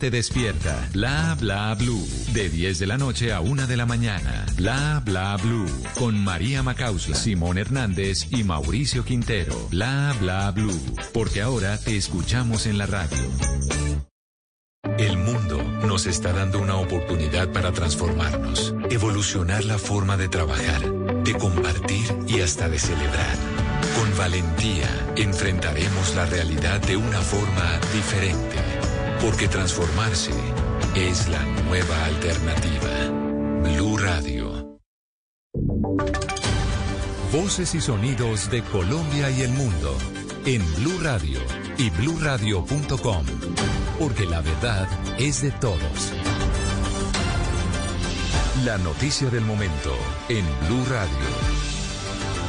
despierta. Bla bla blue. De 10 de la noche a 1 de la mañana. Bla bla blue. Con María Macausla, Simón Hernández y Mauricio Quintero. Bla bla blue. Porque ahora te escuchamos en la radio. El mundo nos está dando una oportunidad para transformarnos, evolucionar la forma de trabajar, de compartir y hasta de celebrar. Con valentía enfrentaremos la realidad de una forma diferente, porque transformarse es la nueva alternativa. Blue Radio. Voces y sonidos de Colombia y el mundo en Blue Radio y bluradio.com, porque la verdad es de todos. La noticia del momento en Blue Radio.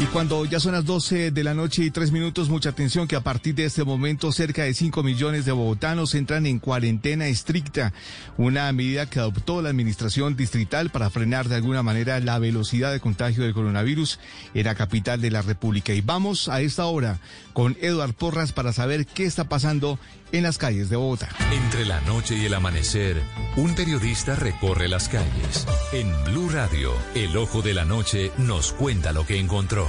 Y cuando ya son las 12 de la noche y tres minutos, mucha atención que a partir de este momento cerca de 5 millones de bogotanos entran en cuarentena estricta, una medida que adoptó la administración distrital para frenar de alguna manera la velocidad de contagio del coronavirus en la capital de la República. Y vamos a esta hora con Eduard Porras para saber qué está pasando en las calles de Bogotá. Entre la noche y el amanecer, un periodista recorre las calles. En Blue Radio, el ojo de la noche nos cuenta lo que encontró.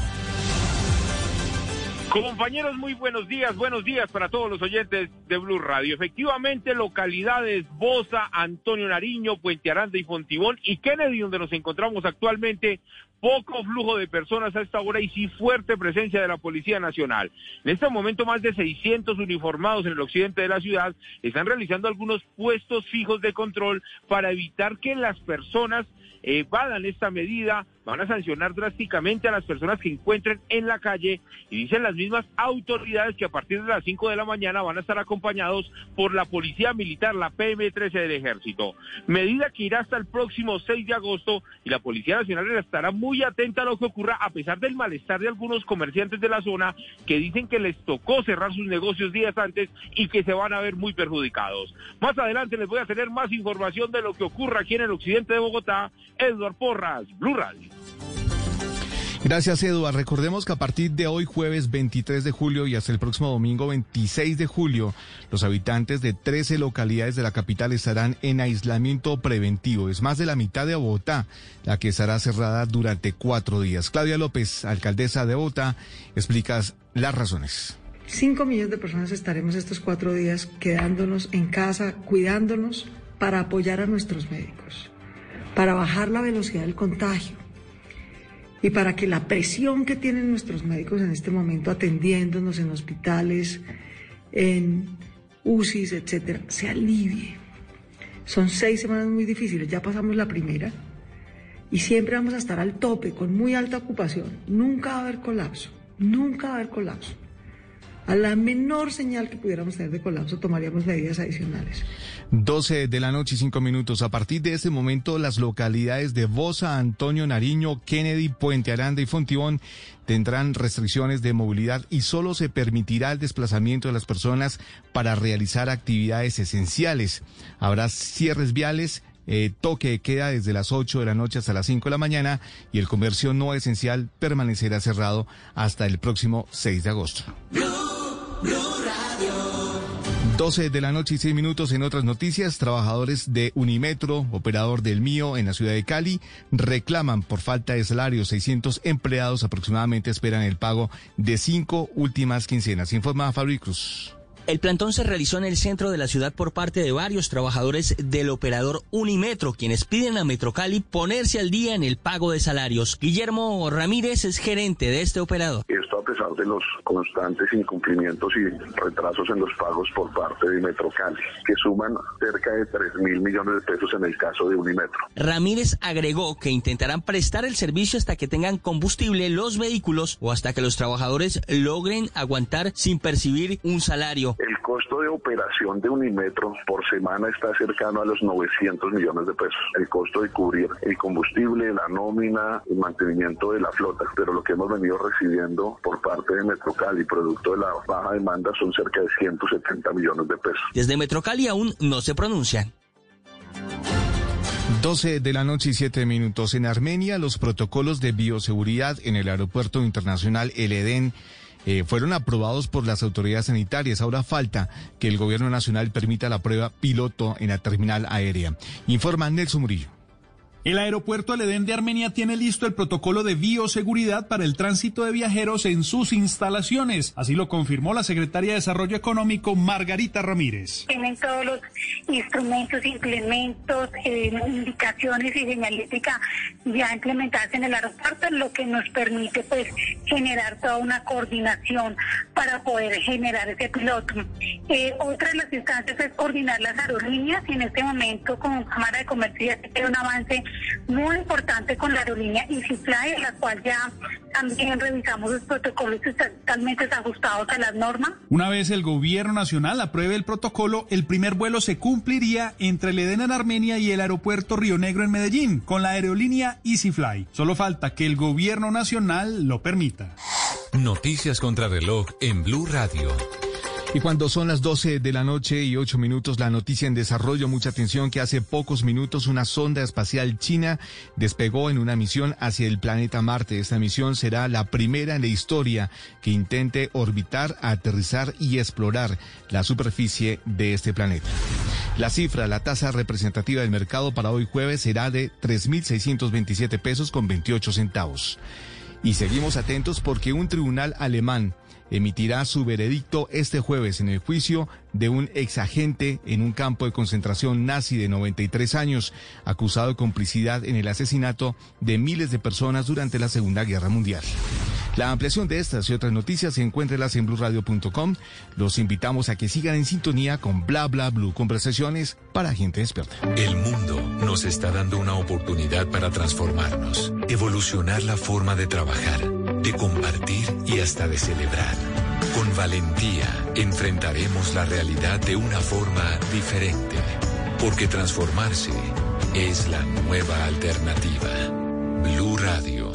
Compañeros, muy buenos días, buenos días para todos los oyentes de Blue Radio. Efectivamente, localidades Bosa, Antonio Nariño, Puente Aranda y Fontibón y Kennedy, donde nos encontramos actualmente, poco flujo de personas a esta hora y sí fuerte presencia de la Policía Nacional. En este momento, más de 600 uniformados en el occidente de la ciudad están realizando algunos puestos fijos de control para evitar que las personas evadan esta medida, van a sancionar drásticamente a las personas que encuentren en la calle y dicen las mismas autoridades que a partir de las 5 de la mañana van a estar acompañados por la Policía Militar, la PM13 del Ejército. Medida que irá hasta el próximo 6 de agosto y la Policía Nacional estará muy atenta a lo que ocurra a pesar del malestar de algunos comerciantes de la zona que dicen que les tocó cerrar sus negocios días antes y que se van a ver muy perjudicados. Más adelante les voy a tener más información de lo que ocurra aquí en el occidente de Bogotá. Edward Porras, Blue Radio. Gracias, Eduard. Recordemos que a partir de hoy, jueves 23 de julio y hasta el próximo domingo 26 de julio, los habitantes de 13 localidades de la capital estarán en aislamiento preventivo. Es más de la mitad de Bogotá, la que estará cerrada durante cuatro días. Claudia López, alcaldesa de Bogotá, explicas las razones. Cinco millones de personas estaremos estos cuatro días quedándonos en casa, cuidándonos para apoyar a nuestros médicos, para bajar la velocidad del contagio y para que la presión que tienen nuestros médicos en este momento atendiéndonos en hospitales, en UCIs, etcétera, se alivie. Son seis semanas muy difíciles, ya pasamos la primera y siempre vamos a estar al tope, con muy alta ocupación. Nunca va a haber colapso, nunca va a haber colapso. A la menor señal que pudiéramos tener de colapso, tomaríamos medidas adicionales. 12 de la noche y 5 minutos. A partir de este momento, las localidades de Bosa, Antonio Nariño, Kennedy, Puente Aranda y Fontibón tendrán restricciones de movilidad y solo se permitirá el desplazamiento de las personas para realizar actividades esenciales. Habrá cierres viales. Eh, toque queda desde las 8 de la noche hasta las 5 de la mañana y el comercio no esencial permanecerá cerrado hasta el próximo 6 de agosto. 12 de la noche y 6 minutos en otras noticias, trabajadores de Unimetro, operador del mío en la ciudad de Cali, reclaman por falta de salario. 600 empleados aproximadamente esperan el pago de cinco últimas quincenas. Informa Fabri Cruz. El plantón se realizó en el centro de la ciudad por parte de varios trabajadores del operador Unimetro, quienes piden a Metrocali ponerse al día en el pago de salarios. Guillermo Ramírez es gerente de este operador. Esto a pesar de los constantes incumplimientos y retrasos en los pagos por parte de Metrocali, que suman cerca de 3 mil millones de pesos en el caso de Unimetro. Ramírez agregó que intentarán prestar el servicio hasta que tengan combustible los vehículos o hasta que los trabajadores logren aguantar sin percibir un salario. El costo de operación de Unimetro por semana está cercano a los 900 millones de pesos. El costo de cubrir el combustible, la nómina, el mantenimiento de la flota. Pero lo que hemos venido recibiendo por parte de Metrocali, producto de la baja demanda, son cerca de 170 millones de pesos. Desde Metrocali aún no se pronuncian. 12 de la noche y 7 minutos. En Armenia, los protocolos de bioseguridad en el aeropuerto internacional El Edén eh, fueron aprobados por las autoridades sanitarias. Ahora falta que el gobierno nacional permita la prueba piloto en la terminal aérea. Informa Nelson Murillo. El aeropuerto El Edén de Armenia tiene listo el protocolo de bioseguridad para el tránsito de viajeros en sus instalaciones. Así lo confirmó la secretaria de Desarrollo Económico, Margarita Ramírez. Tienen todos los instrumentos, implementos, eh, indicaciones y señalística ya implementadas en el aeropuerto, lo que nos permite pues generar toda una coordinación para poder generar ese piloto. Eh, otra de las instancias es coordinar las aerolíneas y en este momento con Cámara de Comercio ya se tiene un avance muy importante con la aerolínea EasyFly, en la cual ya también revisamos los protocolos que están totalmente ajustados a las normas. Una vez el gobierno nacional apruebe el protocolo, el primer vuelo se cumpliría entre el Edén en Armenia y el aeropuerto Río Negro en Medellín, con la aerolínea EasyFly. Solo falta que el gobierno nacional lo permita. Noticias contra reloj en Blue Radio. Y cuando son las 12 de la noche y 8 minutos, la noticia en desarrollo, mucha atención que hace pocos minutos una sonda espacial china despegó en una misión hacia el planeta Marte. Esta misión será la primera en la historia que intente orbitar, aterrizar y explorar la superficie de este planeta. La cifra, la tasa representativa del mercado para hoy jueves será de 3.627 pesos con 28 centavos. Y seguimos atentos porque un tribunal alemán emitirá su veredicto este jueves en el juicio de un exagente en un campo de concentración nazi de 93 años, acusado de complicidad en el asesinato de miles de personas durante la Segunda Guerra Mundial. La ampliación de estas y otras noticias encuéntrelas en blurradio.com. Los invitamos a que sigan en sintonía con Bla Bla Blue, conversaciones para gente experta. El mundo nos está dando una oportunidad para transformarnos, evolucionar la forma de trabajar, de compartir y hasta de celebrar. Con valentía enfrentaremos la realidad de una forma diferente, porque transformarse es la nueva alternativa. Blue Radio.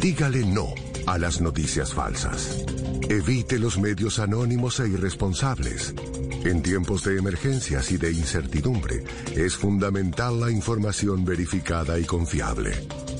Dígale no a las noticias falsas. Evite los medios anónimos e irresponsables. En tiempos de emergencias y de incertidumbre, es fundamental la información verificada y confiable.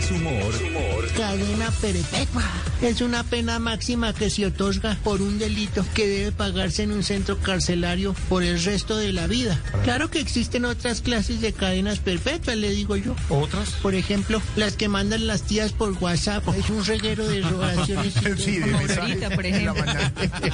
es humor, cadena perpetua. Es una pena máxima que se otorga por un delito que debe pagarse en un centro carcelario por el resto de la vida. Claro que existen otras clases de cadenas perpetuas, le digo yo. ¿Otras? Por ejemplo, las que mandan las tías por WhatsApp. Es un reguero de rogaciones. Sí, de Ahorita, por ejemplo.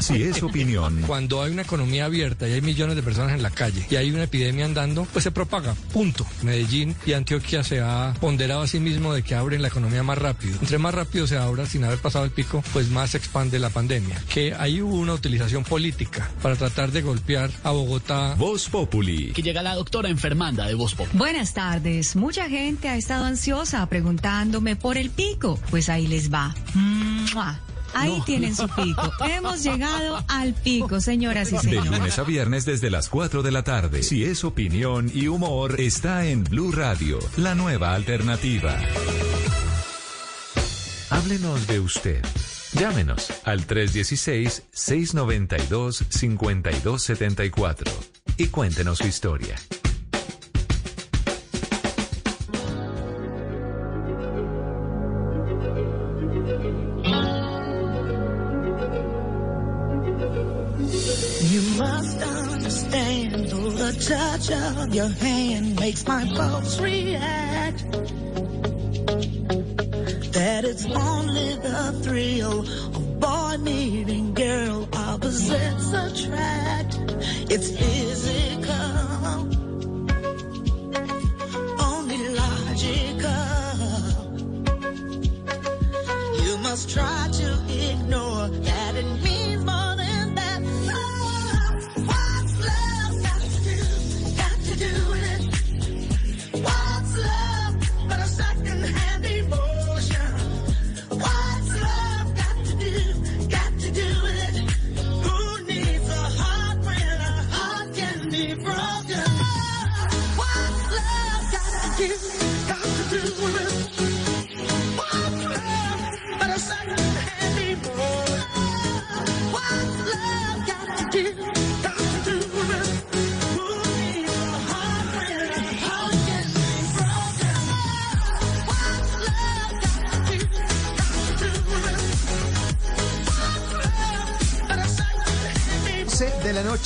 Si es opinión, Cuando hay una economía abierta y hay millones de personas en la calle y hay una epidemia andando, pues se propaga. Punto. Medellín y Antioquia se ha ponderado a sí mismo de que abren la economía más rápido. Entre más rápido se abra sin haber pasado el pico, pues más se expande la pandemia. Que ahí hubo una utilización política para tratar de golpear a Bogotá. Voz Populi. Que llega la doctora enfermanda de Voz Populi. Buenas tardes. Mucha gente ha estado ansiosa preguntándome por el pico. Pues ahí les va. ¡Mua! Ahí tienen su pico. Hemos llegado al pico, señoras y De señores. lunes a viernes desde las 4 de la tarde. Si es opinión y humor, está en Blue Radio, la nueva alternativa. Háblenos de usted. Llámenos al 316-692-5274 y cuéntenos su historia. Of your hand makes my pulse react. That it's only the thrill of boy meeting girl opposites attract. It's physical, only logical. You must try to ignore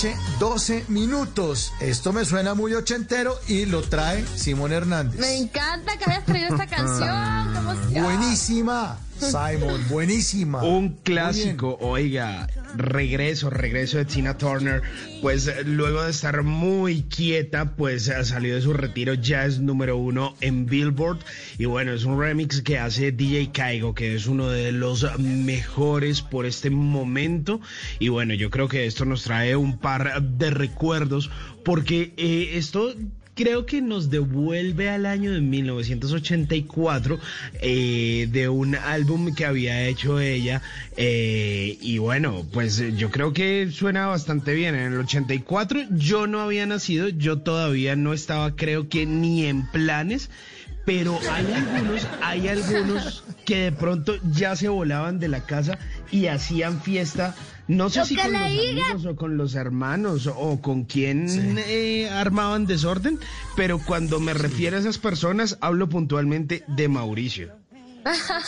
noche, 12 minutos. Esto me suena muy ochentero y lo trae Simón Hernández. Me encanta que hayas traído esta canción. ¿Cómo se Buenísima, Simon, buenísima. Un clásico, oiga, regreso, regreso de Tina Turner, pues luego de estar muy quieta, pues eh, salió de su retiro, ya es número uno en Billboard. Y bueno, es un remix que hace DJ Kaigo, que es uno de los mejores por este momento. Y bueno, yo creo que esto nos trae un par de recuerdos porque eh, esto creo que nos devuelve al año de 1984 eh, de un álbum que había hecho ella eh, y bueno pues eh, yo creo que suena bastante bien. En el 84 yo no había nacido yo todavía no estaba creo que ni en planes pero hay algunos, hay algunos que de pronto ya se volaban de la casa y hacían fiesta, no sé Lo si con los diga. amigos o con los hermanos o con quién eh, armaban desorden, pero cuando me refiero a esas personas hablo puntualmente de Mauricio.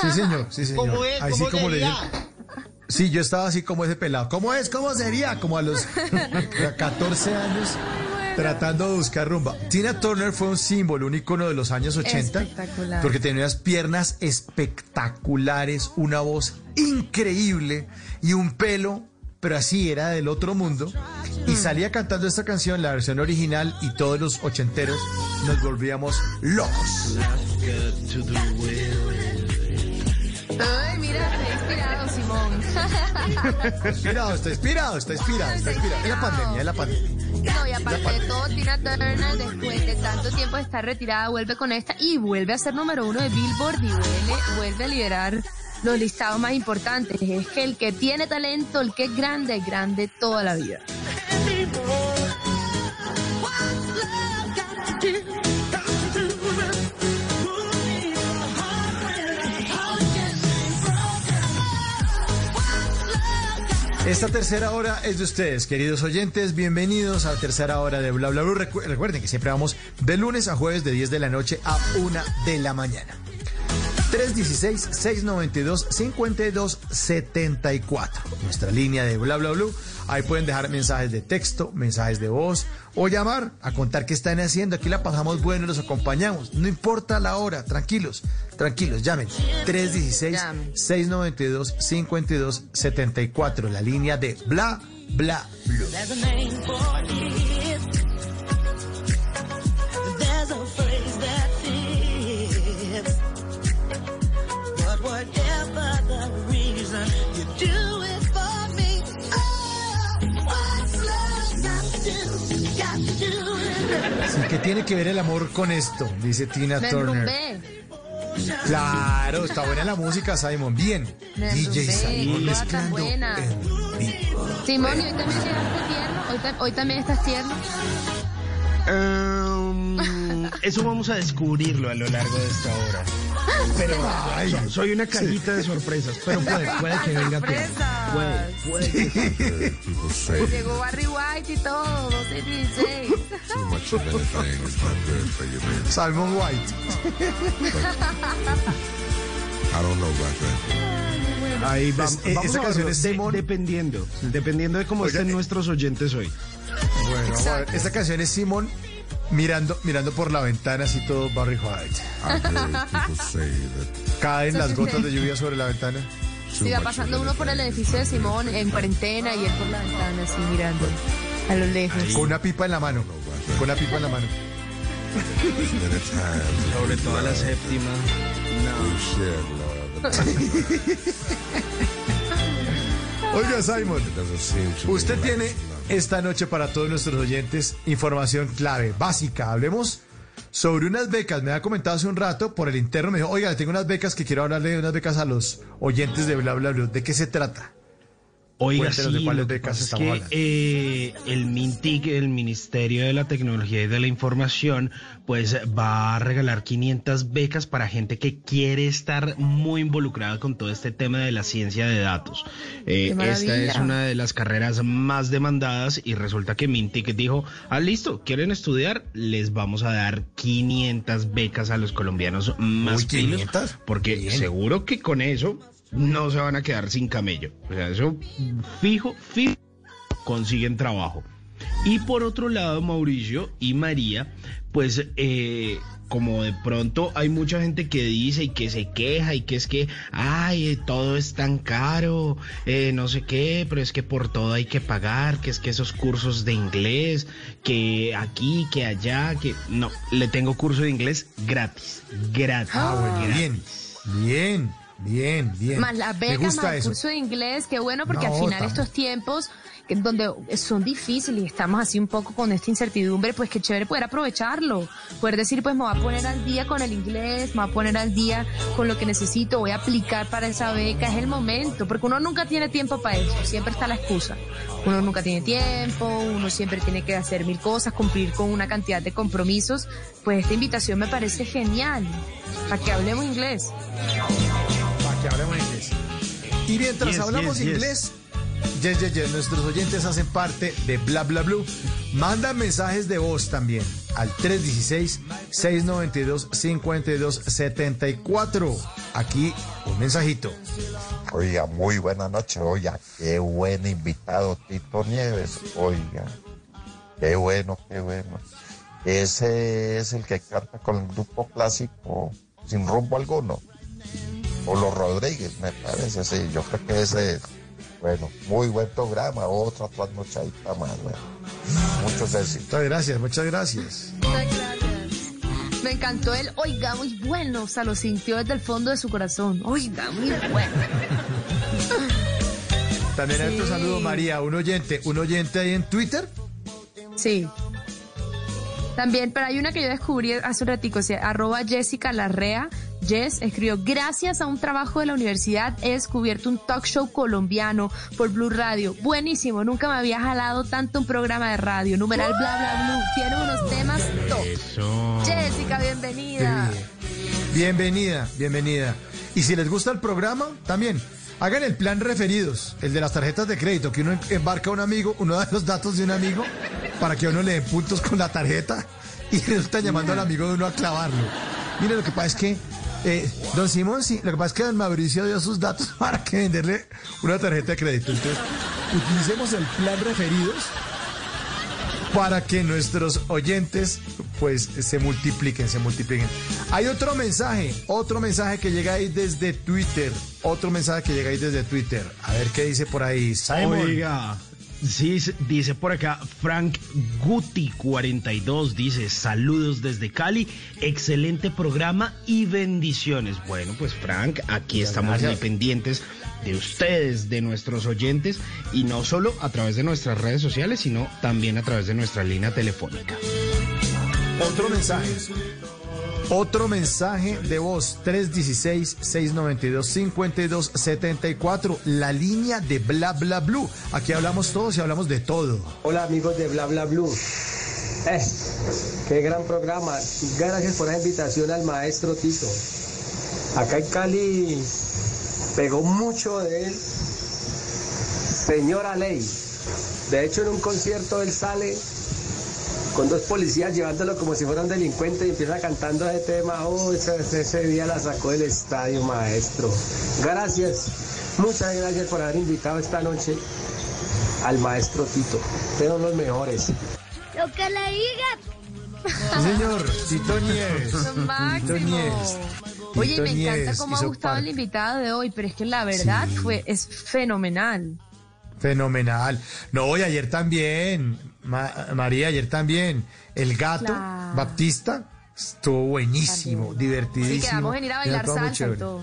Sí, señor, sí, señor. ¿Cómo es? Así ¿Cómo como le dije. Sí, yo estaba así como ese pelado. ¿Cómo es? ¿Cómo sería? Como a los 14 años tratando de buscar rumba. Tina Turner fue un símbolo, un icono de los años 80. Espectacular. Porque tenía unas piernas espectaculares, una voz increíble y un pelo, pero así era del otro mundo. Y salía cantando esta canción, la versión original, y todos los ochenteros nos volvíamos locos. Ay, mira, he inspirado, Simón. Está inspirado, está inspirado, está inspirado, está inspirado. Es la pandemia, es la pandemia. No, y aparte de todo, Tina Turner, después de tanto tiempo de estar retirada, vuelve con esta y vuelve a ser número uno de Billboard y vuelve, vuelve a liderar los listados más importantes. Es que el que tiene talento, el que es grande, es grande toda la vida. Esta tercera hora es de ustedes, queridos oyentes. Bienvenidos a la tercera hora de Bla Bla recuerden que siempre vamos de lunes a jueves de 10 de la noche a 1 de la mañana. 316-692-5274. Nuestra línea de Bla Bla Blue. Ahí pueden dejar mensajes de texto, mensajes de voz o llamar a contar qué están haciendo. Aquí la pasamos bueno, los acompañamos. No importa la hora, tranquilos, tranquilos, llamen. 316-692-5274. La línea de Bla Bla Blue. ¿Qué tiene que ver el amor con esto? Dice Tina Me Turner. enrumbé. Claro, está buena la música, Simon. Bien. Me DJ enrumbé. Simon mezclando. buena. Simón, ¿y hoy también llegaste tierno? ¿Hoy, ta- hoy también estás tierno? Um, eso vamos a descubrirlo a lo largo de esta hora. Pero so- soy una cajita de sorpresas, pero puede, puede que venga todo. Puede, puede que Llegó Barry White y todo, 12 16. Simon White. Ahí va- Es- eh, vamos esa a canción es de- Simón. dependiendo, dependiendo de cómo Oiga, estén eh, nuestros oyentes hoy. Bueno, vamos a ver, esta canción es Simón mirando, mirando por la ventana así todo Barry White. Caen las gotas de lluvia sobre la ventana. Siga pasando uno por el edificio de Simón en cuarentena y él por la ventana, así mirando a lo lejos. Con una pipa en la mano. Con una pipa en la mano. Sobre todo a la séptima. Oiga, Simon, usted tiene esta noche para todos nuestros oyentes información clave, básica. Hablemos sobre unas becas. Me ha comentado hace un rato por el interno. Me dijo, oiga, tengo unas becas que quiero hablarle de unas becas a los oyentes de Bla Bla Bla. ¿De qué se trata? Oiga, Cuéntenos sí, de cuáles lo que becas pasa es estamos que hablando. eh, el MINTIC, el Ministerio de la Tecnología y de la Información, pues va a regalar 500 becas para gente que quiere estar muy involucrada con todo este tema de la ciencia de datos. Eh, ¡Qué esta es una de las carreras más demandadas y resulta que MINTIC dijo, ah, listo, ¿quieren estudiar? Les vamos a dar 500 becas a los colombianos más Uy, pilos, 500. porque Bien. seguro que con eso no se van a quedar sin camello. O sea, eso fijo, fijo, consiguen trabajo. Y por otro lado, Mauricio y María, pues eh, como de pronto hay mucha gente que dice y que se queja y que es que, ay, eh, todo es tan caro, eh, no sé qué, pero es que por todo hay que pagar, que es que esos cursos de inglés, que aquí, que allá, que... No, le tengo curso de inglés gratis, gratis. Ah, bueno, gratis. bien, bien, bien, bien. Más la Me beca, gusta más el curso de inglés, qué bueno, porque No, al final estos tiempos donde son difíciles y estamos así un poco con esta incertidumbre, pues qué chévere poder aprovecharlo, poder decir, pues me voy a poner al día con el inglés, me voy a poner al día con lo que necesito, voy a aplicar para esa beca, es el momento, porque uno nunca tiene tiempo para eso, siempre está la excusa. Uno nunca tiene tiempo, uno siempre tiene que hacer mil cosas, cumplir con una cantidad de compromisos, pues esta invitación me parece genial, para que hablemos inglés. Que hablemos inglés. Y mientras Yes, hablamos yes. inglés, yes, yes, yes, nuestros oyentes hacen parte de Bla Bla Blue. Mandan mensajes de voz también al 316-692-5274. Aquí un mensajito. Oiga, muy buena noche. Oiga, qué buen invitado Tito Nieves. Oiga, qué bueno, qué bueno. Ese es el que canta con el grupo clásico sin rumbo alguno. O los Rodríguez, me parece, sí. Yo creo que ese es. Bueno, muy buen programa. Otra trasnochadita más. Bueno. Muchos éxitos. Muchas gracias, muchas gracias. Muchas gracias. Me encantó el, oiga, muy bueno, o sea, lo sintió desde el fondo de su corazón. Oiga, muy bueno. También hay otro saludo, María, un oyente, un oyente ahí en Twitter. Sí. También, pero hay una que yo descubrí hace un ratico, o sea, arroba Jessica Larrea. Jess escribió, gracias a un trabajo de la universidad he descubierto un talk show colombiano por Blue Radio. Buenísimo, nunca me había jalado tanto un programa de radio. Numeral bla bla blue. Tiene unos temas top. Eso. Jessica, bienvenida. Bienvenida, bienvenida. Y si les gusta el programa, también hagan el plan referidos, el de las tarjetas de crédito, que uno embarca a un amigo, uno da los datos de un amigo para que uno le den puntos con la tarjeta y resulta llamando al amigo de uno a clavarlo. Mire, lo que pasa es que, eh, don Simón, sí, lo que pasa es que don Mauricio dio sus datos para que venderle una tarjeta de crédito. Entonces, utilicemos el plan referidos para que nuestros oyentes pues se multipliquen, se multipliquen. Hay otro mensaje, otro mensaje que llega ahí desde Twitter, otro mensaje que llega ahí desde Twitter. A ver qué dice por ahí. Oiga, sí, dice por acá Frank Guti42, dice saludos desde Cali, excelente programa y bendiciones. Bueno, pues Frank, aquí estamos gracias. muy pendientes de ustedes, de nuestros oyentes, y no solo a través de nuestras redes sociales, sino también a través de nuestra línea telefónica. Otro mensaje. Otro mensaje de voz 316-692-5274, la línea de Bla Bla Blue. Aquí hablamos todos y hablamos de todo. Hola amigos de Bla Bla Blue. Eh, qué gran programa. Gracias por la invitación al maestro Tito. Acá en Cali pegó mucho de él. Señora Ley. De hecho, en un concierto él sale con dos policías llevándolo como si fuera un delincuente y empieza cantando ese tema. Oh, ese, ese día la sacó del estadio, maestro. Gracias. Muchas gracias por haber invitado esta noche al maestro Tito. Fueron los mejores. Lo que le diga. Sí, señor. Tito Nieves. Tito Nieves. Oye, Tito me encanta Nieves cómo ha gustado el invitado de hoy, pero es que la verdad Sí. fue es fenomenal. Fenomenal. No, y ayer también, Ma- María, ayer también, el gato Claro. Baptista estuvo buenísimo, Sí, divertidísimo. quedamos en ir a bailar salsa y todo.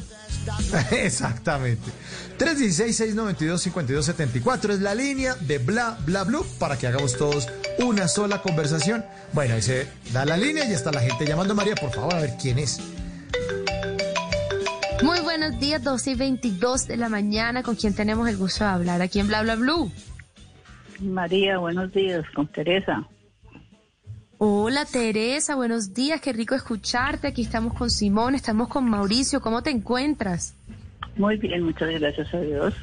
Exactamente. 316-692-5274 es la línea de Bla Bla Blue para que hagamos todos una sola conversación. Bueno, ahí se da la línea y está la gente llamando. María, por favor, a ver quién es. Muy buenos días, 12 y 22 de la mañana. ¿Con quién tenemos el gusto de hablar aquí en Bla Bla Blue? María, buenos días, con Teresa. Hola Teresa, buenos días, qué rico escucharte. Aquí estamos con Simón, estamos con Mauricio. ¿Cómo te encuentras? Muy bien, muchas gracias a Dios.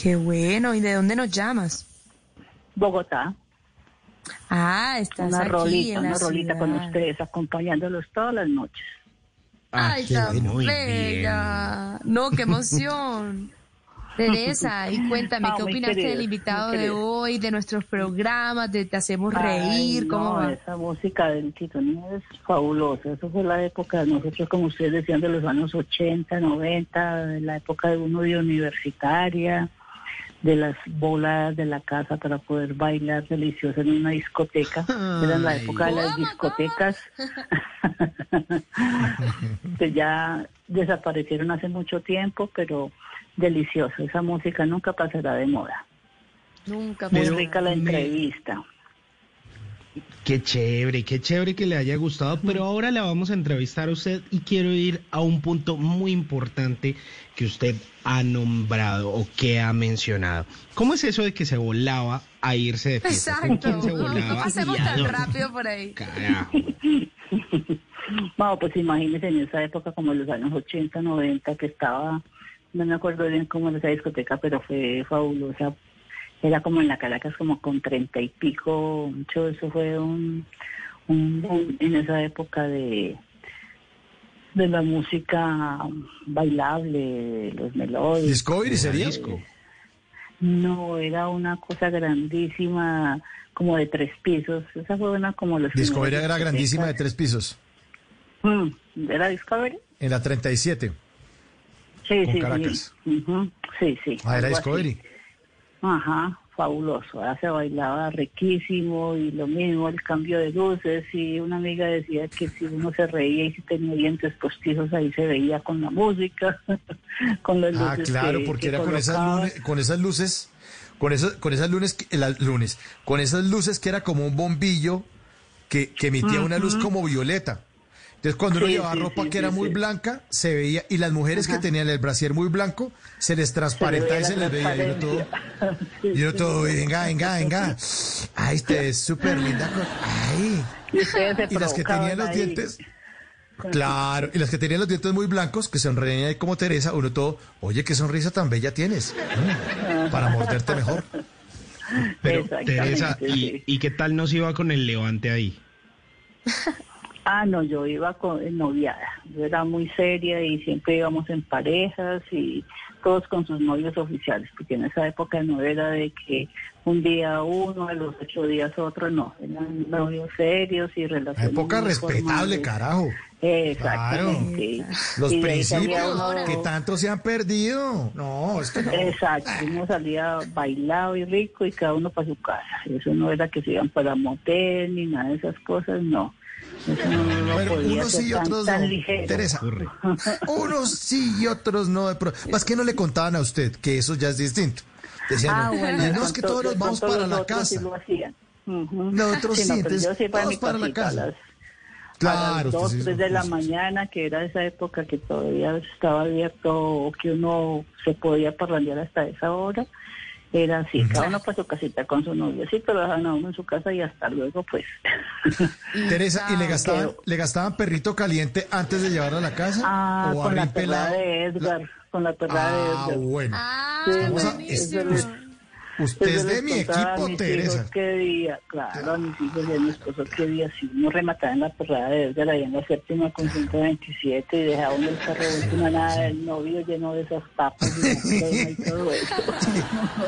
Qué bueno, ¿y de dónde nos llamas? Bogotá. Ah, estás Una aquí rolita, en la una rolita con ustedes, acompañándolos todas las noches. Ay, qué tan bueno, bella. No, qué emoción. Teresa, y cuéntame, Ah, ¿qué opinaste del invitado de hoy, de nuestros programas, de Te Hacemos Ay, Reír? ¿Cómo no, va? esa música del Tito Nieves es fabulosa. Eso fue la época de nosotros, como ustedes decían, de los años 80, 90, de la época de uno de universitaria, de las bolas de la casa para poder bailar delicioso en una discoteca. Era la Ay. época de las discotecas que ya desaparecieron hace mucho tiempo, pero delicioso. Esa música nunca pasará de moda. Nunca Muy Pero rica la me- entrevista. Qué chévere, qué chévere que le haya gustado, pero ahora la vamos a entrevistar a usted y quiero ir a un punto muy importante que usted ha nombrado o que ha mencionado. ¿Cómo es eso de que se volaba a irse de fiesta? ¿Con Exacto. quién se No, volaba? no pasemos tan rápido por ahí. Carajo. No, pues imagínense en esa época como en los años 80, 90 que estaba, no me acuerdo bien cómo era esa discoteca, pero fue fabulosa. Era como en la Caracas como con treinta y pico, mucho eso fue un, un boom en esa época de de la música bailable, de los melódicos. Discovery sería. No, era una cosa grandísima, como de tres pisos. Esa fue una como los Discovery era grandísima de tres pisos. Mm, ¿Era Discovery? En la 37. Sí, Con sí, Caracas. sí. Ujú, Sí, sí. Ah, era Discovery. Ajá, fabuloso. Ahora se bailaba riquísimo y lo mismo, el cambio de luces. Y una amiga decía que si uno se reía y si tenía dientes postizos, ahí se veía con la música, con las Ah, luces. claro, que- porque que era con esas, lunes- con esas luces, con esas, con esas lunes, las lunes, con esas luces que era como un bombillo que, que emitía una luz como violeta. Entonces cuando uno Sí, llevaba sí, ropa sí, que era sí, muy blanca, se veía, y las mujeres que tenían el brasier muy blanco, se les transparentaba y se les veía, y uno todo, y uno todo, venga, venga, venga, ay, usted es súper linda, con- ay, Y ustedes se y las que tenían los ahí. dientes, Claro, y las que tenían los dientes muy blancos, que sonreían ahí como Teresa, uno todo, oye, qué sonrisa tan bella tienes, Mm, para morderte mejor. Pero Teresa. ¿y, ¿y qué tal nos iba con el levante ahí? Ah, no, yo iba con en noviada. Yo era muy seria y siempre íbamos en parejas y todos con sus novios oficiales, porque en esa época no era de que un día uno, a los ocho días otro, no. Eran novios serios y relaciones. Época respetable, formales. carajo. Exactamente. Los Y principios uno- que tanto se han perdido. No, es que no. Exacto, uno salía bailado y rico y cada uno para su casa. Eso no era que se iban para motel ni nada de esas cosas, no. No, podía unos sí y tan, otros tan no. ligero. Teresa, unos sí y otros no. De pro... Más que no le contaban a usted que eso ya es distinto. Decían, Ah, no, bueno, no, es que todos nos vamos para la casa. Nosotros sí, pero entonces, yo sí para todos mi para la casa. Claro, a las usted dos, sí es tres de la mañana, que era esa época que todavía estaba abierto o que uno se podía parrandear hasta esa hora. Era así, cada uno para su casita con su novio, sí, pero dejaban a uno en su casa y hasta luego, pues. Teresa, ¿y le gastaban, Pero- le gastaban perrito caliente antes de llevarlo a la casa? Ah, ¿O con la pelado? de Edgar, con la perrada de Ah, Edgar. bueno. Sí, Estamos a- eso es- es- Usted es Eso de mi equipo, mis Teresa. hijos qué día, claro, a mis hijos y a mi esposo qué día, si uno remataba en la perrada de Edgar ahí en la séptima con 127 y dejaba uno el carro última nada del novio lleno de esas papas y, todo eso.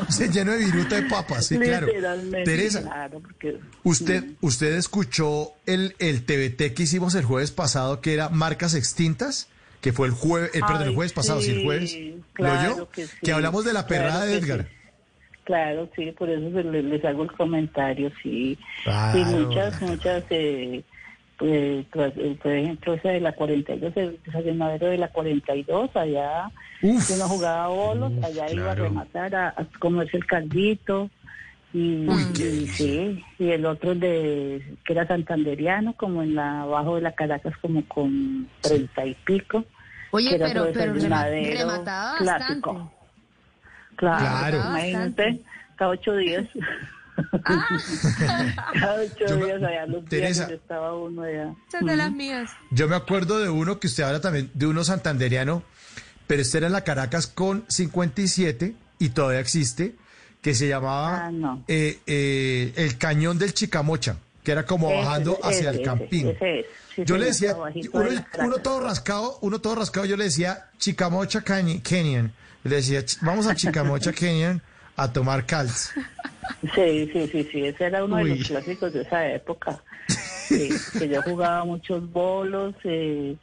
Se lleno de viruta de papas, sí, claro. Literalmente, Teresa, claro, porque usted, usted escuchó el, el TBT que hicimos el jueves pasado, que era marcas extintas, que fue el jueves, el, perdón, el jueves pasado, sí, el jueves. claro ¿Lo oyó? que sí, que hablamos de la claro perrada de Edgar. Claro, sí, por eso se le- les, hago el comentario, sí. Claro. Y muchas, muchas, eh, pues, por ejemplo, esa de la 42, el desayunadero de la 42, allá Uf. uno jugaba bolos, allá iba a rematar, a, a comerse el caldito. Y, y sí, y el otro de que era santanderiano, como en la abajo de la Caracas, como con treinta y pico. Oye, que era pero, pero rema- desayunadero remataba clásico. bastante. Claro, Claro. imagínate, cada ocho días. cada ocho días allá los Teresa. días estaba uno allá. De las mías. Yo me acuerdo de uno que usted habla también, de uno santanderiano, pero este era en la Caracas con 57 y todavía existe, que se llamaba Ah, no. eh, eh, el Cañón del Chicamocha, que era como Ese, bajando ese, hacia ese, el campín. ese es. Sí, yo le decía, uno, de uno todo rascado, uno todo rascado, yo le decía Chicamocha Cañi- Le decía, "Ch- vamos a Chicamocha Canyon a tomar calz. Sí, sí, sí, sí, ese era uno de los clásicos de esa época. Sí, que yo jugaba muchos bolos eh,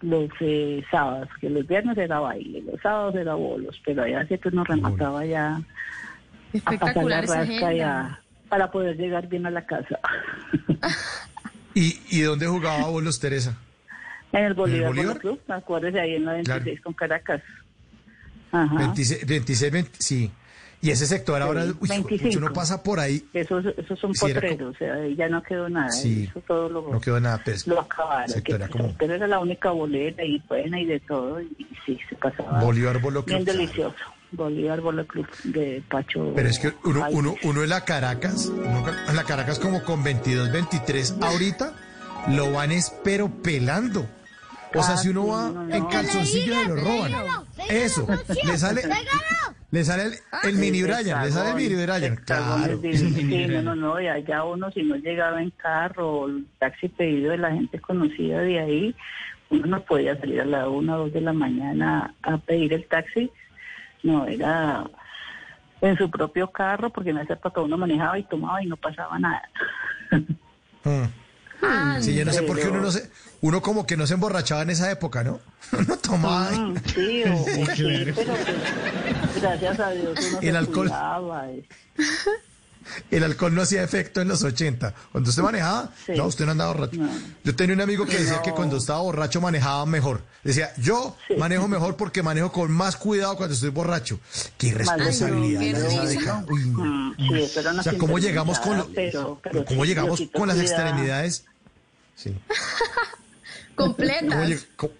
los eh, sábados, que los viernes era baile, los sábados era bolos, pero allá que uno remataba ya a pasar la rasca ya para poder llegar bien a la casa. ¿Y, ¿Y dónde jugaba bolos, Teresa? En el Bolívar, Bolívar? Polo Club, acuérdese ahí en la 26 Claro. con Caracas. Ajá. 26, 26, 20, sí. Y ese sector ahora, uy, 25. uno pasa por ahí, Esos, esos son potreros, o sea, ahí ya no quedó nada, Sí. eso todo lo, no quedó nada, pues, lo acabaron. sector que- era como Pero era la única bolera y buena y de todo, y, y sí, se pasaba Bolívar Bolo bien Club. delicioso. Bolívar Bolo Club de Pacho. Pero es que uno, uno, uno en la Caracas, uno en la Caracas como con 22, 23, ahorita lo van espero pelando. O sea, Ah, si uno sí, va no, no. en calzoncillo se lo roban. Eso, le sale, le sale el, el mini Brian, le sale el mini Brian. Claro. Sí, no, no, no, y allá uno si no llegaba en carro el taxi pedido de la gente conocida de ahí, uno no podía salir a la una o dos de la mañana a pedir el taxi, no, era en su propio carro, porque en esa época uno manejaba y tomaba y no pasaba nada. Ah, Sí, yo no sé por qué uno no se, uno como que no se emborrachaba en esa época, ¿no? No tomaba. Mm, sí, o, pero pues, gracias a Dios uno El se alcohol. cuidaba, eh. El alcohol no hacía efecto en los 80. Cuando usted manejaba, Sí. no, usted no andaba borracho. Yo tenía un amigo que decía que cuando estaba borracho manejaba mejor. Decía, yo manejo mejor porque manejo con más cuidado cuando estoy borracho. Qué no. Mm, O sea, ¿cómo llegamos con, lo- pero- pero cómo llegamos con las extremidades? Sí. ¿Cómo, Completas. lleg- cómo-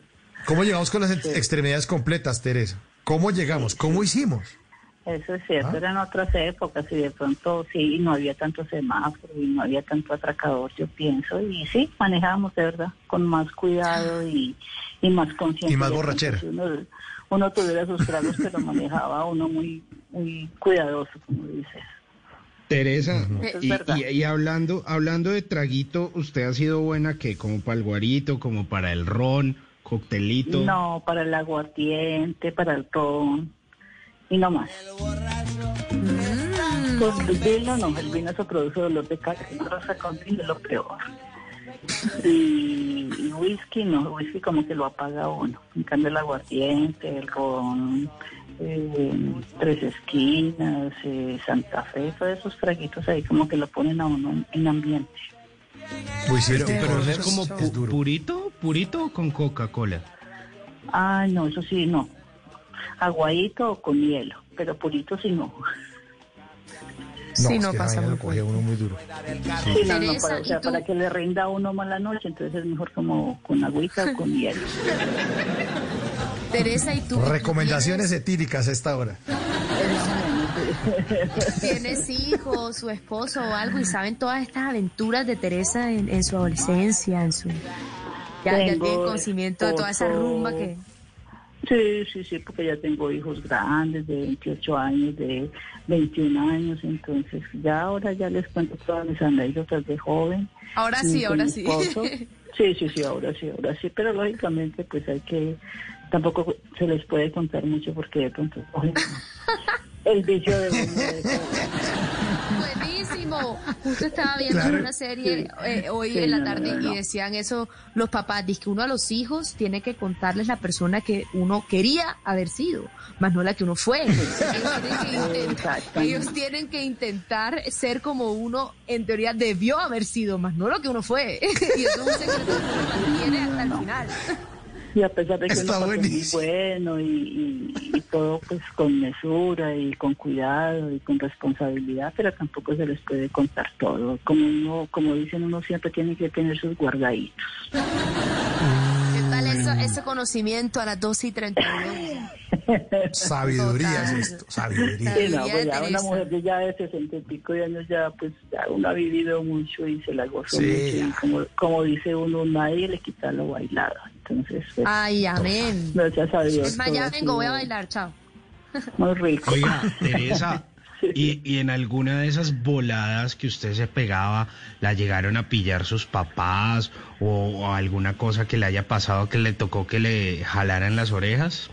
cómo llegamos con las ex- extremidades completas, Teresa? ¿Cómo llegamos? ¿Cómo hicimos? Eso es cierto, Ah. eran otras épocas y de pronto sí, no había tanto semáforo y no había tanto atracador, yo pienso, y sí, manejábamos de verdad con más cuidado y, y más conciencia. Y más borrachera. Uno, uno tuviera sus tragos, pero manejaba uno muy, muy cuidadoso, como dices. Teresa, y, verdad. y- y hablando, hablando de traguito, ¿usted ha sido buena que como para el guarito, como para el ron, coctelito? No, para el aguardiente, para el ron y no más. Con el vino no, el vino se produce dolor de cabeza, rosa con vino lo peor. Y, y whisky no, whisky como que lo apaga uno. En cambio el aguardiente, el ron, eh, tres esquinas, eh, Santa Fe, todos esos traguitos ahí como que lo ponen a uno en, en ambiente. Uy, sí, Pero, el pero es como pu- purito, purito o con Coca-Cola. Ay, no, eso sí, no. Aguadito o con hielo, pero purito sí no. Sí, es no que esa pasa muy lo cogía uno muy duro. Sí, no, no, para, o sea, para que le rinda a uno más la noche, entonces es mejor como con agüita o con hielo. Teresa, ¿y tú? Recomendaciones etíricas a esta hora. ¿Tienes hijos, su esposo o algo y saben todas estas aventuras de Teresa en, en su adolescencia, en su... Ya, ya tienen conocimiento de toda esa rumba que... Sí, sí, sí, porque ya tengo hijos grandes de 28 años, de 21 años, entonces ya ahora ya les cuento todas mis anécdotas de joven. Ahora sí, ahora sí. Sí, sí, sí, ahora sí, ahora sí, pero lógicamente pues hay que, tampoco se les puede contar mucho porque de pronto cogen el vicio de uno de Buenísimo. Justo estaba viendo Claro. una serie eh, hoy Sí, en la tarde no, no. y decían eso los papás, dice que uno a los hijos tiene que contarles la persona que uno quería haber sido, más no la que uno fue. Ellos tienen que intent- Exactamente. ellos tienen que intentar ser como uno en teoría debió haber sido, más no lo que uno fue. y eso es un secreto que uno tiene hasta el final. Y a pesar de que Está uno pasa muy bueno y, y- y todo pues con mesura y con cuidado y con responsabilidad, pero tampoco se les puede contar todo. Como uno, como dicen, uno siempre tiene que tener sus guardaditos. ¿Qué tal eso, ese conocimiento a las 2 y 32? Sabiduría es esto, sabiduría. Sí, no, pues ya una mujer de ya de sesenta y pico de años ya pues ya uno ha vivido mucho y se la gozó Sí. mucho y como, como dice uno, nadie le quita lo bailado. Entonces, pues, Ay, amén. gracias a Dios. Es más, ya ha vengo, voy a bailar, chao. Muy rico. Oiga, Teresa, y, y en alguna de esas voladas que usted se pegaba, ¿la llegaron a pillar sus papás o, o alguna cosa que le haya pasado que le tocó que le jalaran las orejas?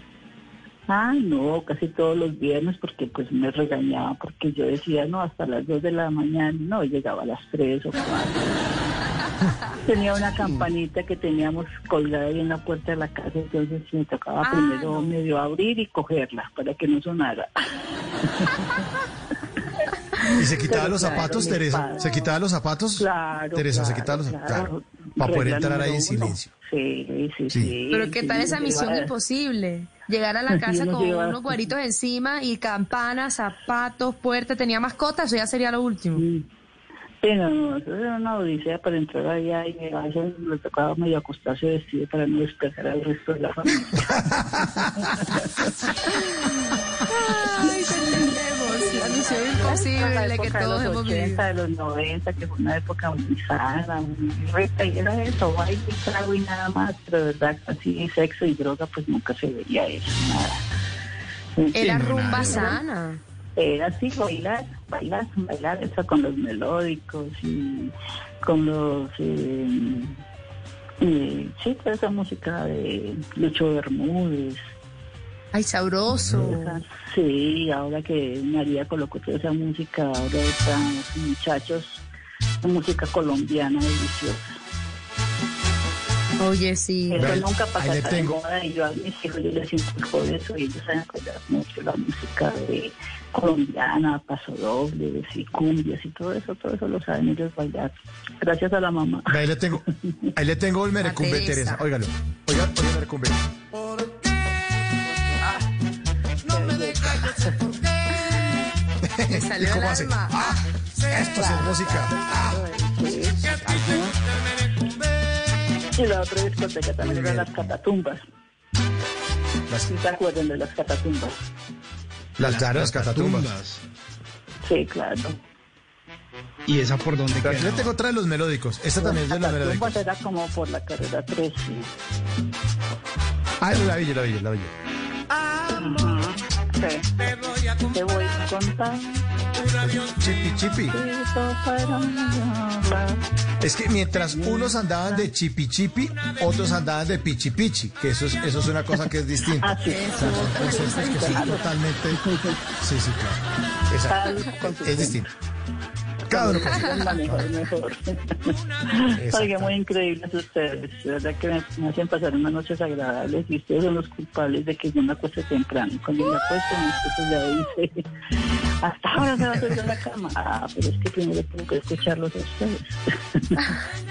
Ah, no, casi todos los viernes porque pues me regañaba porque yo decía, no, hasta las 2 de la mañana, no, llegaba a las 3 o 4. Tenía una campanita que teníamos colgada ahí en la puerta de la casa, entonces me tocaba Ah, primero no. medio abrir y cogerla para que no sonara. ¿Y se quitaba Pero los claro, zapatos, Teresa? padre. ¿Se quitaba los zapatos? Claro. Teresa, ¿se quitaba los. Claro, para poder entrar ahí en silencio. Sí, sí, Sí. sí. Pero qué tal sí, esa misión imposible. Llegar a la casa con unos cuadritos encima y campanas, zapatos, puertas, tenía mascotas, eso ya sería lo último. Sí, no, no, eso era una odisea para entrar allá y a veces le tocaba medio acostarse vestido para no despertar al resto de la familia. Ay, misión imposible que todos de los hemos 80, vivido. de los 90, que fue una época muy sana, muy rica, y era eso, baile, trago y nada más, pero de verdad, así sexo y droga, pues nunca se veía eso, nada. Era rumba nada. sana. Era así, bailar, bailar, bailar eso con los melódicos y con los... Eh, eh, sí, toda esa música de Lucho Bermúdez. Ay, sabroso. Sí, ahora que María colocó toda esa música, ahora están los muchachos, la música colombiana deliciosa. Oye, sí. Eso nunca ahí pasa le de tengo. moda y yo a mis hijos yo les inculco eso y ellos saben bailar mucho la música de colombiana, paso doble, y cumbias y todo eso, todo eso lo saben ellos bailar. Gracias a la mamá. Ahí le tengo, ahí le tengo el merecumbe, Teresa. Teresa. Óigalo. Oiga, oiga el merecumbe. Me salió ¿Y cómo hace? alma. Ah, esto sí es música. Y la otra discoteca también era las catatumbas. ¿Sí ¿Se acuerdan de las catatumbas? Las, claro, las catatumbas. Sí, claro. ¿Y esa por dónde le quedaba? tengo otra de los melódicos. Esta también es de los melódicos. Catatumbas era como por la carrera 13. Ah, la vi, yo, la vi, yo, la vi. Te voy a contar. Chipi, chipi. Es que mientras unos andaban de chipi chipi, otros andaban de pichi pichi, que eso es, eso es una cosa que es distinta. Ah, sí. O sea, son conceptos que son totalmente. Sí, sí, claro. Exacto. Es distinto. La mejor, mejor. Oiga, muy increíbles ustedes. De verdad que me, me hacen pasar unas noches agradables y ustedes son los culpables de que yo me acueste temprano. Cuando me acuesto, mi esposo ya dice, hasta ahora se va a hacer la cama. Ah, pero es que primero tengo que escucharlos a ustedes.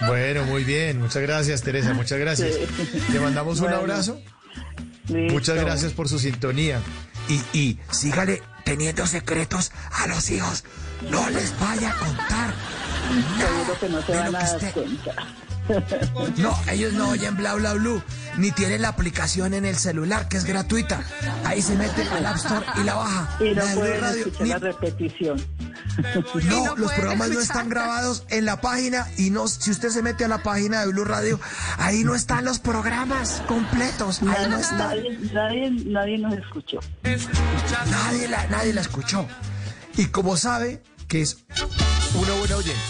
Bueno, muy bien. Muchas gracias, Teresa. Muchas gracias. Sí. Le mandamos un Bueno. abrazo. Listo. Muchas gracias por su sintonía. Y, y sígale teniendo secretos a los hijos. No les vaya a contar. Seguro que no se de van lo a que dar usted- cuenta. No, ellos no oyen bla bla blue, ni tienen la aplicación en el celular que es gratuita. Ahí se meten al App Store y la baja. Y no La pueden Radio, escuchar ni- la repetición. No, los programas no están grabados en la página y no, si usted se mete a la página de Blue Radio, ahí no están los programas completos. Ahí no están. Nadie, nadie, nadie nos escuchó. Nadie la, nadie la escuchó. Y como sabe que es una buena oyente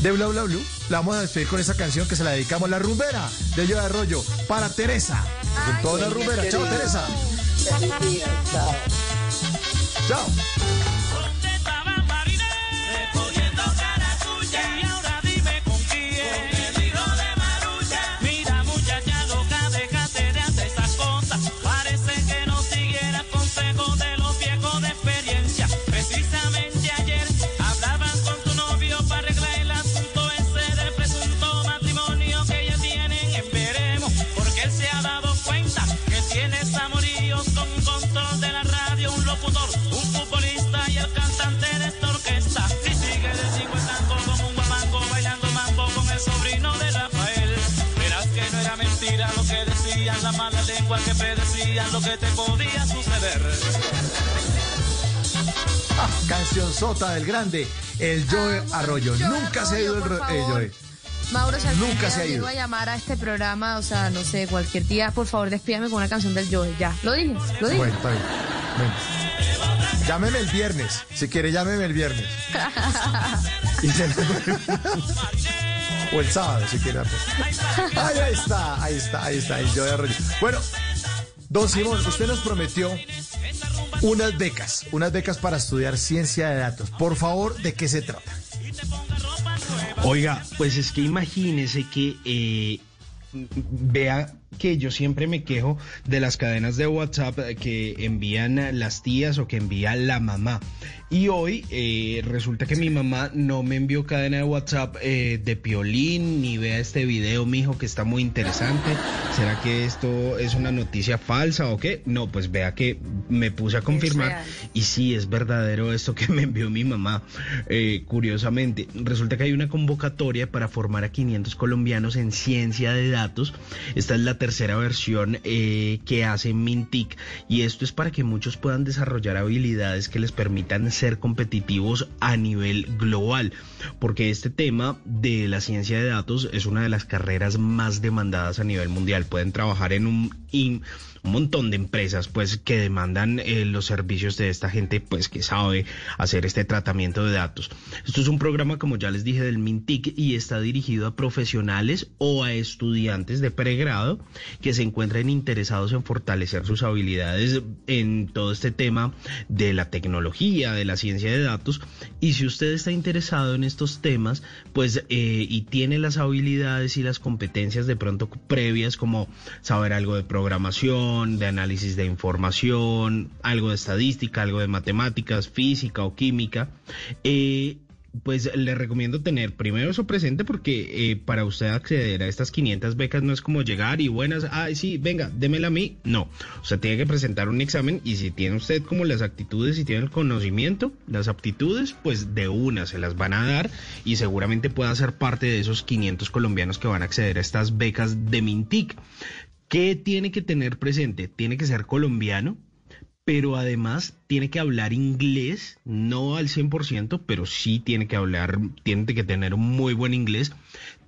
de Bla Bla Blue, la vamos a despedir con esa canción que se la dedicamos, La Rumbera de Yo de Arroyo, para Teresa. Con toda la rumbera. Chao, Teresa. Chao. Recogiendo lo que te podía suceder. Ah, canción sota del grande, el Joe Arroyo. Nunca se ha ido el, el. Joe. Mauro, Nunca se ha ido. a llamar a este programa, o sea, no sé, cualquier día, por favor, despídame con una canción del Joe. Ya, lo dije, lo dije. Bueno, está bien. Bueno. Llámeme el viernes. Si quiere, llámeme el viernes. Y se o el sábado, si quiere. pues. Ahí está, ahí está, ahí está, el Joe Arroyo. Bueno, don Simón, usted nos prometió unas becas, unas becas para estudiar ciencia de datos. Por favor, ¿de qué se trata? Oiga, pues es que imagínese que eh, vea que yo siempre me quejo de las cadenas de WhatsApp que envían las tías o que envía la mamá. Y hoy eh, resulta que mi mamá no me envió cadena de WhatsApp eh, de Piolín, ni vea este video, mijo, que está muy interesante. ¿Será que esto es una noticia falsa o qué? No, pues vea que me puse a confirmar y sí, es verdadero esto que me envió mi mamá. Eh, curiosamente, resulta que hay una convocatoria para formar a 500 colombianos en ciencia de datos. Esta es la tercera versión que hace Mintic y esto es para que muchos puedan desarrollar habilidades que les permitan ser competitivos a nivel global. Porque este tema de la ciencia de datos es una de las carreras más demandadas a nivel mundial. Pueden trabajar en un... in- un montón de empresas pues que demandan eh, los servicios de esta gente pues que sabe hacer este tratamiento de datos. Esto es un programa como ya les dije del Mintic y está dirigido a profesionales o a estudiantes de pregrado que se encuentren interesados en fortalecer sus habilidades en todo este tema de la tecnología, de la ciencia de datos y si usted está interesado en estos temas pues eh, y tiene las habilidades y las competencias de pronto previas como saber algo de programación, de análisis de información, algo de estadística, algo de matemáticas, física o química, eh, pues le recomiendo tener primero eso presente porque eh, para usted acceder a estas 500 becas no es como llegar y buenas, ay sí, venga, démela a mí. No, usted tiene que presentar un examen y si tiene usted como las actitudes y tiene el conocimiento, las aptitudes, pues de una se las van a dar y seguramente pueda ser parte de esos 500 colombianos que van a acceder a estas becas de Mintic. ¿Qué tiene que tener presente? Tiene que ser colombiano, pero además tiene que hablar inglés, no al 100%, pero sí tiene que hablar, tiene que tener un muy buen inglés,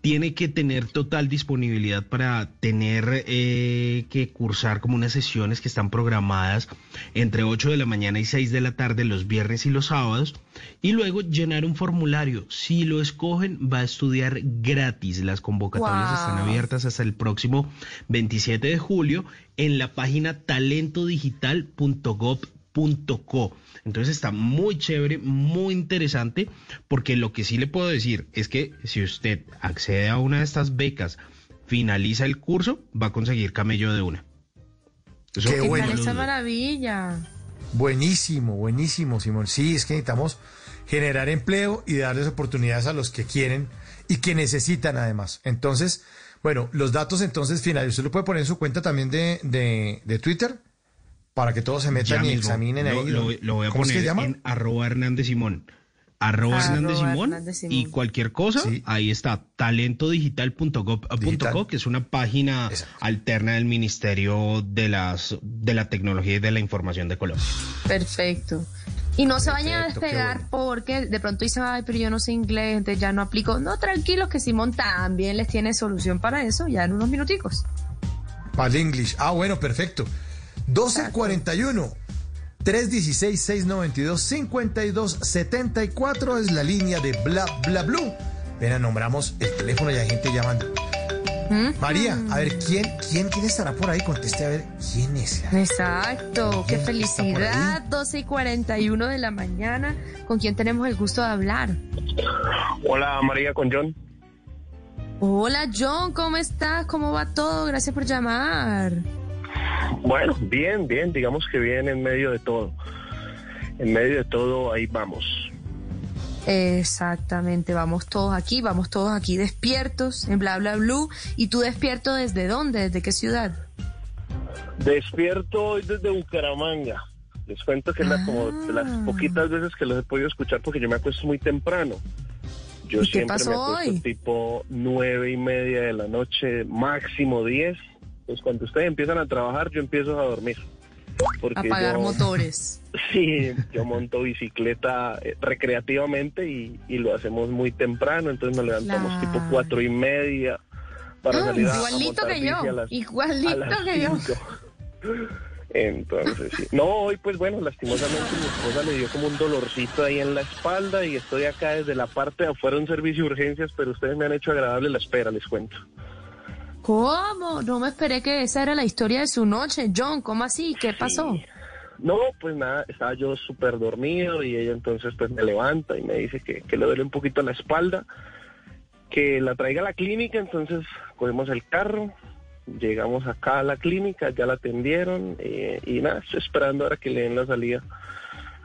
tiene que tener total disponibilidad para tener eh, que cursar como unas sesiones que están programadas entre 8 de la mañana y 6 de la tarde los viernes y los sábados, y luego llenar un formulario. Si lo escogen, va a estudiar gratis. Las convocatorias Wow. están abiertas hasta el próximo 27 de julio en la página talentodigital.gov.co. Entonces está muy chévere, muy interesante, porque lo que sí le puedo decir es que si usted accede a una de estas becas, finaliza el curso, va a conseguir camello de una. Eso Qué no bueno. dudo. maravilla. Buenísimo, buenísimo, Simón. Sí, es que necesitamos generar empleo y darles oportunidades a los que quieren y que necesitan además. Entonces, bueno, los datos entonces finales, usted lo puede poner en su cuenta también de, de, de Twitter para que todos se metan Ya y mismo. examinen lo, ahí. lo- lo voy a ¿Cómo es que poner se llama? en arroba Hernández Simón. Arroba Arroba Hernández Simón Hernández Simón. y cualquier cosa, Sí. ahí está, talentodigital.gov.co, Digital. que es una página Exacto. alterna del Ministerio de las de la Tecnología y de la Información de Colombia. Perfecto. Y no se vayan a despegar bueno. porque de pronto dicen, ay, pero yo no sé inglés, entonces ya no aplico. No, tranquilos que Simón también les tiene solución para eso ya en unos minuticos. Para el English. Ah, bueno, perfecto. 1241. 316-692-5274 es la línea de Bla Bla Blue. Ven, nombramos el teléfono y hay gente llamando. María, a ver, ¿quién, quién, quién estará por ahí? Conteste a ver quién es. Exacto, qué ¿Quién está por felicidad. 12 y 41 de la mañana. ¿Con quién tenemos el gusto de hablar? Hola María con John. Hola John, ¿cómo estás? ¿Cómo va todo? Gracias por llamar. Bueno, bien, bien, digamos que bien en medio de todo. En medio de todo, ahí vamos. Exactamente, vamos todos aquí, vamos todos aquí despiertos en Bla Bla Blue. ¿Y tú despierto desde dónde? ¿Desde qué ciudad? Despierto hoy desde Bucaramanga. Les cuento que es la, como de las Ah. poquitas veces que los he podido escuchar porque yo me acuesto muy temprano. Yo ¿Y qué siempre me acuesto hoy? tipo nueve y media de la noche, máximo diez. Pues cuando ustedes empiezan a trabajar, yo empiezo a dormir. Porque Apagar yo- motores. Sí, yo monto bicicleta eh, recreativamente y, y lo hacemos muy temprano, entonces nos levantamos Claro. tipo cuatro y media para Ah, salir a, igualito que yo, a las- igualito a que yo. Entonces, sí. No, hoy pues bueno, lastimosamente mi esposa le dio como un dolorcito ahí en la espalda y estoy acá desde la parte de afuera de un servicio de urgencias, pero ustedes me han hecho agradable la espera, les cuento. ¿Cómo? No me esperé que esa era la historia de su noche. John, ¿cómo así? ¿Qué pasó? No, pues nada, estaba yo súper dormido y ella entonces pues me levanta y me dice que, que le duele un poquito la espalda, que la traiga a la clínica, entonces cogemos el carro, llegamos acá a la clínica, ya la atendieron eh, y nada, estoy esperando ahora que le den la salida.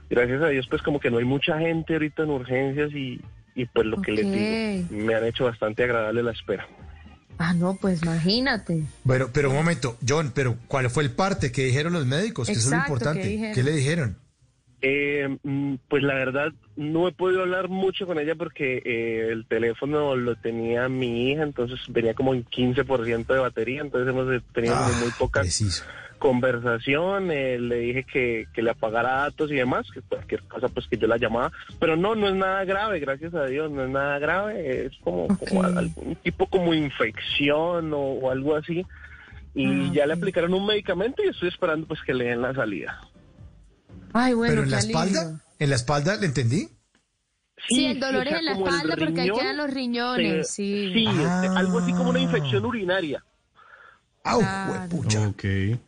Gracias a Dios pues como que no hay mucha gente ahorita en urgencias y, y pues lo que les digo, me han hecho bastante agradable la espera. Ah, no, pues imagínate. Bueno, pero un momento, John, pero ¿cuál fue el parte que dijeron los médicos? Que eso es lo importante. ¿qué le dijeron? Eh, mm, pues la verdad no he podido hablar mucho con ella porque eh, el teléfono lo tenía mi hija, entonces venía como en 15% de batería, entonces hemos tenido muy poca conversación, eh, le dije que, que le apagara datos y demás, que cualquier cosa pues que yo la llamaba, pero no, no es nada grave, gracias a Dios, no es nada grave, es como, como algún tipo como infección o, o algo así, y ya le aplicaron un medicamento y estoy esperando pues que le den la salida. Ay, bueno, ¿Pero en la alivio. espalda? ¿En la espalda le entendí? Sí, el dolor es en la espalda porque ahí riñón quedan los riñones, se- sí. Sí, este, algo así como una infección urinaria. ¡Au! Claro. huepucha!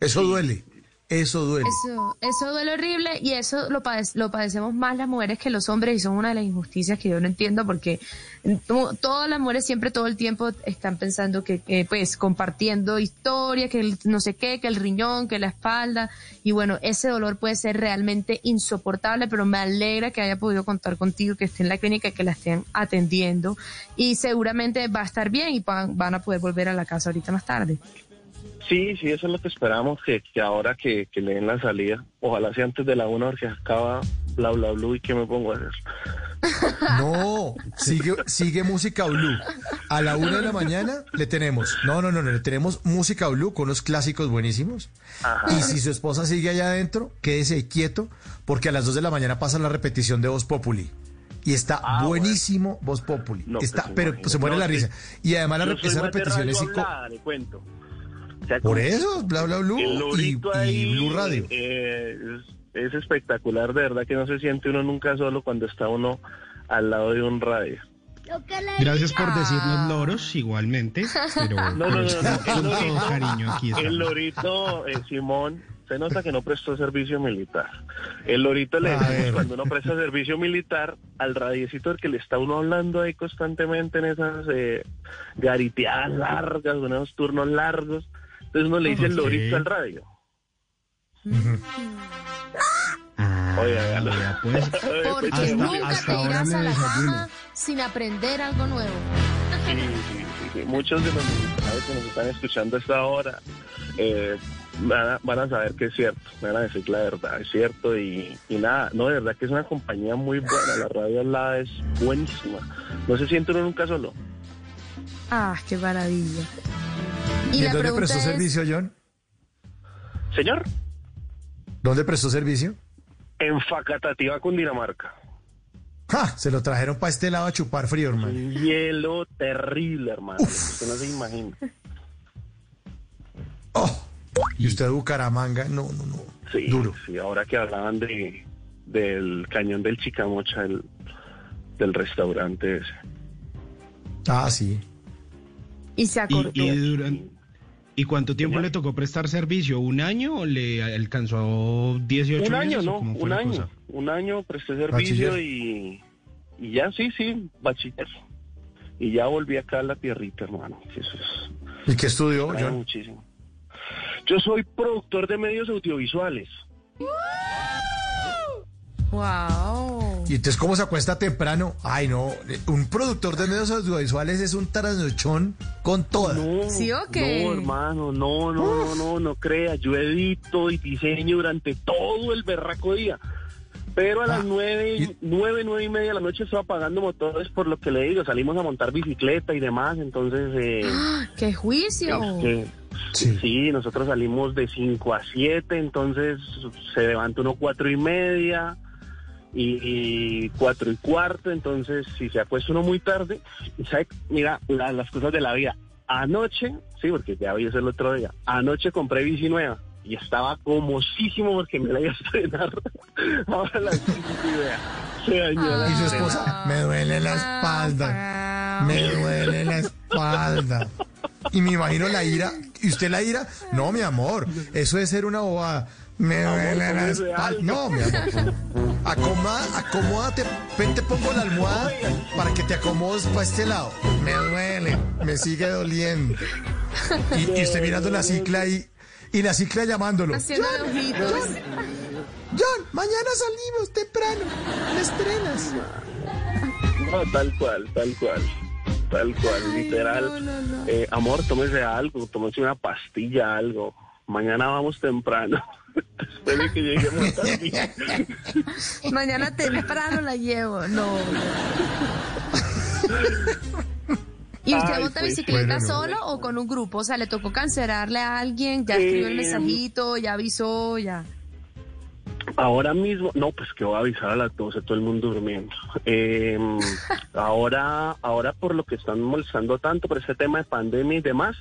Eso duele. Eso duele. Eso, eso duele horrible y eso lo, padec- lo padecemos más las mujeres que los hombres y son una de las injusticias que yo no entiendo porque to- todas las mujeres siempre todo el tiempo están pensando que, que, pues compartiendo historias, que el no sé qué, que el riñón, que la espalda y bueno, ese dolor puede ser realmente insoportable, pero me alegra que haya podido contar contigo, que esté en la clínica, que la estén atendiendo y seguramente va a estar bien y van, van a poder volver a la casa ahorita más tarde. Sí, sí, eso es lo que esperamos, que, que ahora que, que le den la salida, ojalá sea antes de la una porque acaba bla bla bla y qué me pongo a hacer. No, sigue, sigue música blue. A la una de la mañana le tenemos. No, no, no, no, le tenemos música blue con los clásicos buenísimos. Y si su esposa sigue allá adentro, quédese quieto, porque a las dos de la mañana pasa la repetición de Voz Populi. Y está buenísimo Voz Populi. No, pues, está, pero imagínate. se muere No, la risa. Y además la, esa repetición es hablada, le cuento. O sea, Por eso, bla bla blue El y, ahí, Blue Radio. eh, es, es espectacular, de verdad que no se siente uno nunca solo cuando está uno al lado de un radio. Gracias por decirnos loros, igualmente. Pero, No, no, no, no, con el todo lorito, cariño aquí el estamos. lorito, eh, Simón, se nota que no prestó servicio militar. El lorito le decimos cuando uno presta servicio militar al radiecito del que le está uno hablando ahí constantemente en esas eh, gariteadas largas, en esos turnos largos. Entonces uno le dice el lorito al radio. Ah, Oye, hágalo. vea, pues, Porque Hasta- nunca hasta te ahora irás me a la desayuno. cama sin aprender algo nuevo. Sí, sí, sí, sí. Muchos de los militares que nos están escuchando a esta hora eh, van, a, van a saber que es cierto, van a decir la verdad, es cierto y, y nada, no, de verdad que es una compañía muy buena, la radio al lado es buenísima, no se siente uno nunca solo. Ah, qué maravilla. ¿Y, Y la dónde prestó es, servicio, John? Señor, ¿Dónde prestó servicio? En Facatativa, Cundinamarca. ¡Ja! Se lo trajeron para este lado a chupar frío, hermano. Un hielo terrible, hermano. Usted no se imagina. Y usted de Bucaramanga, no, no, no. Sí, Duro. sí, ahora que hablaban de del cañón del Chicamocha, del, del restaurante ese. Ah, sí. Y se acordó. ¿Y, y duran- ¿y cuánto tiempo le tocó prestar servicio? ¿Un año o le alcanzó 18 Un año, meses? ¿no? cómo fue Un año. cosa? Un año presté servicio y, y ya, sí, sí, bachiller. Y ya volví acá a la tierrita, hermano. que Eso es, ¿Y qué estudió, muchísimo. Yo soy productor de medios audiovisuales. Wow. Y entonces, ¿cómo se acuesta temprano? Ay, no. Un productor de medios audiovisuales es un trasnochón con toda. No, ¿Sí o qué? No, hermano, no, no, no, no, no crea. Yo edito y diseño durante todo el berraco día. Pero a las nueve, y- nueve, nueve y media de la noche estoy apagando motores por lo que le digo. Salimos a montar bicicleta y demás, entonces... Eh, ¡Ah! ¡Qué juicio! este, sí. nosotros salimos de 5 a 7, entonces se levanta uno cuatro y media y, y cuatro y cuarto, entonces si se acuesta uno muy tarde, sabe, mira la- las cosas de la vida. Anoche, sí, porque ya hoy es el otro día, anoche compré bici nueva y estaba comosísimo porque me la iba a estrenar ahora a las cinco y vea, se dañó la Y su esposa, me duele la espalda. Me duele la espalda. Y me imagino la ira. ¿Y usted la ira? No, mi amor. Eso es ser una bobada. Me duele la espalda. No, mi amor. Acomoda, acomódate. Ven, te pongo la almohada para que te acomodes para este lado. Me duele. Me sigue doliendo. Y, y usted mirando la cicla y, y la cicla llamándolo. Ojitos. John, mañana salimos temprano. Me estrenas. No, tal cual, tal cual. Tal cual, literal. Eh, amor, tómese algo, tómese una pastilla, algo. Mañana vamos temprano. Después de que lleguemos tarde. Mañana temprano la llevo. No. ¿Y usted Ay, monta pues, bicicleta bueno, no. solo o con un grupo? O sea, ¿le tocó cancelarle a alguien? ¿Ya escribió el Eh, mensajito? ¿Ya avisó? ¿Ya? Ahora mismo, no, pues que voy a avisar a las 12, todo el mundo durmiendo. Eh, ahora, ahora por lo que están molestando tanto por este tema de pandemia y demás,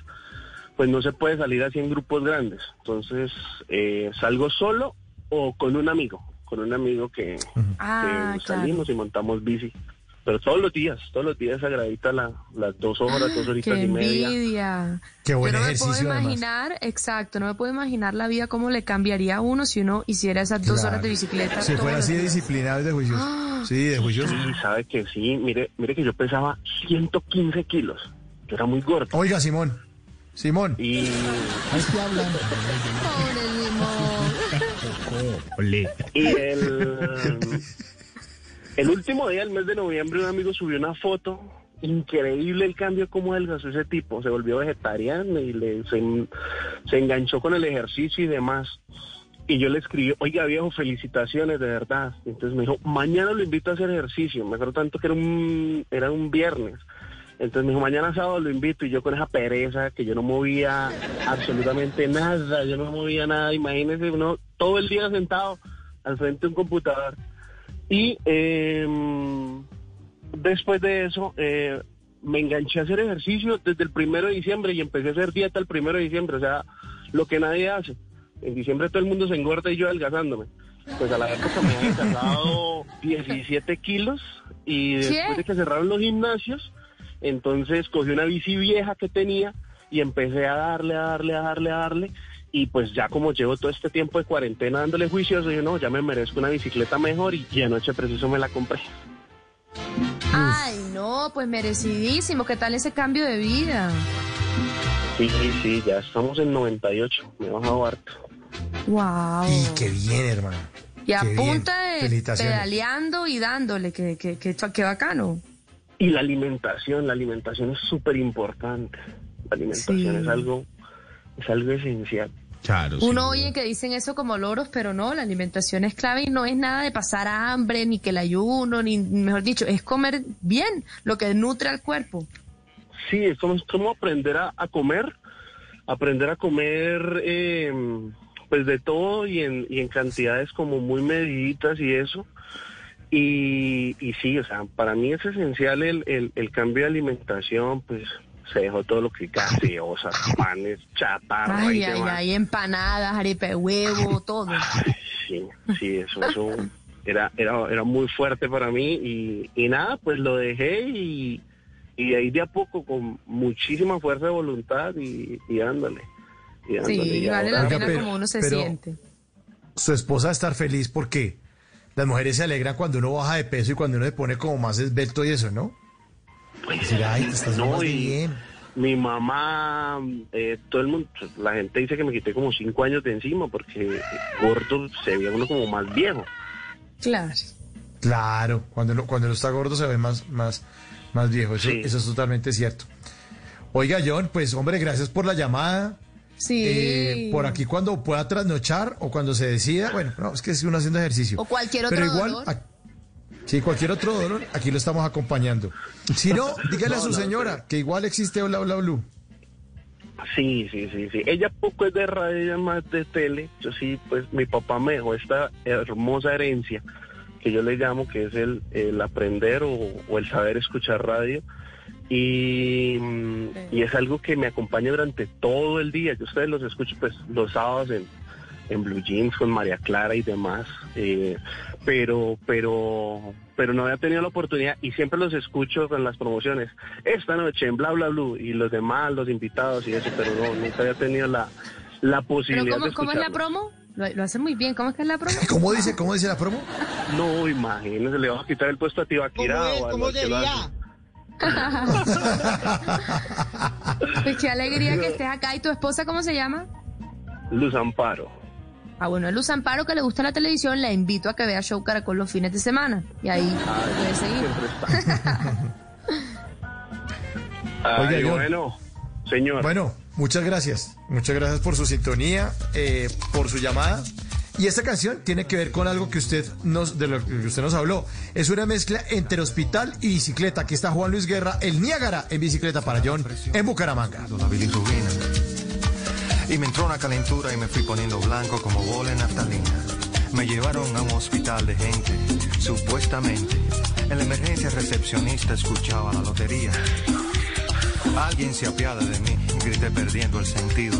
pues no se puede salir así en grupos grandes. Entonces, eh, salgo solo o con un amigo, con un amigo que, Ah, que salimos y montamos bici. Pero todos los días, todos los días agradita la, las dos horas, dos horitas ¡Qué y media. envidia! Qué buen Yo no me puedo ejercicio, además. imaginar, exacto, no me puedo imaginar la vida cómo le cambiaría a uno si uno hiciera esas dos Claro. horas de bicicleta. Si fuera así de disciplinado y de juicioso. Sí, de juicioso. Sí, sabe que sí. Mire, mire que yo pesaba 115 kilos. Yo era muy gordo. Oiga, Simón. Simón. Y Ahí estoy hablando. Ole. Y el, el último día del mes de noviembre un amigo subió una foto. Increíble el cambio como adelgazó ese tipo. Se volvió vegetariano y le, se, se enganchó con el ejercicio y demás. Y yo le escribí, oiga viejo, felicitaciones, de verdad. Entonces me dijo, mañana lo invito a hacer ejercicio. Me acuerdo tanto que era un, era un viernes. Entonces me dijo, mañana sábado lo invito y yo con esa pereza que yo no movía absolutamente nada, yo no movía nada, imagínese uno todo el día sentado al frente de un computador. Y eh, después de eso eh, me enganché a hacer ejercicio desde el primero de diciembre y empecé a hacer dieta el primero de diciembre, o sea, lo que nadie hace. En diciembre todo el mundo se engorda y yo adelgazándome. Pues a la época me había adelgazado 17 kilos y después de que cerraron los gimnasios, entonces cogí una bici vieja que tenía y empecé a darle, a darle, a darle, a darle. Y pues ya como llevo todo este tiempo de cuarentena dándole juicioso, yo no, ya me merezco una bicicleta mejor y, y anoche preciso me la compré. Ay, no, pues merecidísimo. ¿Qué tal ese cambio de vida? Sí, sí, sí, ya estamos en 98, me he bajado harto. Wow. Y qué bien, hermano. Y a Qué bien. punta de pedaleando y dándole, que, que, que, que bacano. Y la alimentación, la alimentación es súper importante. La alimentación Sí. es algo, es algo esencial. Claro. Uno oye que dicen eso como loros, pero no, la alimentación es clave y no es nada de pasar hambre, ni que el ayuno, ni mejor dicho, es comer bien, lo que nutre al cuerpo. Sí, es como, es como aprender a, a comer, aprender a comer eh, pues de todo y en, y en cantidades como muy mediditas y eso. Y, y sí, o sea, para mí es esencial el, el, el cambio de alimentación, pues se dejó todo lo que gaseosas, panes, chatarra Ay, y ay, demás. ay, empanadas, arepa de huevo, todo. Sí, sí, eso, eso era, era, era muy fuerte para mí y, y nada, pues lo dejé y, y de ahí de a poco con muchísima fuerza de voluntad y, y ándale. Y ándale, Sí, y vale ahora- la pena pero- como uno se pero- siente. Su esposa va a estar feliz porque las mujeres se alegran cuando uno baja de peso y cuando uno se pone como más esbelto y eso, ¿no? Decir, ay, te estás No, y bien. mi mamá, eh, todo el mundo, la gente dice que me quité como cinco años de encima porque gordo se veía uno como más viejo. Claro. Claro, cuando uno, cuando uno está gordo se ve más, más, más viejo. Eso, Sí. eso es totalmente cierto. Oiga, John, pues hombre, gracias por la llamada. Sí. Eh, por aquí cuando pueda trasnochar o cuando se decida, bueno, no, es que es uno haciendo ejercicio. O cualquier otro Pero igual, dolor. a- sí, cualquier otro dolor, aquí lo estamos acompañando. Si no, dígale a su señora que igual existe Hola Hola Blue. Sí, sí, sí, sí. Ella poco es de radio, ella es más de tele. Yo sí, pues mi papá me dejó esta hermosa herencia que yo le llamo que es el, el aprender o, o el saber escuchar radio. Y, y es algo que me acompaña durante todo el día. Yo ustedes los escucho pues los sábados en, en Blue Jeans con María Clara y demás. Eh, pero, pero, pero no había tenido la oportunidad y siempre los escucho con las promociones. Esta noche en Bla Bla Blue y los demás, los invitados y eso, pero no, nunca había tenido la, la Pero posibilidad ¿cómo, de cómo es la promo? Lo, lo hace muy bien. ¿Cómo es que es la promo? ¿Cómo dice, cómo dice la promo? No, imagínese, le vas a quitar el puesto a Tibaquira ¿Cómo es? o a ¿Cómo Pues qué alegría que estés acá. ¿Y tu esposa cómo se llama? Luz Amparo. Ah, bueno, Luz Amparo, que le gusta la televisión, la invito a que vea Show Caracol los fines de semana. Y ahí puede seguir. Ay, Oiga, bueno, señor. Bueno, muchas gracias. Muchas gracias por su sintonía, eh, por su llamada. Y esta canción tiene que ver con algo que usted nos, de lo que usted nos habló. Es una mezcla entre hospital y bicicleta. Aquí está Juan Luis Guerra, el Niágara en bicicleta para John en Bucaramanga. Y me entró una calentura y me fui poniendo blanco como bola en naftalina. Me llevaron a un hospital de gente, supuestamente. En la emergencia recepcionista escuchaba la lotería. Alguien se apiada de mí, grité perdiendo el sentido.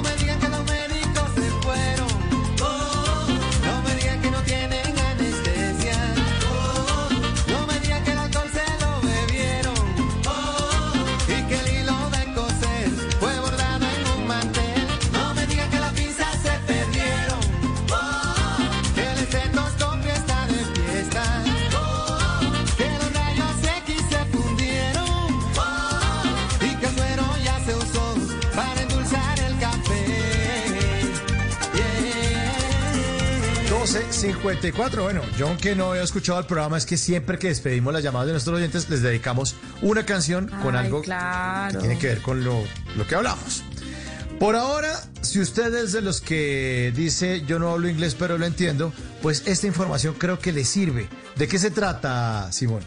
12.54. Bueno, yo aunque no había escuchado el programa, es que siempre que despedimos las llamadas de nuestros oyentes, les dedicamos una canción con Ay, algo claro. que tiene que ver con lo, lo que hablamos. Por ahora, si usted es de los que dice yo no hablo inglés pero lo entiendo, pues esta información creo que le sirve. ¿De qué se trata, Simón?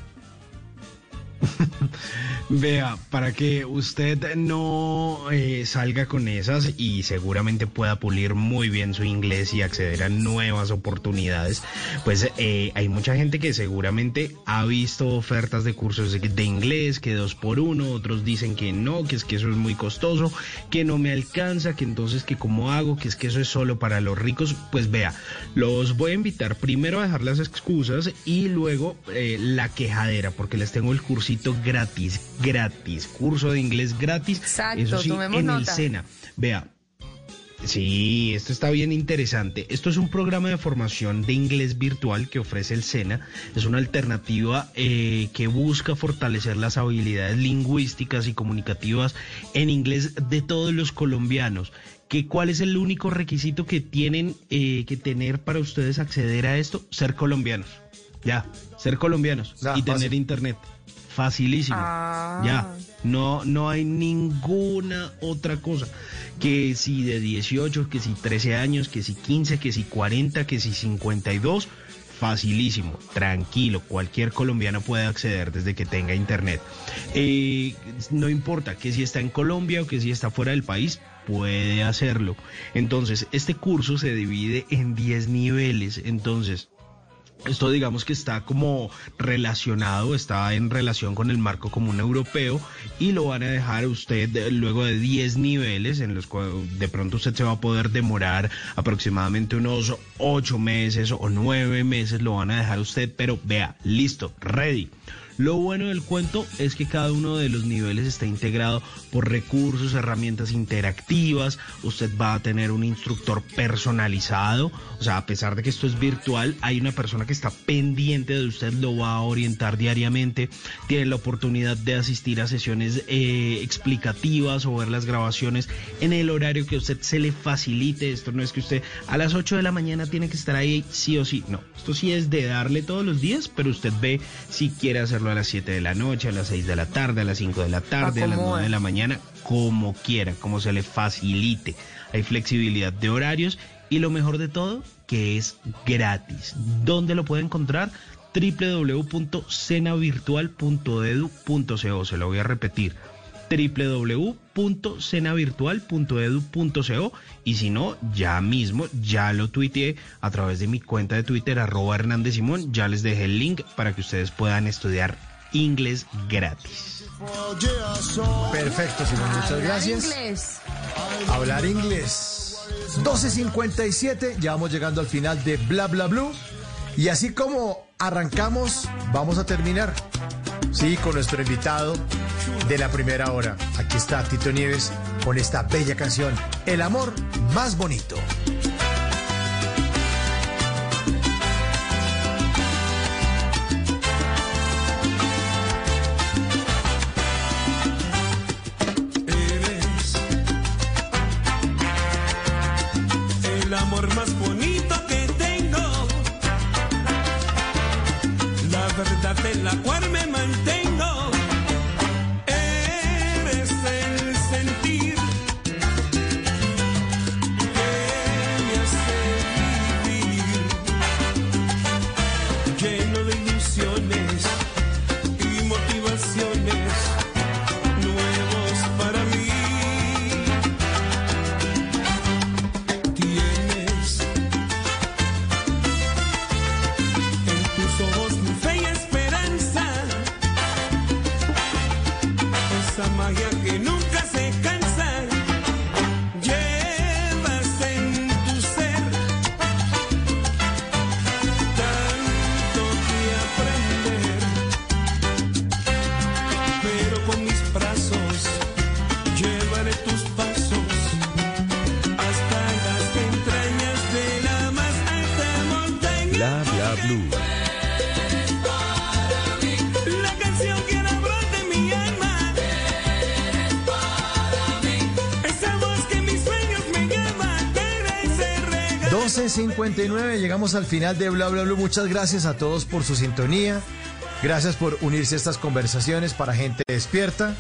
Vea, para que usted no eh, salga con esas y seguramente pueda pulir muy bien su inglés y acceder a nuevas oportunidades, pues eh, hay mucha gente que seguramente ha visto ofertas de cursos de, inglés, que dos por uno, otros dicen que no, que es que eso es muy costoso, que no me alcanza, que entonces que cómo hago, que es que eso es solo para los ricos. Pues vea, los voy a invitar primero a dejar las excusas y luego eh, la quejadera, porque les tengo el cursito gratis, gratis, curso de inglés gratis. Exacto, eso sí, tomemos en el. SENA. Vea, Sí, esto está bien interesante. Esto es un programa de formación de inglés virtual que ofrece el SENA. Es una alternativa eh, que busca fortalecer las habilidades lingüísticas y comunicativas en inglés de todos los colombianos. ¿Qué, ¿Cuál es el único requisito que tienen eh, que tener para ustedes acceder a esto? Ser colombianos. Ya, ser colombianos Ya, y tener fácil. internet. Facilísimo. Ah. Ya. No, no hay ninguna otra cosa. Que si de 18, que si 13 años, que si 15, que si 40, que si 52. Facilísimo, tranquilo, cualquier colombiano puede acceder desde que tenga internet. Eh, no importa que si está en Colombia o que si está fuera del país, puede hacerlo. Entonces, este curso se divide en 10 niveles. Entonces, esto digamos que está como relacionado, está en relación con el marco común europeo y lo van a dejar usted luego de 10 niveles en los cuales de pronto usted se va a poder demorar aproximadamente unos 8 meses o 9 meses, lo van a dejar usted, pero vea, listo, ready. Lo bueno del cuento es que cada uno de los niveles está integrado por recursos, herramientas interactivas. Usted va a tener un instructor personalizado. O sea, a pesar de que esto es virtual, hay una persona que está pendiente de usted, lo va a orientar diariamente. Tiene la oportunidad de asistir a sesiones eh, explicativas o ver las grabaciones en el horario que a usted se le facilite. Esto no es que usted a las 8 de la mañana tiene que estar ahí sí o sí. No, esto sí es de darle todos los días, pero usted ve si quiere hacerlo a las 7 de la noche, a las 6 de la tarde, a las 5 de la tarde, a las 9 de la mañana, como quiera, como se le facilite. Hay flexibilidad de horarios y lo mejor de todo, que es gratis. ¿Dónde lo puede encontrar? www.cenavirtual.edu.co. Se lo voy a repetir www.cenavirtual.edu.co y si no, ya mismo, ya lo tuiteé a través de mi cuenta de Twitter, arroba Hernández Simón, ya les dejé el link para que ustedes puedan estudiar inglés gratis. Perfecto, Simón, muchas gracias. Inglés. Hablar inglés. 12.57, ya vamos llegando al final de Bla Bla Blue. Y así como arrancamos, vamos a terminar. Sí, con nuestro invitado de la primera hora. Aquí está Tito Nieves con esta bella canción, El amor más bonito. Eres el amor más bonito que tengo, la verdad en la cual me mantengo. 12.59, llegamos al final de Bla Bla Blue. Muchas gracias a todos por su sintonía. Gracias por unirse a estas conversaciones para gente despierta.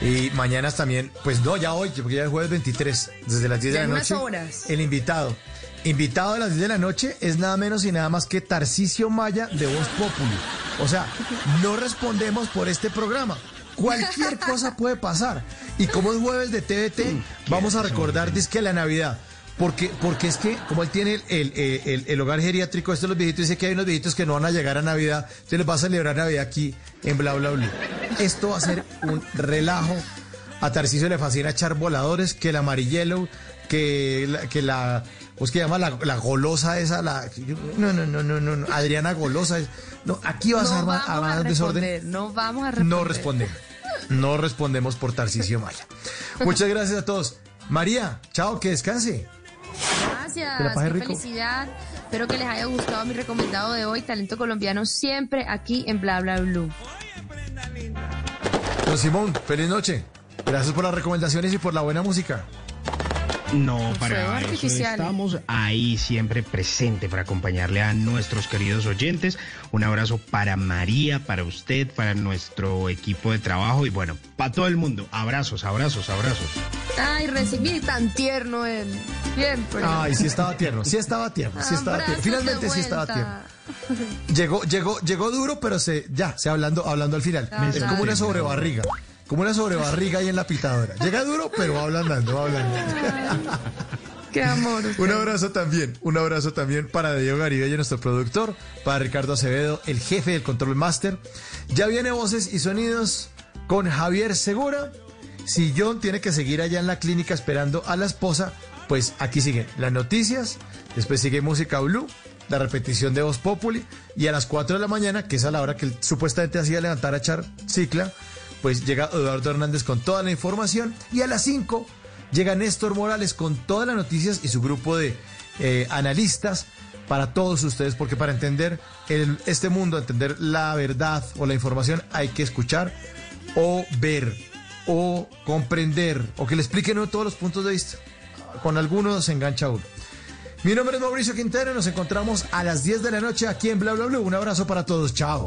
Y mañana también, pues no, ya hoy, porque ya es jueves 23, desde las 10 Ya de la noche. horas. El invitado. Invitado a las 10 de la noche es nada menos y nada más que Tarcisio Maya de Voz Populi. O sea, no respondemos por este programa. Cualquier cosa puede pasar. Y como es jueves de TVT, vamos a recordar que la Navidad. Porque, porque es que, como él tiene el, el- el- el hogar geriátrico, estos los viejitos, dice que hay unos viejitos que no van a llegar a Navidad, entonces les va a celebrar Navidad aquí en Bla Bla Bla. Esto va a ser un relajo. A Tarcisio le fascina echar voladores, que el amarillelo, que la, que la pues que llama la, la golosa esa, la no, no, no, no, no, no, Adriana Golosa. No, aquí vas a armar, vamos a desorden. no vamos a responder. No respondemos. No respondemos por Tarcisio Maya. Muchas gracias a todos. María, chao, que descanse. Gracias, qué rico. felicidad. Espero que les haya gustado mi recomendado de hoy, talento colombiano siempre aquí en Bla Bla Blue. Don Simón, feliz noche. Gracias por las recomendaciones y por la buena música. No, para eso estamos ahí siempre presente para acompañarle a nuestros queridos oyentes. Un abrazo para María, para usted, para nuestro equipo de trabajo y bueno, para todo el mundo. Abrazos, abrazos, abrazos. Ay, recibí tan tierno él. Siempre. Ay, sí estaba tierno, sí estaba tierno, sí estaba tierno. Finalmente sí estaba tierno. Llegó, llegó, llegó duro, pero se, ya, se hablando, hablando al final. Es como una sobrebarriga. Como una sobrebarriga ahí en la pitadora. Llega duro, pero va hablando, va hablando. Qué amor. Un abrazo también, un abrazo también para Diego Garibello, nuestro productor, para Ricardo Acevedo, el jefe del Control Master. Ya viene Voces y Sonidos con Javier Segura. Si John tiene que seguir allá en la clínica esperando a la esposa, pues aquí siguen las noticias, después sigue Música Blue, la repetición de Voz Populi, y a las 4 de la mañana, que es a la hora que él supuestamente hacía levantar a echar cicla, pues llega Eduardo Hernández con toda la información, y a las 5 llega Néstor Morales con todas las noticias y su grupo de eh, analistas para todos ustedes, porque para entender este mundo, entender la verdad o la información, hay que escuchar o ver o comprender o que le expliquen todos los puntos de vista. Con algunos se engancha uno. Mi nombre es Mauricio Quintero y nos encontramos a las 10 de la noche aquí en Bla Bla Blue. Un abrazo para todos. Chao.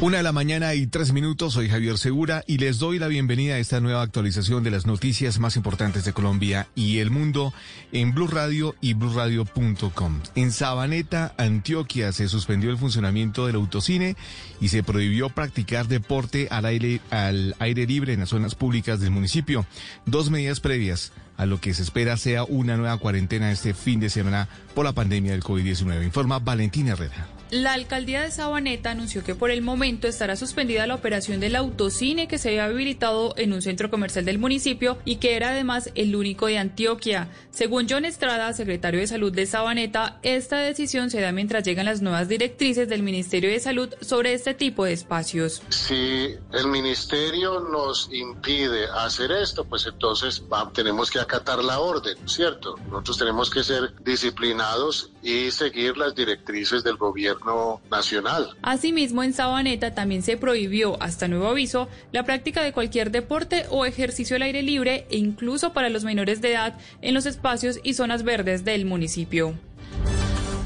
Una de la mañana y tres minutos, soy Javier Segura y les doy la bienvenida a esta nueva actualización de las noticias más importantes de Colombia y el mundo en Blue Radio y bluradio.com. En Sabaneta, Antioquia, se suspendió el funcionamiento del autocine y se prohibió practicar deporte al aire, al aire libre en las zonas públicas del municipio. Dos medidas previas a lo que se espera sea una nueva cuarentena este fin de semana por la pandemia del COVID-19. Informa Valentina Herrera. La alcaldía de Sabaneta anunció que por el momento estará suspendida la operación del autocine que se había habilitado en un centro comercial del municipio y que era además el único de Antioquia. Según John Estrada, secretario de Salud de Sabaneta, esta decisión se da mientras llegan las nuevas directrices del Ministerio de Salud sobre este tipo de espacios. Si el ministerio nos impide hacer esto, pues entonces tenemos que acatar la orden, ¿cierto? Nosotros tenemos que ser disciplinados y seguir las directrices del gobierno nacional. Asimismo, en Sabaneta también se prohibió, hasta nuevo aviso, la práctica de cualquier deporte o ejercicio al aire libre e incluso para los menores de edad en los espacios y zonas verdes del municipio.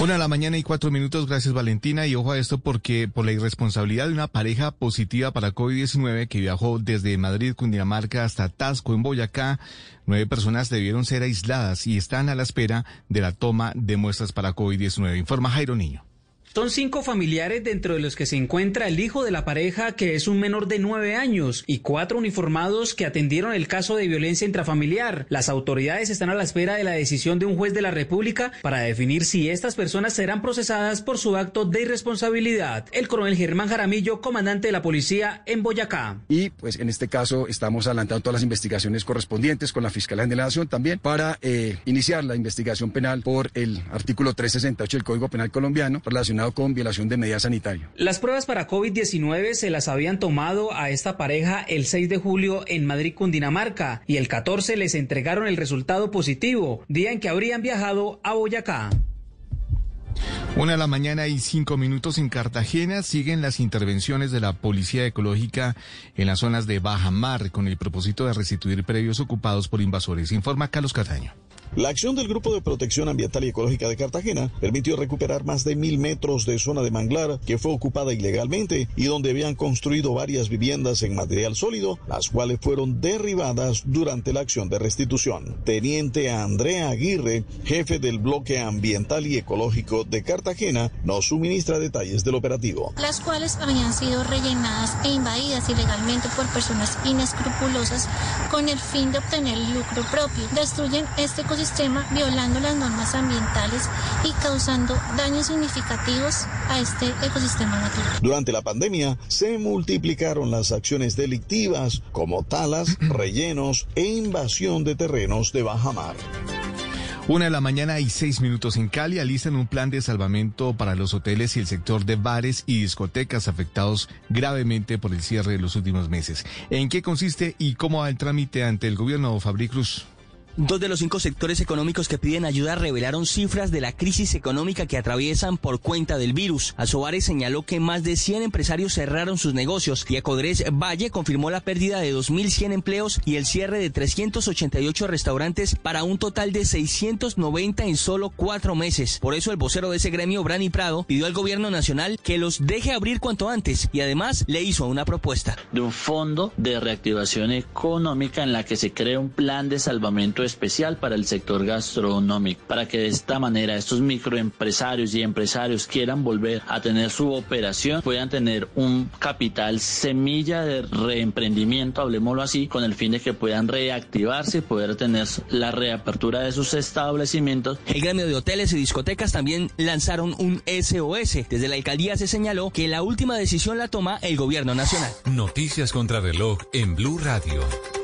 Una de la mañana y cuatro minutos, gracias Valentina. Y ojo a esto porque por la irresponsabilidad de una pareja positiva para COVID-19 que viajó desde Madrid, Cundinamarca hasta Tasco en Boyacá, nueve personas debieron ser aisladas y están a la espera de la toma de muestras para COVID-19. Informa Jairo Niño. Son cinco familiares dentro de los que se encuentra el hijo de la pareja, que es un menor de nueve años, y cuatro uniformados que atendieron el caso de violencia intrafamiliar. Las autoridades están a la espera de la decisión de un juez de la República para definir si estas personas serán procesadas por su acto de irresponsabilidad. El coronel Germán Jaramillo, comandante de la policía en Boyacá. Y pues en este caso estamos adelantando todas las investigaciones correspondientes con la Fiscalía de la Nación también para eh, iniciar la investigación penal por el artículo 368 del Código Penal colombiano relacionado relacionado con violación de medidas sanitarias. Las pruebas para COVID-19 se las habían tomado a esta pareja el 6 de julio en Madrid, Cundinamarca, y el 14 les entregaron el resultado positivo, día en que habrían viajado a Boyacá. Una de la mañana y cinco minutos en Cartagena siguen las intervenciones de la Policía Ecológica en las zonas de Baja Mar con el propósito de restituir predios ocupados por invasores. Informa Carlos Cataño. La acción del Grupo de Protección Ambiental y Ecológica de Cartagena permitió recuperar más de mil metros de zona de manglar que fue ocupada ilegalmente y donde habían construido varias viviendas en material sólido, las cuales fueron derribadas durante la acción de restitución. Teniente Andrea Aguirre, jefe del Bloque Ambiental y Ecológico de Cartagena, nos suministra detalles del operativo. las cuales habían sido rellenadas e invadidas ilegalmente por personas inescrupulosas con el fin de obtener lucro propio. Destruyen este violando las normas ambientales y causando daños significativos a este ecosistema natural. Durante la pandemia se multiplicaron las acciones delictivas como talas, rellenos e invasión de terrenos de baja mar. Una de la mañana y seis minutos en Cali alistan un plan de salvamento para los hoteles y el sector de bares y discotecas afectados gravemente por el cierre de los últimos meses. ¿En qué consiste y cómo va el trámite ante el gobierno Fabri Cruz? Dos de los cinco sectores económicos que piden ayuda revelaron cifras de la crisis económica que atraviesan por cuenta del virus. Asobares señaló que más de 100 empresarios cerraron sus negocios y Ecodres Valle confirmó la pérdida de 2.100 empleos y el cierre de 388 restaurantes para un total de 690 en solo cuatro meses. Por eso el vocero de ese gremio, Brani Prado, pidió al gobierno nacional que los deje abrir cuanto antes y además le hizo una propuesta. de un fondo de reactivación económica en la que se crea un plan de salvamento especial para el sector gastronómico, para que de esta manera estos microempresarios y empresarios quieran volver a tener su operación, puedan tener un capital semilla de reemprendimiento, hablemoslo así, con el fin de que puedan reactivarse y poder tener la reapertura de sus establecimientos. El gremio de hoteles y discotecas también lanzaron un SOS. Desde la alcaldía se señaló que la última decisión la toma el gobierno nacional. Noticias contra reloj en Blue Radio.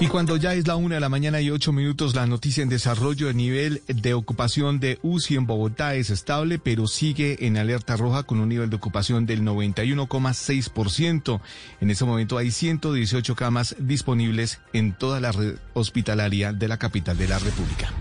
Y cuando ya es la una de la mañana y ocho minutos, la noticia en desarrollo, el nivel de ocupación de UCI en Bogotá es estable, pero sigue en alerta roja con un nivel de ocupación del 91,6%. En este momento hay 118 camas disponibles en toda la red hospitalaria de la capital de la República.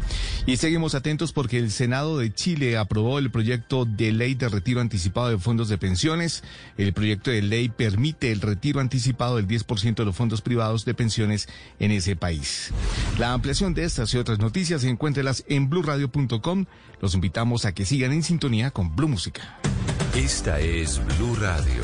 Y seguimos atentos porque el Senado de Chile aprobó el proyecto de ley de retiro anticipado de fondos de pensiones. El proyecto de ley permite el retiro anticipado del 10% de los fondos privados de pensiones en ese país. La ampliación de estas y otras noticias encuéntrelas en blurradio.com. Los invitamos a que sigan en sintonía con Blue Música. Esta es Blue Radio.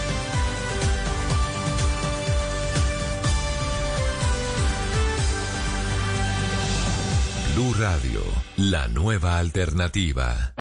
Blue Radio, la nueva alternativa.